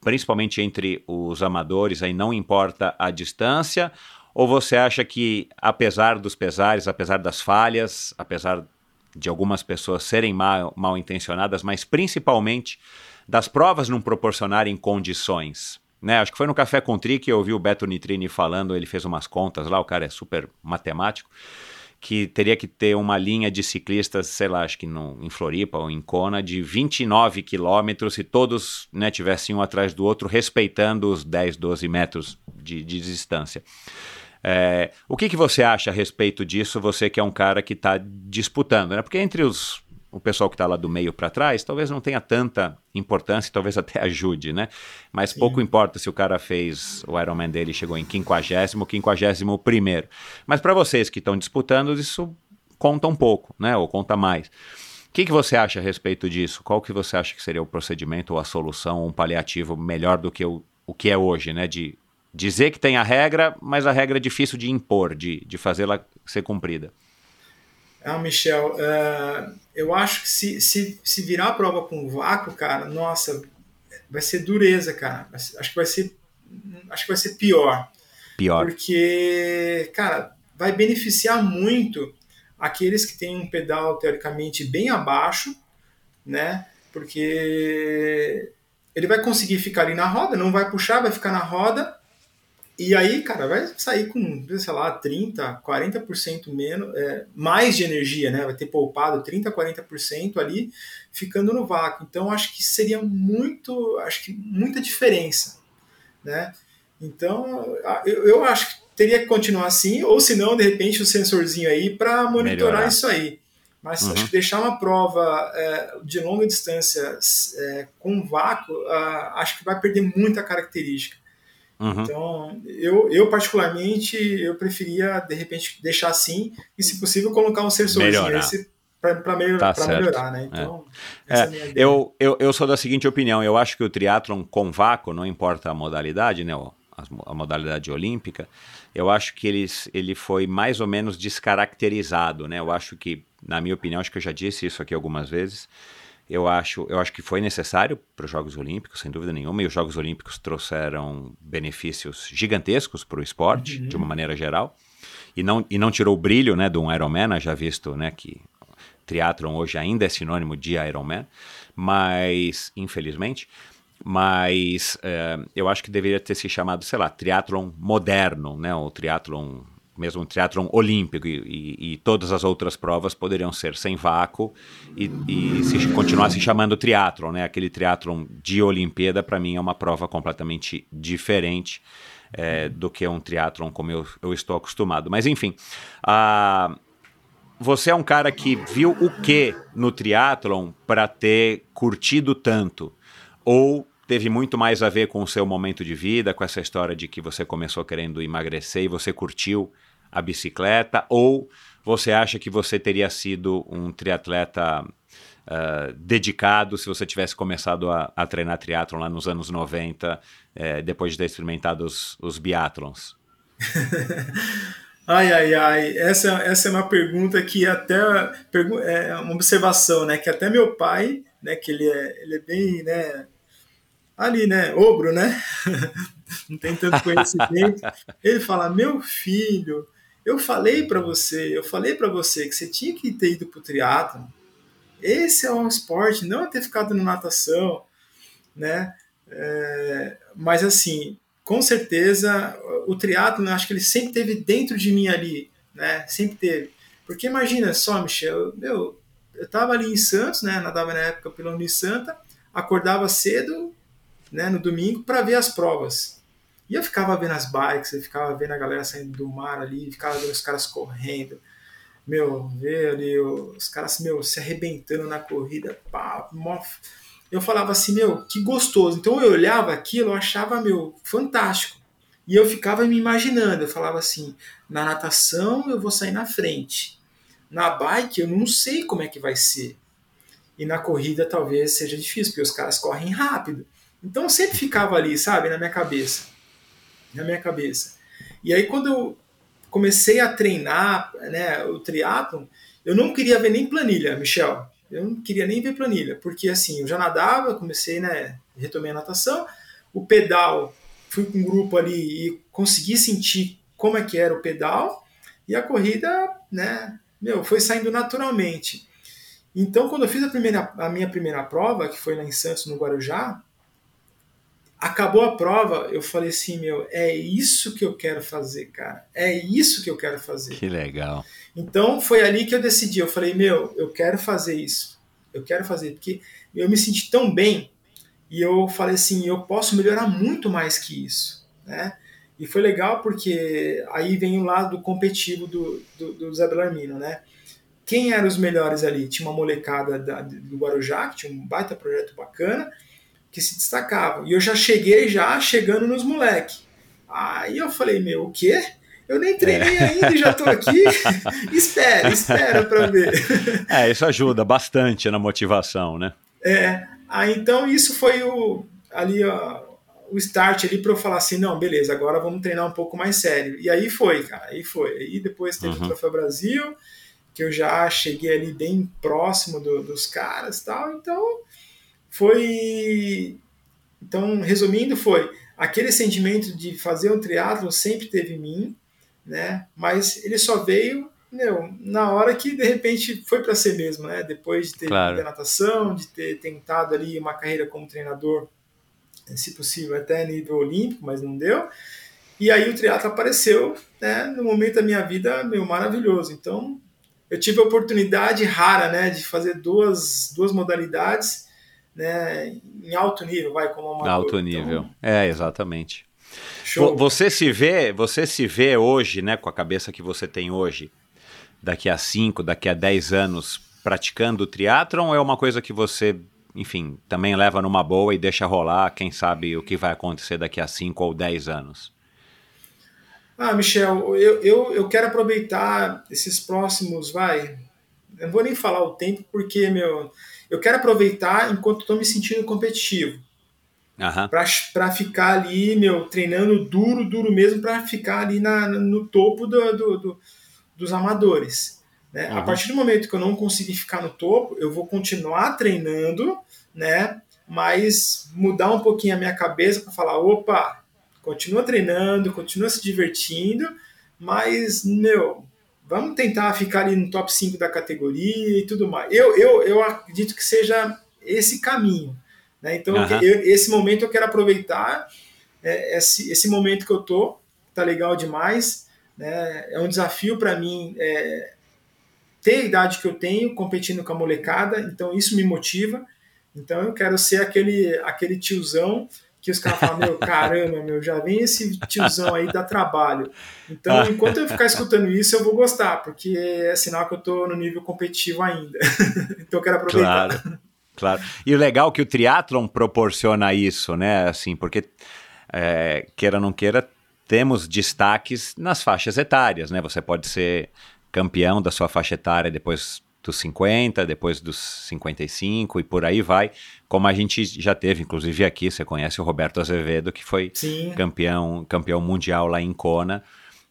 I: principalmente entre os amadores, aí não importa a distância? Ou você acha que, apesar dos pesares, apesar das falhas, apesar de algumas pessoas serem mal, mal intencionadas, mas principalmente das provas não proporcionarem condições? Né, acho que foi no Café com Tri que eu ouvi o Beto Nitrini falando, ele fez umas contas lá, o cara é super matemático que teria que ter uma linha de ciclistas, sei lá, acho que no, em Floripa ou em Kona, de 29 quilômetros, se todos né, tivessem um atrás do outro, respeitando os 10, 12 metros de, de distância. É, o que, que você acha a respeito disso, você que é um cara que está disputando? Né? Porque entre os o pessoal que está lá do meio para trás talvez não tenha tanta importância, talvez até ajude, né? Mas Sim. pouco importa se o cara fez o Ironman dele chegou em 50 ou 51 primeiro. Mas para vocês que estão disputando, isso conta um pouco, né? Ou conta mais. O que, que você acha a respeito disso? Qual que você acha que seria o procedimento ou a solução, um paliativo melhor do que o, o que é hoje, né? De dizer que tem a regra, mas a regra é difícil de impor, de, de fazê-la ser cumprida.
A: Ah, Michel, uh, eu acho que se, se, se virar a prova com vácuo, cara, nossa, vai ser dureza, cara. Acho que vai ser, acho que vai ser pior.
I: Pior.
A: Porque, cara, vai beneficiar muito aqueles que têm um pedal teoricamente bem abaixo, né? Porque ele vai conseguir ficar ali na roda, não vai puxar, vai ficar na roda e aí, cara, vai sair com, sei lá, 30, 40% menos, é, mais de energia, né? Vai ter poupado 30, 40% ali, ficando no vácuo. Então, acho que seria muito, acho que muita diferença, né? Então, eu, eu acho que teria que continuar assim, ou se não, de repente, o sensorzinho aí para monitorar Melhorar. isso aí. Mas uhum. acho que deixar uma prova é, de longa distância é, com vácuo, acho que vai perder muita característica. Uhum. Então, eu, eu particularmente, eu preferia, de repente, deixar assim e, se possível, colocar um sensorzinho para melhor, tá melhorar, né? Então,
I: é. É, eu, eu, eu sou da seguinte opinião, eu acho que o triatlon com vácuo, não importa a modalidade, né, a, a modalidade olímpica, eu acho que ele, ele foi mais ou menos descaracterizado, né? Eu acho que, na minha opinião, acho que eu já disse isso aqui algumas vezes, eu acho, eu acho que foi necessário para os Jogos Olímpicos, sem dúvida nenhuma, e os Jogos Olímpicos trouxeram benefícios gigantescos para o esporte, uhum. de uma maneira geral, e não, e não tirou o brilho né, de um Ironman, já visto né, que triatlon hoje ainda é sinônimo de Ironman, mas, infelizmente, mas é, eu acho que deveria ter se chamado, sei lá, triatlon moderno, né, ou triatlon mesmo um triatlon olímpico e, e, e, todas as outras provas poderiam ser sem vácuo e, e se continuar se chamando triatlon, né? Aquele triatlon de Olimpíada para mim é uma prova completamente diferente é, do que um triatlon como eu, eu estou acostumado. Mas enfim, a você é um cara que viu o que no triatlon para ter curtido tanto? Ou teve muito mais a ver com o seu momento de vida, com essa história de que você começou querendo emagrecer e você curtiu a bicicleta? Ou você acha que você teria sido um triatleta uh, dedicado se você tivesse começado a, a treinar triatlon lá nos anos 90, eh, depois de ter experimentado os, os biatlons?
A: Ai, ai, ai. Essa, essa é uma pergunta que até é uma observação, né? Que até meu pai, né? Que ele é, ele é bem, né? Ali, né? Ogro, né? Não tem tanto conhecimento. Ele fala: meu filho, eu falei para você, eu falei para você que você tinha que ter ido para o. Esse é um esporte, não é ter ficado na natação, né? É, mas assim, com certeza, o triatlo, acho que ele sempre teve dentro de mim ali, né? Sempre teve. Porque imagina só, Michel, meu, eu estava ali em Santos, né? Nadava na época pela Unisanta, acordava cedo, né? No domingo para ver as provas. E eu ficava vendo as bikes, eu ficava vendo a galera saindo do mar ali, ficava vendo os caras correndo, meu, ver ali os caras, meu, se arrebentando na corrida, pá, mó... Eu falava assim, meu, que gostoso. Então eu olhava aquilo, eu achava, meu, fantástico. E eu ficava me imaginando, eu falava assim, na natação eu vou sair na frente. Na bike eu não sei como é que vai ser. E na corrida talvez seja difícil, porque os caras correm rápido. Então eu sempre ficava ali, sabe, na minha cabeça. Na minha cabeça. E aí quando eu comecei a treinar né, o triatlon, eu não queria ver nem planilha, Michel. Eu não queria nem ver planilha, porque assim, eu já nadava, comecei, né, retomei a natação, o pedal, fui com um grupo ali e consegui sentir como é que era o pedal, e a corrida, né, meu, foi saindo naturalmente. Então, quando eu fiz a, primeira, a minha primeira prova, que foi lá em Santos, no Guarujá, acabou a prova, eu falei assim, meu, é isso que eu quero fazer, cara. É isso que eu quero fazer.
I: Que legal.
A: Então foi ali que eu decidi. Eu falei, meu, eu quero fazer isso. Eu quero fazer, porque eu me senti tão bem e eu falei assim, eu posso melhorar muito mais que isso, né? E foi legal porque aí vem o lado competitivo do, do, do Zé Belarmino, né? Quem eram os melhores ali? Tinha uma molecada da, do Guarujá, que tinha um baita projeto bacana, que se destacavam. E eu já cheguei já chegando nos moleque. Aí eu falei, meu, o quê? Eu nem treinei é. ainda e já tô aqui. espera, espera para ver.
I: É, isso ajuda bastante na motivação, né?
A: É. Aí então isso foi o ali ó, o start ali para eu falar assim, não, beleza, agora vamos treinar um pouco mais sério. E aí foi, cara, aí foi. Aí depois teve uhum. o Troféu Brasil, que eu já cheguei ali bem próximo do, dos caras, tal. Então foi então resumindo foi aquele sentimento de fazer um triatlo sempre teve em mim né mas ele só veio meu, na hora que de repente foi para ser mesmo né depois de ter claro. natação de ter tentado ali uma carreira como treinador se possível até nível olímpico mas não deu e aí o triatlo apareceu né no momento da minha vida meu maravilhoso então eu tive a oportunidade rara né de fazer duas duas modalidades né, em alto nível, vai como amador.
I: Alto nível, então, é exatamente. Show. Você se vê, você se vê hoje, né, com a cabeça que você tem hoje, daqui a 5, daqui a 10 anos, praticando o triatlon ou é uma coisa que você, enfim, também leva numa boa e deixa rolar, quem sabe o que vai acontecer daqui a 5 ou 10 anos?
A: Ah, Michel, eu, eu, eu quero aproveitar esses próximos, vai, eu não vou nem falar o tempo, porque, meu, eu quero aproveitar enquanto estou me sentindo competitivo. Uhum. Para ficar ali, meu, treinando duro, duro mesmo, para ficar ali na, no topo do, do, do dos amadores. Né? Uhum. A partir do momento que eu não conseguir ficar no topo, eu vou continuar treinando, né? mas mudar um pouquinho a minha cabeça para falar: opa, continua treinando, continua se divertindo, mas, meu, vamos tentar ficar ali no top 5 da categoria e tudo mais. Eu, eu, eu acredito que seja esse caminho. Né? Então, uhum. eu, esse momento eu quero aproveitar, é, esse, esse momento que eu tô, tá legal demais. Né? É um desafio para mim é, ter a idade que eu tenho, competindo com a molecada, então isso me motiva. Então eu quero ser aquele, aquele tiozão que os caras falam, meu, caramba, meu, já vem esse tiozão aí dá trabalho. Então, ah. enquanto eu ficar escutando isso, eu vou gostar, porque é sinal que eu tô no nível competitivo ainda. então eu quero aproveitar.
I: Claro, claro. E o legal é que o triatlon proporciona isso, né? Assim, porque é, queira ou não queira, temos destaques nas faixas etárias, né? Você pode ser campeão da sua faixa etária depois dos 50, depois dos 55 e por aí vai. Como a gente já teve, inclusive aqui, você conhece o Roberto Azevedo, que foi campeão, campeão mundial lá em Kona.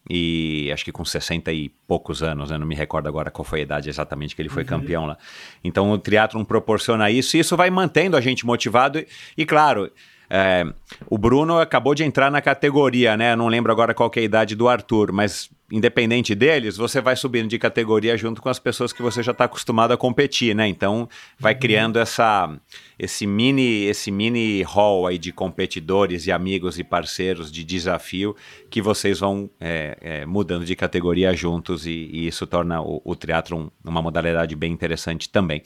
I: E acho que com 60 e poucos anos, né? não me recordo agora qual foi a idade exatamente que ele foi uhum. campeão lá. Então o triatlon proporciona isso e isso vai mantendo a gente motivado. E, e claro, é, o Bruno acabou de entrar na categoria, né? não lembro agora qual é a idade do Arthur, mas independente deles, você vai subindo de categoria junto com as pessoas que você já está acostumado a competir, né? Então vai uhum. criando essa, esse mini esse mini hall aí de competidores e amigos e parceiros de desafio que vocês vão é, é, mudando de categoria juntos e, e isso torna o, o triatlon uma modalidade bem interessante também.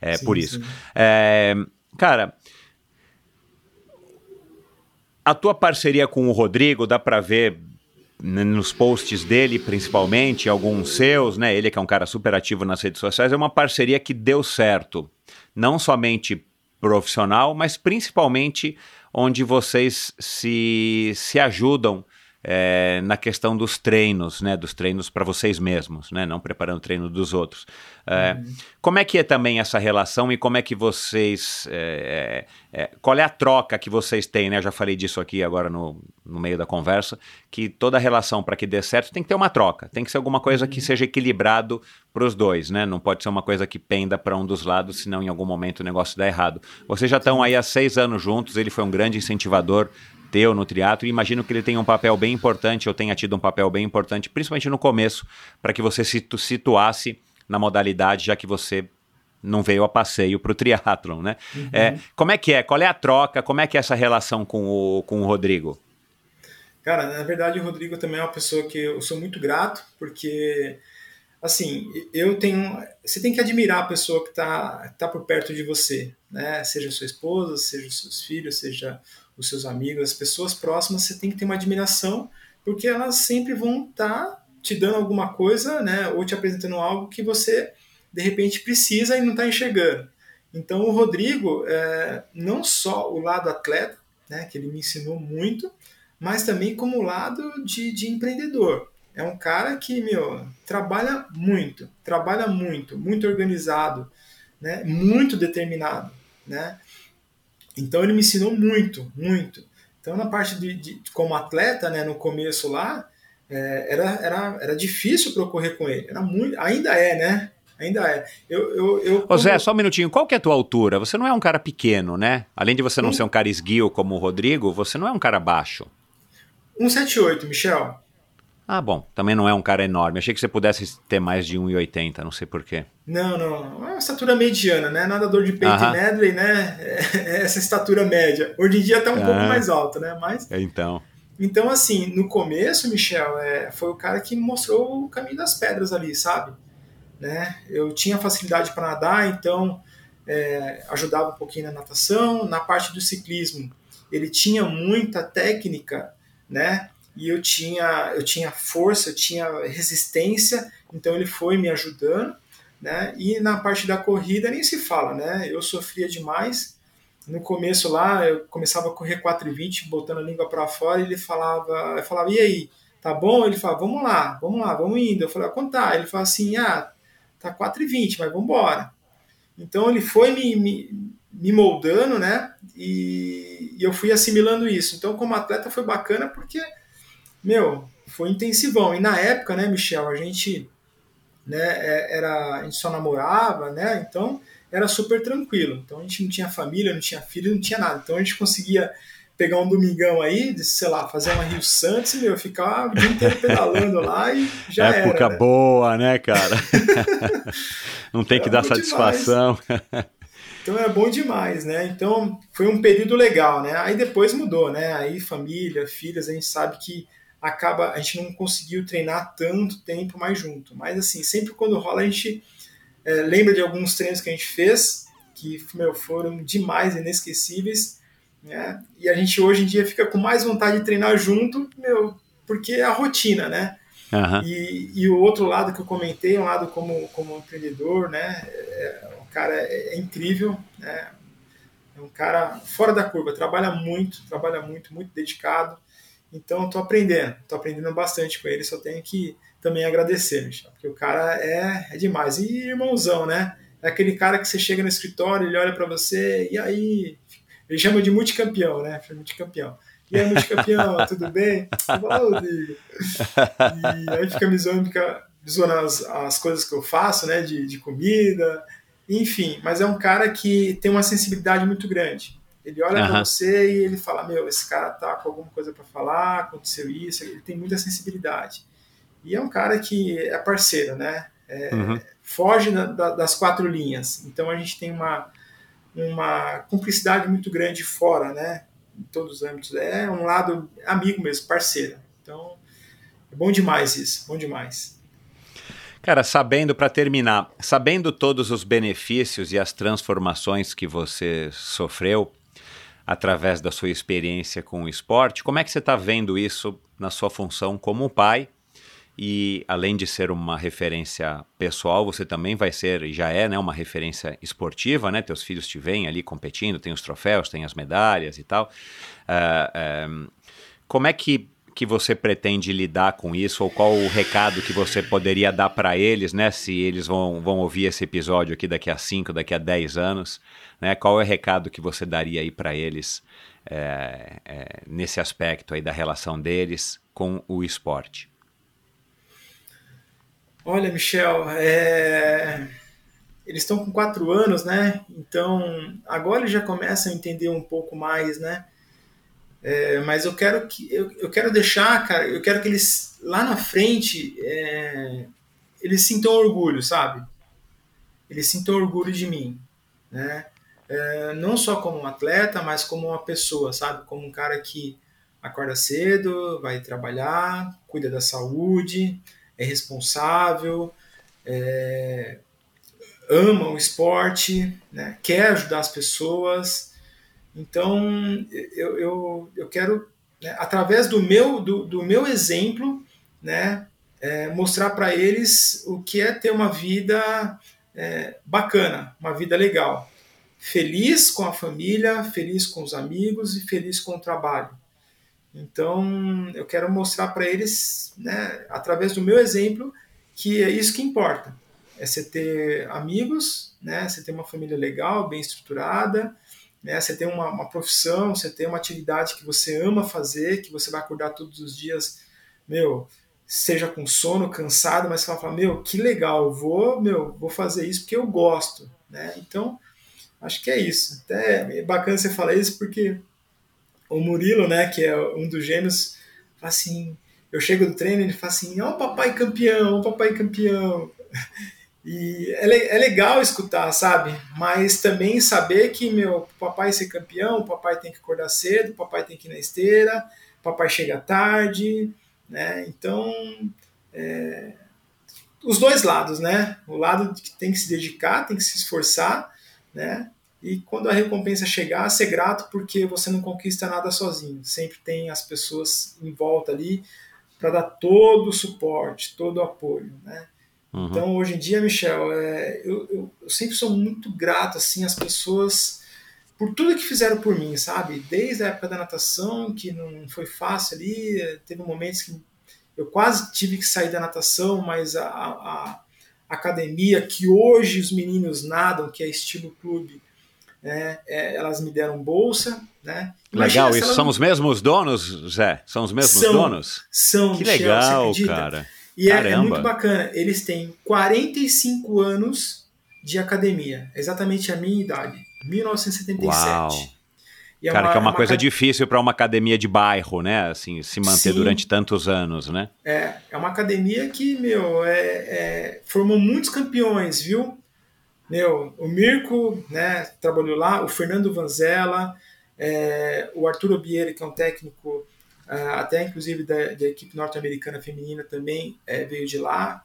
I: É sim, por isso. É, cara, a tua parceria com o Rodrigo dá para ver nos posts dele, principalmente, alguns seus, né? Ele que é um cara super ativo nas redes sociais, é uma parceria que deu certo. Não somente profissional, mas principalmente onde vocês se, se ajudam é, na questão dos treinos, né, dos treinos para vocês mesmos, né, não preparando o treino dos outros. É, uhum. Como é que é também essa relação e como é que vocês, é, é, é qual é a troca que vocês têm, né? Eu já falei disso aqui agora no, no meio da conversa, que toda relação para que dê certo tem que ter uma troca, tem que ser alguma coisa que uhum. seja equilibrado para os dois, né? Não pode ser uma coisa que penda para um dos lados, senão em algum momento o negócio dá errado. Vocês já estão aí há seis anos juntos, ele foi um grande incentivador teu no teatro e imagino que ele tenha um papel bem importante, ou tenha tido um papel bem importante, principalmente no começo, para que você se situasse na modalidade, já que você não veio a passeio para o triatlon, né? Uhum. É, como é que é? Qual é a troca? Como é que é essa relação com o, com o Rodrigo?
A: Cara, na verdade o Rodrigo também é uma pessoa que eu sou muito grato, porque assim, eu tenho. Você tem que admirar a pessoa que está tá por perto de você, né? Seja sua esposa, seja seus filhos, seja os seus amigos, as pessoas próximas, você tem que ter uma admiração, porque elas sempre vão estar tá te dando alguma coisa, né, ou te apresentando algo que você de repente precisa e não está enxergando. Então o Rodrigo, é, não só o lado atleta, né, que ele me ensinou muito, mas também como lado de, de empreendedor. É um cara que, meu, trabalha muito, trabalha muito, muito organizado, né, muito determinado, né? Então ele me ensinou muito, muito. Então na parte de, de como atleta, né, no começo lá, é, era, era, era difícil para correr com ele. Era muito, ainda é, né? Ainda é. Eu, eu, eu
I: Ô Zé, só um minutinho. Qual que é a tua altura? Você não é um cara pequeno, né? Além de você não ser um cara esguio como o Rodrigo, você não é um cara baixo.
A: 178, Michel.
I: Ah, bom. Também não é um cara enorme. Achei que você pudesse ter mais de 1,80, não sei porquê.
A: Não, não. É uma estatura mediana, né? Nadador de peito e medley, né? É essa estatura média. Hoje em dia tá um ah. pouco mais alto, né? Mas...
I: Então...
A: Então, assim, no começo, Michel, é, foi o cara que mostrou o caminho das pedras ali, sabe? Né? Eu tinha facilidade para nadar, então é, ajudava um pouquinho na natação. Na parte do ciclismo, ele tinha muita técnica, né? E eu tinha, eu tinha força, eu tinha resistência, então ele foi me ajudando, né? E na parte da corrida nem se fala, né? Eu sofria demais. No começo lá, eu começava a correr 4,20, botando a língua para fora, e ele falava, eu falava, e aí, tá bom? Ele falava, vamos lá, vamos lá, vamos indo. Eu falava, quanto tá? Ele falava assim, ah, tá 4,20, mas vamos embora. Então ele foi me, me, me moldando, né? E, e eu fui assimilando isso. Então, como atleta, foi bacana porque meu, foi intensivão. E na época, né, Michel, a gente, né, é, era, a gente só namorava, né, então era super tranquilo. Então a gente não tinha família, não tinha filho, não tinha nada. Então a gente conseguia pegar um domingão aí, de, sei lá, fazer uma Rio Santos e, meu, ficar o dia inteiro pedalando lá e já
I: Época
A: era.
I: Época
A: né?
I: boa, né, cara? não tem que dar satisfação.
A: Então era bom demais, né? Então foi um período legal, né? Aí depois mudou, né? Aí família, filhas, a gente sabe que acaba a gente não conseguiu treinar tanto tempo mais junto. Mas assim, sempre quando rola a gente é, lembra de alguns treinos que a gente fez que meu, foram demais, inesquecíveis, né? E a gente hoje em dia fica com mais vontade de treinar junto, meu, porque é a rotina, né? Uhum. E, e o outro lado que eu comentei, um lado como, como empreendedor, né? É, o cara é, é incrível, né? É um cara fora da curva, trabalha muito, trabalha muito, muito dedicado. Então, estou aprendendo, estou aprendendo bastante com ele, só tenho que também agradecer, Michel, porque o cara é, é demais. E irmãozão, né? É aquele cara que você chega no escritório, ele olha para você, e aí, ele chama de multicampeão, né? Multicampeão. E aí, multicampeão, tudo bem? E aí fica me zoando, fica zoando as, as coisas que eu faço, né? De, de comida, enfim. Mas é um cara que tem uma sensibilidade muito grande. Ele olha uhum. para você e ele fala: Meu, esse cara tá com alguma coisa para falar, aconteceu isso. Ele tem muita sensibilidade. E é um cara que é parceiro, né? É, uhum. Foge da, da, das quatro linhas. Então a gente tem uma, uma cumplicidade muito grande fora, né? Em todos os âmbitos. É um lado amigo mesmo, parceiro. Então é bom demais isso, bom demais.
I: Cara, sabendo, para terminar, sabendo todos os benefícios e as transformações que você sofreu através da sua experiência com o esporte, como é que você está vendo isso na sua função como pai? E além de ser uma referência pessoal, você também vai ser, e já é, né, uma referência esportiva, né? Teus filhos te veem ali competindo, tem os troféus, tem as medalhas e tal. Uh, como é que que você pretende lidar com isso ou qual o recado que você poderia dar para eles, né? Se eles vão, vão ouvir esse episódio aqui daqui a 5, daqui a 10 anos, né? Qual é o recado que você daria aí para eles é, é, nesse aspecto aí da relação deles com o esporte?
A: Olha, Michel, é... eles estão com quatro anos, né? Então agora eles já começam a entender um pouco mais, né? É, mas eu quero que eu, eu quero deixar, cara, eu quero que eles lá na frente é, eles sintam orgulho, sabe? Eles sintam orgulho de mim, né? É, não só como um atleta, mas como uma pessoa, sabe? Como um cara que acorda cedo, vai trabalhar, cuida da saúde, é responsável, é, ama o esporte, né? quer ajudar as pessoas então, eu, eu, eu quero, né, através do meu, do, do meu exemplo, né, é, mostrar para eles o que é ter uma vida é, bacana, uma vida legal. Feliz com a família, feliz com os amigos e feliz com o trabalho. Então, eu quero mostrar para eles, né, através do meu exemplo, que é isso que importa. É você ter amigos, né, você ter uma família legal, bem estruturada, né? Você tem uma, uma profissão, você tem uma atividade que você ama fazer, que você vai acordar todos os dias, meu, seja com sono, cansado, mas você vai falar, meu, que legal, vou, meu, vou fazer isso porque eu gosto, né? Então, acho que é isso. Até é bacana você falar isso porque o Murilo, né, que é um dos gêmeos, fala assim, eu chego do treino ele fala assim, ó, oh, papai campeão, oh, papai campeão. E é, é legal escutar, sabe? Mas também saber que, meu, papai ser campeão, papai tem que acordar cedo, papai tem que ir na esteira, papai chega tarde, né? Então, é, os dois lados, né? O lado que tem que se dedicar, tem que se esforçar, né? E quando a recompensa chegar, ser grato porque você não conquista nada sozinho. Sempre tem as pessoas em volta ali para dar todo o suporte, todo o apoio, né? Uhum. Então, hoje em dia, Michel, é, eu, eu, eu, sempre sou muito grato assim às pessoas por tudo que fizeram por mim, sabe? Desde a época da natação, que não foi fácil ali, teve momentos que eu quase tive que sair da natação, mas a, a, a academia que hoje os meninos nadam, que é estilo clube, né, é, elas me deram bolsa, né?
I: Imagina legal, isso são os mesmos donos, Zé? São os mesmos
A: são,
I: donos?
A: São,
I: Que Michel, legal, cara.
A: E é, é, muito bacana. Eles têm 45 anos de academia, exatamente a minha idade, 1977. Uau.
I: É Cara, uma, que é uma, uma coisa difícil para uma academia de bairro, né? Assim, se manter Sim. durante tantos anos, né?
A: É, é uma academia que, meu, é, é, formou muitos campeões, viu? Meu, o Mirko, né, trabalhou lá, o Fernando Vanzella, é, o Arthur Obieri, que é um técnico até inclusive da, da equipe norte-americana feminina também é, veio de lá.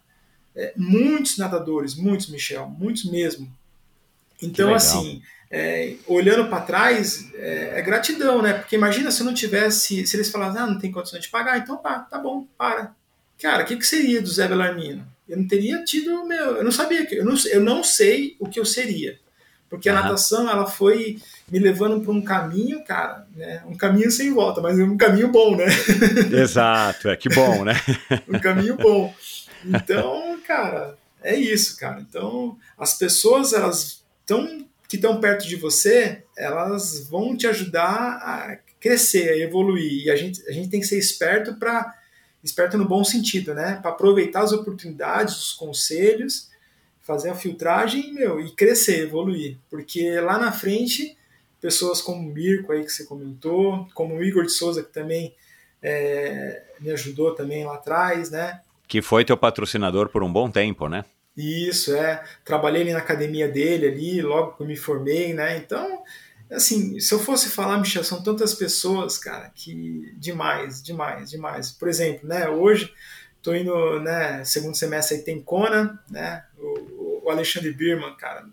A: É, muitos nadadores, muitos, Michel, muitos mesmo. Então, assim, é, olhando para trás, é, é, gratidão, né? Porque imagina se eu não tivesse, se eles falassem, ah, não tem condições de pagar, então pá, tá bom, para. Cara, o que, que seria do Zé Belarmino? Eu não teria tido, meu, eu não sabia, eu não, eu não sei o que eu seria. Porque a natação, ela foi me levando para um caminho, cara, né? Um caminho sem volta, mas um caminho bom, né?
I: Exato, é que bom, né?
A: um caminho bom. Então, cara, é isso, cara. Então, as pessoas, elas estão que estão perto de você, elas vão te ajudar a crescer, a evoluir. E a gente, a gente tem que ser esperto para esperto no bom sentido, né? Para aproveitar as oportunidades, os conselhos fazer a filtragem meu, e crescer, evoluir. Porque lá na frente, pessoas como o Mirko aí que você comentou, como o Igor de Souza, que também é, me ajudou também lá atrás, né?
I: Que foi teu patrocinador por um bom tempo, né?
A: Isso, é. Trabalhei ali na academia dele ali, logo que eu me formei, né? Então, assim, se eu fosse falar, Michel, são tantas pessoas, cara, que demais, demais, demais. Por exemplo, né, hoje tô indo, né, segundo semestre aí tem Kona, né? O, o Alexandre Birman, cara,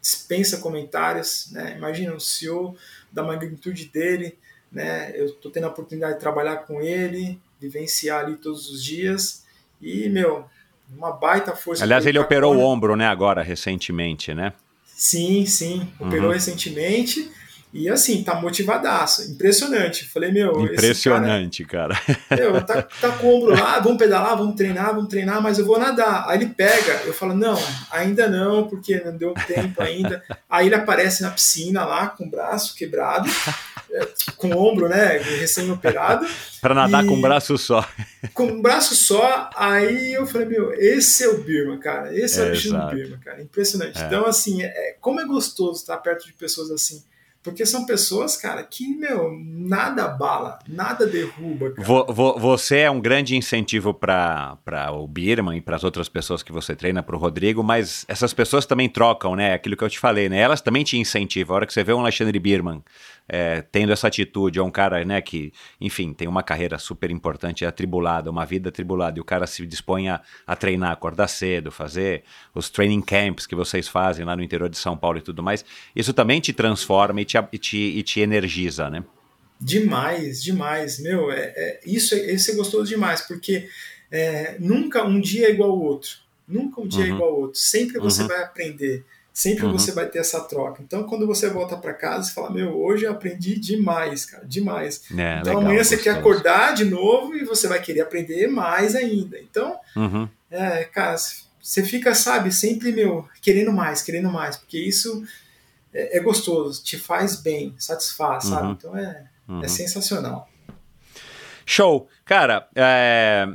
A: dispensa comentários, né? Imagina um CEO da magnitude dele, né? Eu tô tendo a oportunidade de trabalhar com ele, vivenciar ali todos os dias e, meu, uma baita força.
I: Aliás, ele operou o ombro, né, agora, recentemente, né?
A: Sim, sim, operou uhum. recentemente. E assim, tá motivadaço, impressionante. Falei, meu.
I: Impressionante, cara.
A: cara. Meu, tá, tá com o ombro lá, vamos pedalar, vamos treinar, vamos treinar, mas eu vou nadar. Aí ele pega, eu falo, não, ainda não, porque não deu tempo ainda. Aí ele aparece na piscina lá, com o braço quebrado, é, com o ombro, né, recém-operado.
I: Para nadar com um braço só.
A: Com um braço só, aí eu falei, meu, esse é o Birma, cara. Esse é, é o bicho do Birma, cara. Impressionante. É. Então, assim, é, como é gostoso estar perto de pessoas assim porque são pessoas, cara, que, meu, nada bala, nada derruba.
I: Vo, vo, você é um grande incentivo para o Birman e para as outras pessoas que você treina, para o Rodrigo, mas essas pessoas também trocam, né? Aquilo que eu te falei, né? Elas também te incentivam. A hora que você vê um Alexandre Birman é, tendo essa atitude, é um cara né, que, enfim, tem uma carreira super importante, é atribulada, uma vida atribulada, e o cara se dispõe a, a treinar, acordar cedo, fazer os training camps que vocês fazem lá no interior de São Paulo e tudo mais, isso também te transforma e te, e te, e te energiza, né?
A: Demais, demais. Meu, é, é, isso, isso é gostoso demais, porque é, nunca um dia é igual ao outro. Nunca um dia é uhum. é igual ao outro. Sempre você uhum. vai aprender. Sempre uhum. você vai ter essa troca. Então, quando você volta para casa, você fala: Meu, hoje eu aprendi demais, cara, demais. É, então, legal, amanhã você quer acordar de novo e você vai querer aprender mais ainda. Então, uhum. é, cara, você fica, sabe, sempre, meu, querendo mais, querendo mais, porque isso é, é gostoso, te faz bem, satisfaz, uhum. sabe? Então, é, é uhum. sensacional.
I: Show. Cara, é,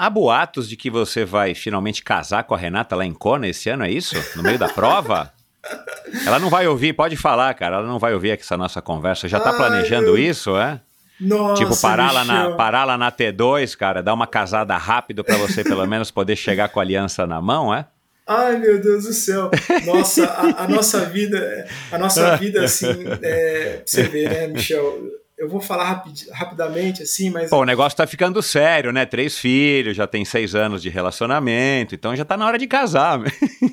I: Há boatos de que você vai finalmente casar com a Renata lá em Kona esse ano, é isso? No meio da prova? Ela não vai ouvir, pode falar, cara. Ela não vai ouvir essa nossa conversa. Já tá Ai, planejando isso, é?
A: Nossa,
I: tipo, parar lá, na, parar lá na T2, cara, dar uma casada rápido para você pelo menos poder chegar com a aliança na mão, é?
A: Ai, meu Deus do céu. Nossa, a, a nossa vida, a nossa vida, assim, é, você vê, né, Michel? Eu vou falar rapid, rapidamente, assim, mas.
I: O negócio tá ficando sério, né? Três filhos, já tem seis anos de relacionamento, então já tá na hora de casar.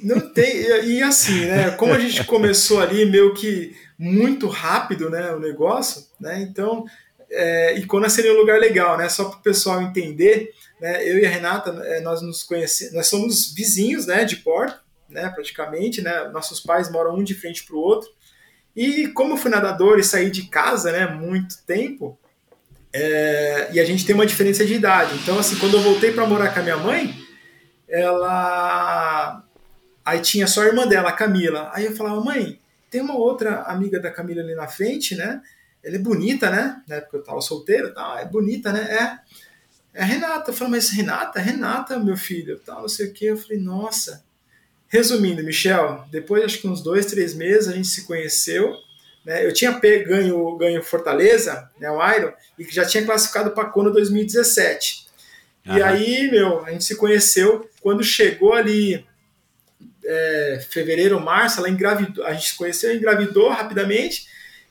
A: Não tem. E, e assim, né? Como a gente começou ali meio que muito rápido, né? O negócio, né? Então. É, Icona seria um lugar legal, né? Só para o pessoal entender, né? Eu e a Renata, é, nós nos conhecemos, nós somos vizinhos, né? De porta, né? Praticamente, né? Nossos pais moram um de frente para o outro. E como eu fui nadador e saí de casa, né, muito tempo, é, e a gente tem uma diferença de idade. Então, assim, quando eu voltei para morar com a minha mãe, ela. Aí tinha só a irmã dela, a Camila. Aí eu falava, mãe, tem uma outra amiga da Camila ali na frente, né? Ela é bonita, né? Época eu tava solteiro, tá? é bonita, né? É. É a Renata. Eu falei, mas Renata? Renata, meu filho, tal, não sei o quê. Eu falei, nossa. Resumindo, Michel, depois acho que uns dois, três meses a gente se conheceu. Né? Eu tinha ganho, ganho Fortaleza, né, o Iron, e já tinha classificado para a Kona 2017. Uhum. E aí, meu, a gente se conheceu. Quando chegou ali é, fevereiro, março, ela engravidou. A gente se conheceu, engravidou rapidamente.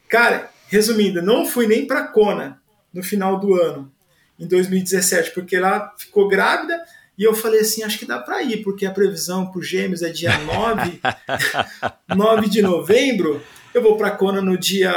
A: Cara, resumindo, não fui nem para Kona no final do ano, em 2017, porque ela ficou grávida e eu falei assim, acho que dá para ir, porque a previsão para Gêmeos é dia 9, 9 de novembro. Eu vou para Kona no dia,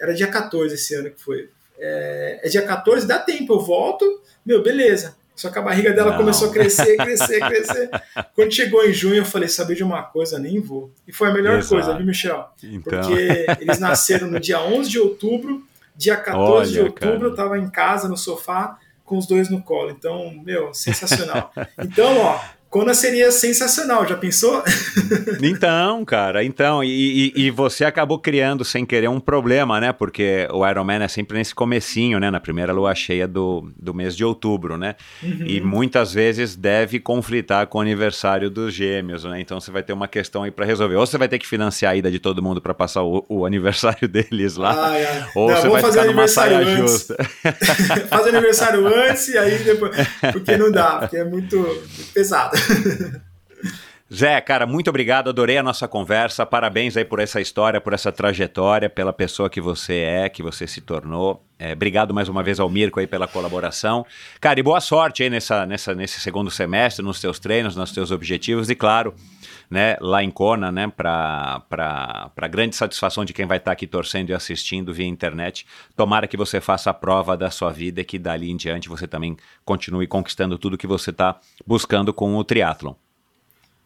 A: era dia 14 esse ano que foi. É, é, dia 14, dá tempo, eu volto, meu, beleza. Só que a barriga dela Não. começou a crescer, crescer, crescer. Quando chegou em junho, eu falei, saber de uma coisa, nem vou. E foi a melhor Exato. coisa, viu, Michel? Então. Porque eles nasceram no dia 11 de outubro, dia 14 Olha, de outubro, cara. eu estava em casa, no sofá, com os dois no colo. Então, meu, sensacional. Então, ó, Kona seria sensacional, já pensou?
I: então, cara, então, e, e, e, você acabou criando sem querer um problema, né? Porque o Ironman é sempre nesse comecinho, né? Na primeira lua cheia do, do mês de outubro, né? Uhum. E muitas vezes deve conflitar com o aniversário dos gêmeos, né? Então você vai ter uma questão aí para resolver. Ou você vai ter que financiar a ida de todo mundo para passar o, o, aniversário deles lá, ah, é. ou Não, você vai ficar numa saia antes. justa.
A: Faz aniversário antes e aí depois... Porque não dá, porque é muito pesado.
I: Zé, cara, muito obrigado, adorei a nossa conversa, parabéns aí por essa história, por essa trajetória, pela pessoa que você é, que você se tornou. É, obrigado mais uma vez ao Mirko aí pela colaboração. Cara, e boa sorte aí nessa, nessa, nesse segundo semestre, nos teus treinos, nos teus objetivos e, claro, né, lá em Kona, né, para grande satisfação de quem vai estar tá aqui torcendo e assistindo via internet. Tomara que você faça a prova da sua vida e que dali em diante você também continue conquistando tudo que você está buscando com o triatlon.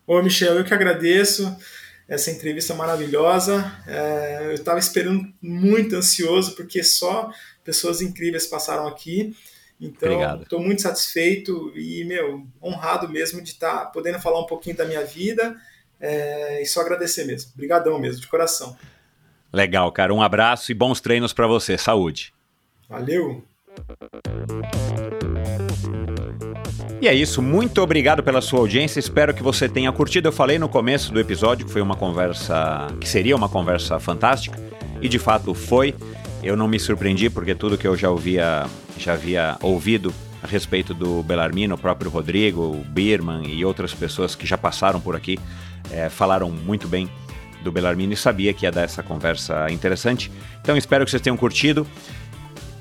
A: Ô, Michel, eu que agradeço essa entrevista maravilhosa. É, eu estava esperando muito ansioso, porque só pessoas incríveis passaram aqui. Então, estou muito satisfeito e, meu, honrado mesmo de estar tá podendo falar um pouquinho da minha vida é, e só agradecer mesmo. Obrigadão mesmo, de coração.
I: Legal, cara. Um abraço e bons treinos para você. Saúde.
A: Valeu.
I: E é isso, muito obrigado pela sua audiência. Espero que você tenha curtido. Eu falei no começo do episódio que foi uma conversa, que seria uma conversa fantástica, e de fato foi. Eu não me surpreendi porque tudo que eu já ouvia, já havia ouvido a respeito do Belarmino, o próprio Rodrigo, o Birman e outras pessoas que já passaram por aqui é, falaram muito bem do Belarmino e sabia que ia dar essa conversa interessante. Então espero que vocês tenham curtido.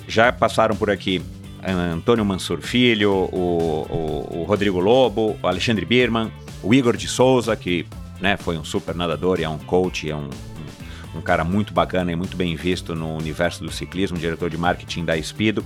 I: Já passaram por aqui eh, Antônio Mansur Filho, o, o, o Rodrigo Lobo, o Alexandre Birman, o Igor de Souza, que né, foi um super nadador e é um coach, é um, um, cara muito bacana e muito bem visto no universo do ciclismo, diretor de marketing da Espido.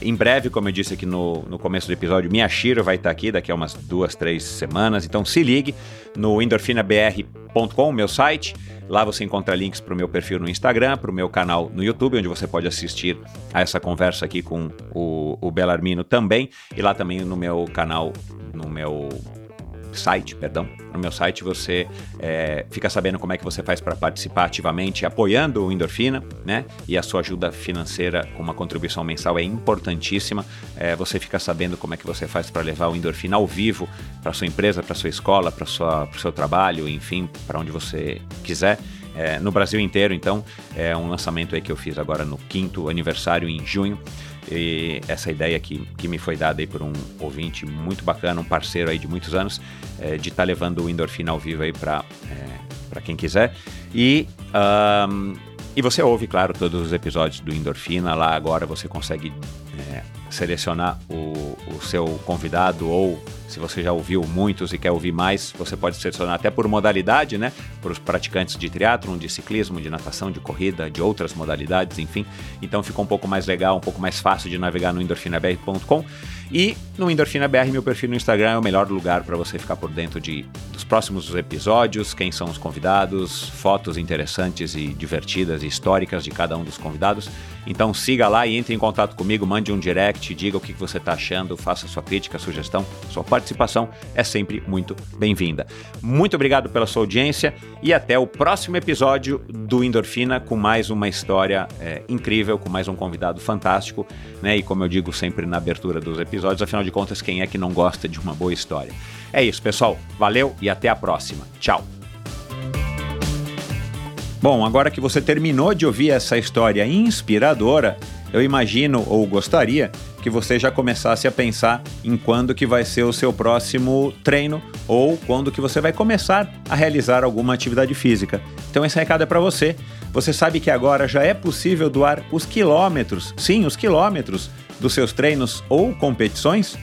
I: Em breve, como eu disse aqui no, no começo do episódio, Miyashiro vai estar aqui daqui a umas duas, três semanas, então se ligue no endorfinabr.com, meu site. Lá você encontra links para o meu perfil no Instagram, para o meu canal no YouTube, onde você pode assistir a essa conversa aqui com o, o Belarmino também. E lá também no meu canal, no meu site, perdão, no meu site você é, fica sabendo como é que você faz para participar ativamente, apoiando o Endorfina, né? E a sua ajuda financeira com uma contribuição mensal é importantíssima. É, você fica sabendo como é que você faz para levar o Endorfina ao vivo para sua empresa, para sua escola, para o seu trabalho, enfim, para onde você quiser. É, no Brasil inteiro, então, é um lançamento aí que eu fiz agora no quinto aniversário em junho. E essa ideia que, que me foi dada aí por um ouvinte muito bacana, um parceiro aí de muitos anos, é, de estar tá levando o Endorfina ao vivo aí para é, quem quiser. E, um, e você ouve, claro, todos os episódios do Endorfina. Lá agora você consegue é, selecionar o, o seu convidado ou se você já ouviu muitos e quer ouvir mais, você pode selecionar até por modalidade, né? Para os praticantes de triatlon, de ciclismo, de natação, de corrida, de outras modalidades, enfim. Então fica um pouco mais legal, um pouco mais fácil de navegar no endorfinabr.com. E no EndorfinaBR, meu perfil no Instagram é o melhor lugar para você ficar por dentro de, dos próximos episódios, quem são os convidados, fotos interessantes e divertidas e históricas de cada um dos convidados. Então siga lá e entre em contato comigo, mande um direct, diga o que você está achando, faça sua crítica, sugestão, sua participação é sempre muito bem-vinda. Muito obrigado pela sua audiência e até o próximo episódio do Endorfina com mais uma história é, incrível, com mais um convidado fantástico, né? E como eu digo sempre na abertura dos episódios, afinal de contas, quem é que não gosta de uma boa história? É isso, pessoal. Valeu e até a próxima. Tchau. Bom, agora que você terminou de ouvir essa história inspiradora, eu imagino ou gostaria que você já começasse a pensar em quando que vai ser o seu próximo treino ou quando que você vai começar a realizar alguma atividade física. Então esse recado é para você. Você sabe que agora já é possível doar os quilômetros, sim, os quilômetros dos seus treinos ou competições?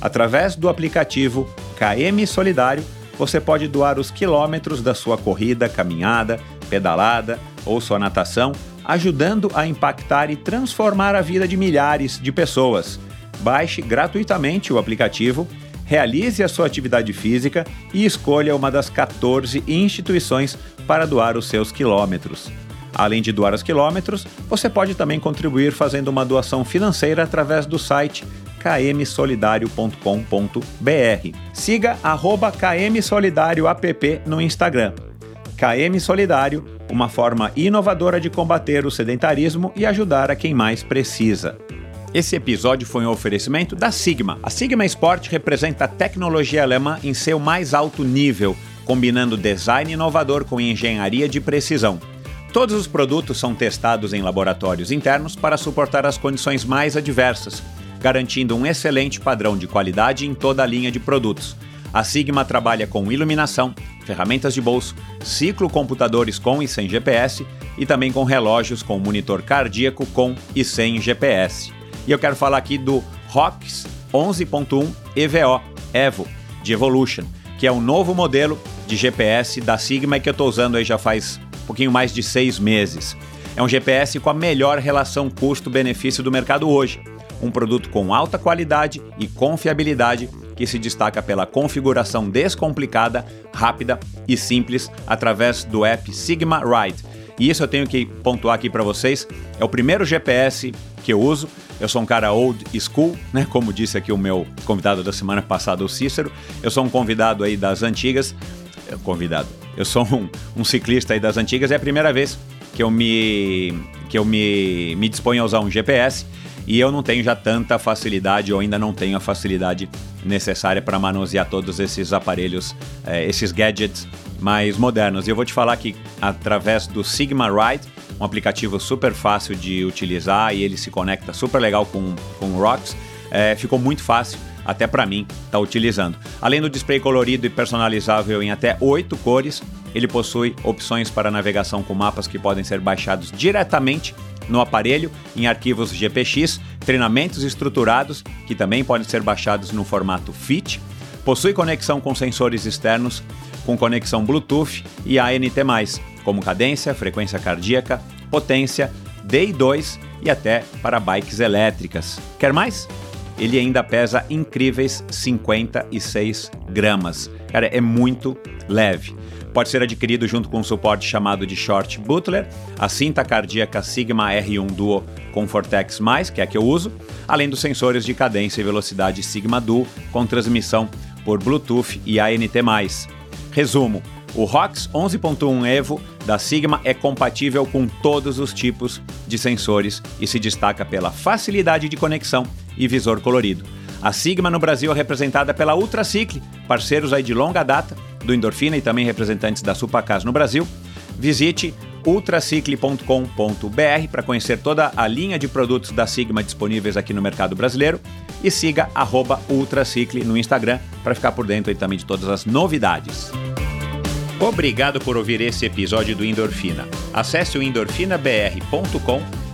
I: Através do aplicativo KM Solidário, você pode doar os quilômetros da sua corrida, caminhada, pedalada ou sua natação, ajudando a impactar e transformar a vida de milhares de pessoas. Baixe gratuitamente o aplicativo, realize a sua atividade física e escolha uma das 14 instituições para doar os seus quilômetros. Além de doar os quilômetros, você pode também contribuir fazendo uma doação financeira através do site kmsolidario.com.br. Siga arroba kmsolidárioapp no Instagram. KM Solidário, uma forma inovadora de combater o sedentarismo e ajudar a quem mais precisa. Esse episódio foi um oferecimento da Sigma. A Sigma Sport representa a tecnologia alemã em seu mais alto nível, combinando design inovador com engenharia de precisão. Todos os produtos são testados em laboratórios internos para suportar as condições mais adversas, garantindo um excelente padrão de qualidade em toda a linha de produtos. A Sigma trabalha com iluminação, ferramentas de bolso, ciclocomputadores com e sem GPS e também com relógios com monitor cardíaco com e sem GPS. E eu quero falar aqui do ROX 11.1 EVO Evo de Evolution, que é um novo modelo de GPS da Sigma que eu estou usando aí já faz um pouquinho mais de seis meses. É um GPS com a melhor relação custo-benefício do mercado hoje. Um produto com alta qualidade e confiabilidade que se destaca pela configuração descomplicada, rápida e simples através do app Sigma Ride. E isso eu tenho que pontuar aqui para vocês. É o primeiro GPS que eu uso. Eu sou um cara old school, né? Como disse aqui o meu convidado da semana passada, o Cícero. Eu sou um convidado aí das antigas. É, convidado. Eu sou um, um ciclista aí das antigas. É a primeira vez que eu me que eu me, me disponho a usar um GPS e eu não tenho já tanta facilidade ou ainda não tenho a facilidade necessária para manusear todos esses aparelhos, eh, esses gadgets mais modernos. E eu vou te falar que através do Sigma Ride, um aplicativo super fácil de utilizar e ele se conecta super legal com, com o Rocks, eh, ficou muito fácil até para mim estar tá utilizando. Além do display colorido e personalizável em até oito cores, ele possui opções para navegação com mapas que podem ser baixados diretamente no aparelho em arquivos GPX, treinamentos estruturados que também podem ser baixados no formato FIT, possui conexão com sensores externos com conexão Bluetooth e ANT+, como cadência, frequência cardíaca, potência, DI2 e até para bikes elétricas. Quer mais? Ele ainda pesa incríveis 56 gramas. Cara, é muito leve. Pode ser adquirido junto com um suporte chamado de Short Butler, a cinta cardíaca Sigma R1 Duo Comfortex+, que é a que eu uso, além dos sensores de cadência e velocidade Sigma Duo com transmissão por Bluetooth e ANT+. Resumo: o ROX 11.1 Evo da Sigma é compatível com todos os tipos de sensores e se destaca pela facilidade de conexão e visor colorido. A Sigma no Brasil é representada pela Ultracicle, parceiros aí de longa data do Endorfina e também representantes da Supacas no Brasil. Visite ultracicle.com.br para conhecer toda a linha de produtos da Sigma disponíveis aqui no mercado brasileiro e siga Ultracicle no Instagram para ficar por dentro aí também de todas as novidades. Obrigado por ouvir esse episódio do Endorfina. Acesse o endorfinabr.com